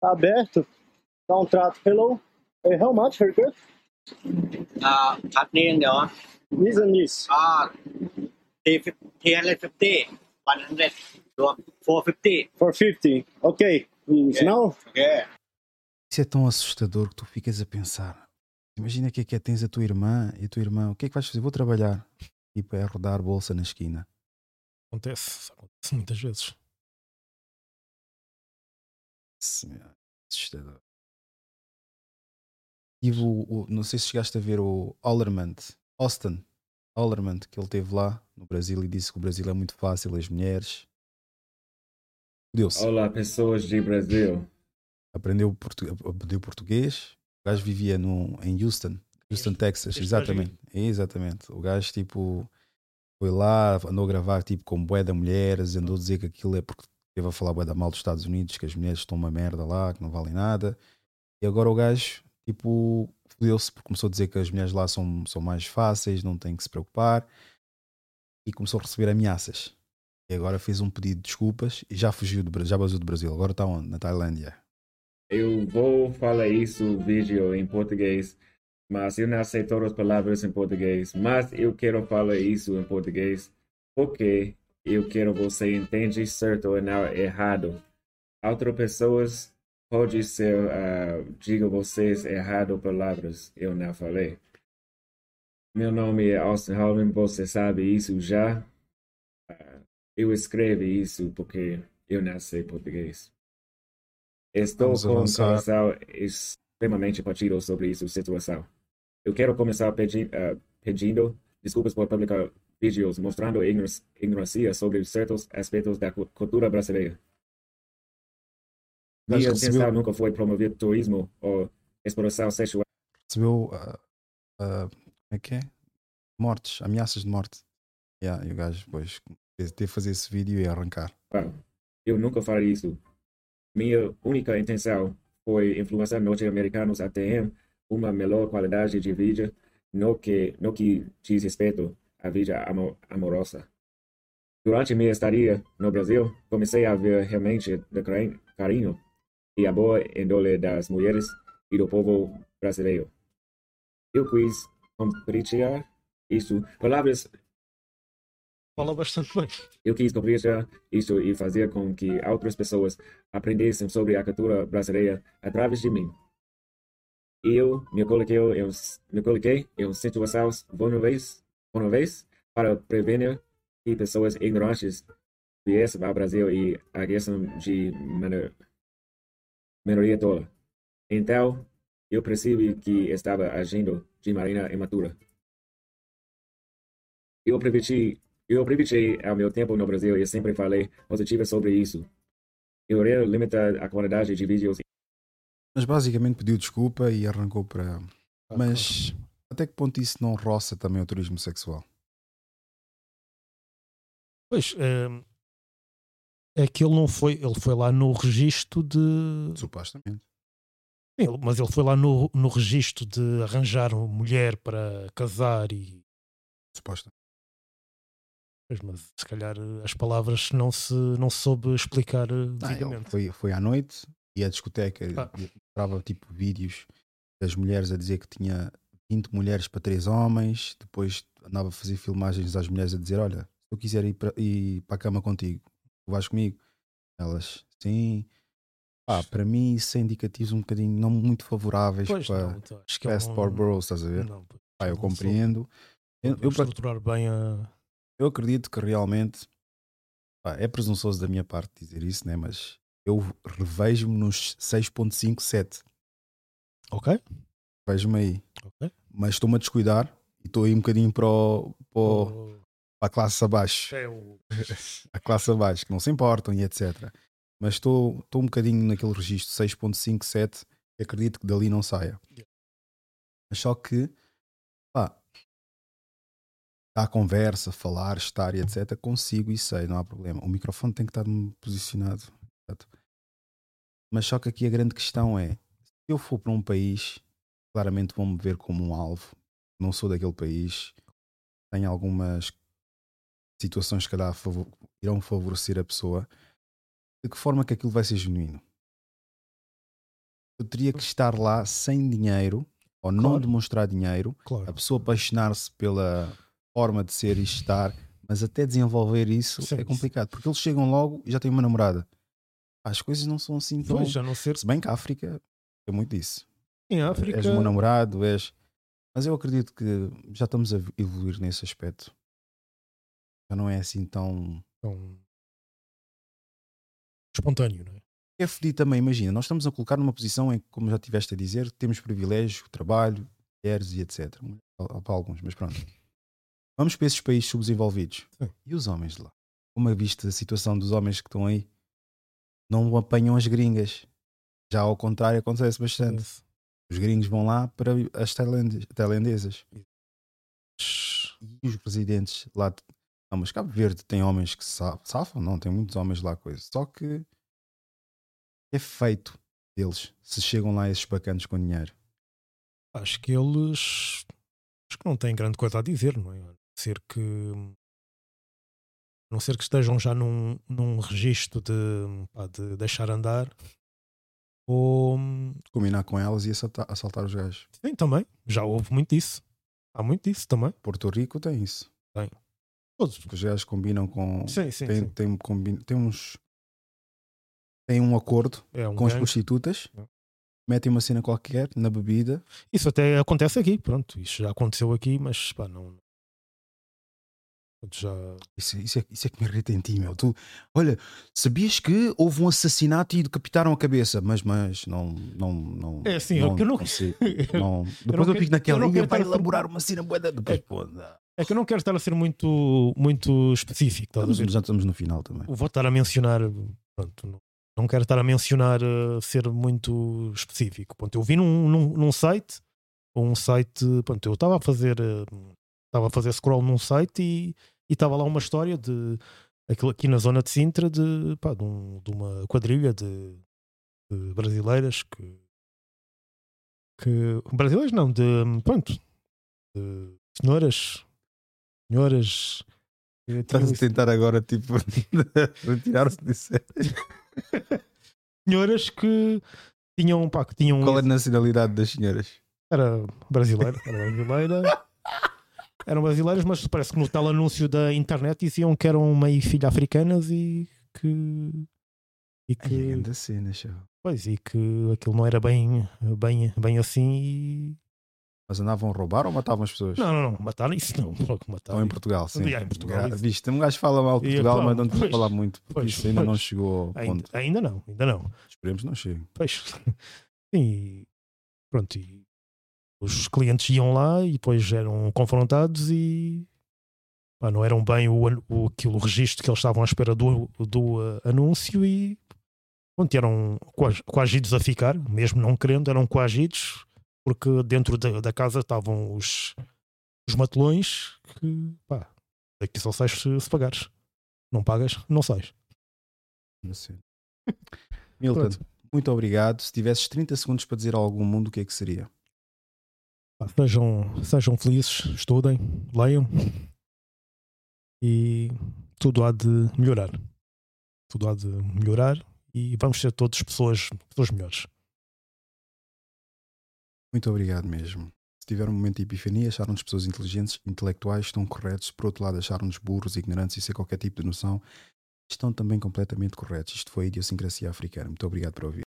Tá aberto, dá um trato. Hello, how much haircut? Uh, Katnin, ó This and this. Ah, hundred fifty 100, 450. four ok. okay. Não? Okay. Isso é tão assustador que tu ficas a pensar. Imagina que é que é, tens a tua irmã e a tua irmã, o que é que vais fazer? Vou trabalhar. E é rodar bolsa na esquina. Acontece, acontece muitas vezes. Assustador. Tive o, o- não sei se chegaste a ver o Ollerman, Austin Ollerman, que ele teve lá no Brasil e disse que o Brasil é muito fácil, as mulheres. Deu-se. Olá, pessoas de Brasil. Aprendeu, portu aprendeu português. O gajo vivia no, em Houston, Houston, Texas. este Exatamente. Exatamente. O gajo, tipo, foi lá, andou a gravar, tipo, com bué de mulheres, andou a dizer que aquilo é porque esteve a falar bué da mal dos Estados Unidos, que as mulheres estão uma merda lá, que não valem nada. E agora o gajo, tipo, fodeu-se porque começou a dizer que as mulheres lá são, são mais fáceis, não tem que se preocupar. E começou a receber ameaças. E agora fez um pedido de desculpas e já fugiu do Brasil, já vazou do Brasil. Agora está onde? Na Tailândia. Eu vou falar isso vídeo em português, mas eu não todas as palavras em português. Mas eu quero falar isso em português porque eu quero você entender certo e não errado. Outras pessoas pode ser, uh, diga vocês errado palavras, eu não falei. Meu nome é Austin Halvin, você sabe isso já. Uh, eu escrevo isso porque eu não sei português. Estou Vamos com um avançar. coração extremamente partido sobre essa situação. Eu quero começar pedi uh, pedindo desculpas por publicar vídeos mostrando ignor ignorância sobre certos aspectos da cu- cultura brasileira. Minha recebeu- intenção nunca foi promover turismo ou exploração sexual. Recebeu. ah, ah, como é que é? Mortes, ameaças de morte. Yeah, e o gajo depois teve de fazer esse vídeo e arrancar. Claro, eu nunca farei isso. Minha única intenção foi influenciar norte-americanos a ter uma melhor qualidade de vida no que, no que diz respeito à vida amo- amorosa. Durante minha estadia no Brasil, comecei a ver realmente cari- carinho e a boa índole das mulheres e do povo brasileiro. Eu quis compartilhar isso. Palavras Fala bastante bem. eu quis compartilhar isso e fazer com que outras pessoas aprendessem sobre a cultura brasileira através de mim. Eu me coloquei em, me coloquei em situações vulneráveis, vulneráveis para prevenir que pessoas ignorantes viessem ao Brasil e agissem de menor, minoria tola. Então, eu percebi que estava agindo de maneira imatura. Eu aproveitei, eu aproveitei ao meu tempo no Brasil e sempre falei positivo sobre isso. Eu irei limitar a quantidade de vídeos Mas basicamente pediu desculpa e arrancou para. Mas até que ponto isso não roça também o turismo sexual? Pois, é, é que ele não foi, ele foi lá no registro de. Supostamente. Ele- mas ele foi lá no, no registro de arranjar uma mulher para casar e. Supostamente. Pois, mas se calhar eh, as palavras não se, não se soube explicar eh, devidamente. foi, foi à noite e a discoteca Ah. tipo vídeos das mulheres a dizer que tinha 20 mulheres para 3 homens, depois andava a fazer filmagens às mulheres a dizer, olha, se eu quiser ir para, ir para a cama contigo, tu vais comigo? Elas, sim. Pá, para mim isso é indicativos um bocadinho não muito favoráveis Pois para não, então, Fast for Bros, estás a ver? não, pois, Pá, eu compreendo. Eu, soube eu, para- estruturar bem a. eu acredito que realmente pá, é presunçoso da minha parte dizer isso, né? mas eu revejo-me nos 6.57. Ok. Vejo-me aí. Ok. Mas estou-me a descuidar e estou aí um bocadinho para, o- para, o- para a classe abaixo. É o- [LAUGHS] a classe abaixo, que não se importam e etc. Mas estou, estou um bocadinho naquele registro 6.57 e acredito que dali não saia. Mas só que, pá, dar conversa, falar, estar e etc. Consigo e sei, não há problema. O microfone tem que estar posicionado. Mas só que aqui a grande questão é: se eu for para um país, claramente vão-me ver como um alvo. Não sou daquele país, tenho algumas situações que calhar favor- irão favorecer a pessoa. De que forma que aquilo vai ser genuíno? Eu teria que estar lá sem dinheiro ou não Claro. demonstrar dinheiro, Claro. a pessoa apaixonar-se pela forma de ser e estar, mas até desenvolver isso Sim, é complicado, porque eles chegam logo e já têm uma namorada. As coisas não são assim tão. Pois, a não ser- Se bem que a África é muito isso. Em África- És meu namorado, és. Mas eu acredito que já estamos a evoluir nesse aspecto. Já não é assim tão. Tão espontâneo, não é? É fedido também, imagina, nós estamos a colocar numa posição em que, como já tiveste a dizer, temos privilégio, trabalho, mulheres e etc. Para alguns, mas pronto. Vamos para esses países subdesenvolvidos. E os homens de lá? Como é vista a situação dos homens que estão aí? Não apanham as gringas. Já ao contrário acontece bastante. Os gringos vão lá para as tailandes- tailandesas. E os residentes lá. Não, mas Cabo Verde tem homens que sa- safam? Não, tem muitos homens lá, coisa. Só que é feito deles se chegam lá esses bacanos com dinheiro. Acho que eles acho que não têm grande coisa a dizer, não é? A ser que a não ser que estejam já num, num registro de, pá, de deixar andar ou Combinar com elas e assaltar, assaltar os gajos. sim, também, já houve muito disso. Há muito disso também. Porto Rico tem isso. Tem. Todos. Os gajos combinam com. Sim, sim, tem, sim. Tem, combin- tem uns. têm um acordo É um com as gangue. prostitutas, metem uma cena qualquer na bebida. Isso até acontece aqui, pronto. Isso já aconteceu aqui, mas pá, não. Já. Isso, isso, é, isso é que me irrita em ti, meu. Tu, olha, sabias que houve um assassinato e decapitaram a cabeça, mas, mas não, não, não. É assim, não, eu não- consigo, [LAUGHS] não- Eu Depois eu, quero- fico naquela eu linha, quero vai estar a ser- elaborar uma cena. Depois, pô, dá. É que eu não quero estar a ser muito, muito específico. a Estamos, já estamos no final também. Vou estar a mencionar. Pronto, não, não quero estar a mencionar uh, ser muito específico. Pronto, eu vi num, num, num site, um site. Pronto, eu estava a fazer. uh, Estava a fazer scroll num site e e estava lá uma história de. Aquilo aqui na zona de Sintra, de, pá, de, um- de uma quadrilha de, de brasileiras que. que brasileiras não, de. Pronto. De senhoras. Senhoras. que Estás a tentar agora, tipo, [LAUGHS] retirar-se disso. [LAUGHS] senhoras que tinham, pá, que tinham Qual é a nacionalidade das senhoras? era brasileira, era brasileira. [LAUGHS] Eram brasileiras, mas parece que no tal anúncio da internet diziam que eram meio filha africanas e que e que Ai, grande cena, show. pois e que aquilo não era bem bem bem assim e Mas andavam a roubar ou matavam as pessoas? não, não, não, mataram isso não, [LAUGHS] logo Ou em Portugal, sim. Em Portugal, isso. Viste, um gajo fala mal de E, Portugal, claro, mas não te falar muito, porque pois, isso ainda não pois. chegou ao Ainda, ponto. ainda não, ainda não. Esperemos não chegue. Pois. [LAUGHS] E pronto, e os clientes iam lá e depois eram confrontados e pá, não eram bem o, o, aquilo, o registro que eles estavam à espera do, do uh, anúncio e pronto, eram coag- coagidos a ficar, mesmo não querendo, eram coagidos porque dentro da, da casa estavam os, os matelões que pá, daqui só sais se, se pagares. Não pagas, não sais. Não sei. Milton, Pronto. muito obrigado. Se tivesses 30 segundos para dizer ao algum mundo, o que é que seria? Sejam, sejam felizes, estudem, leiam e tudo há de melhorar. Tudo há de melhorar e vamos ser todos pessoas, pessoas melhores. Muito obrigado mesmo. Se tiver um momento de epifania, acharam-nos pessoas inteligentes, intelectuais, estão corretos. Por outro lado, acharam-nos burros, ignorantes e sem qualquer tipo de noção, estão também completamente corretos. Isto foi a idiosincrasia africana. Muito obrigado por ouvir.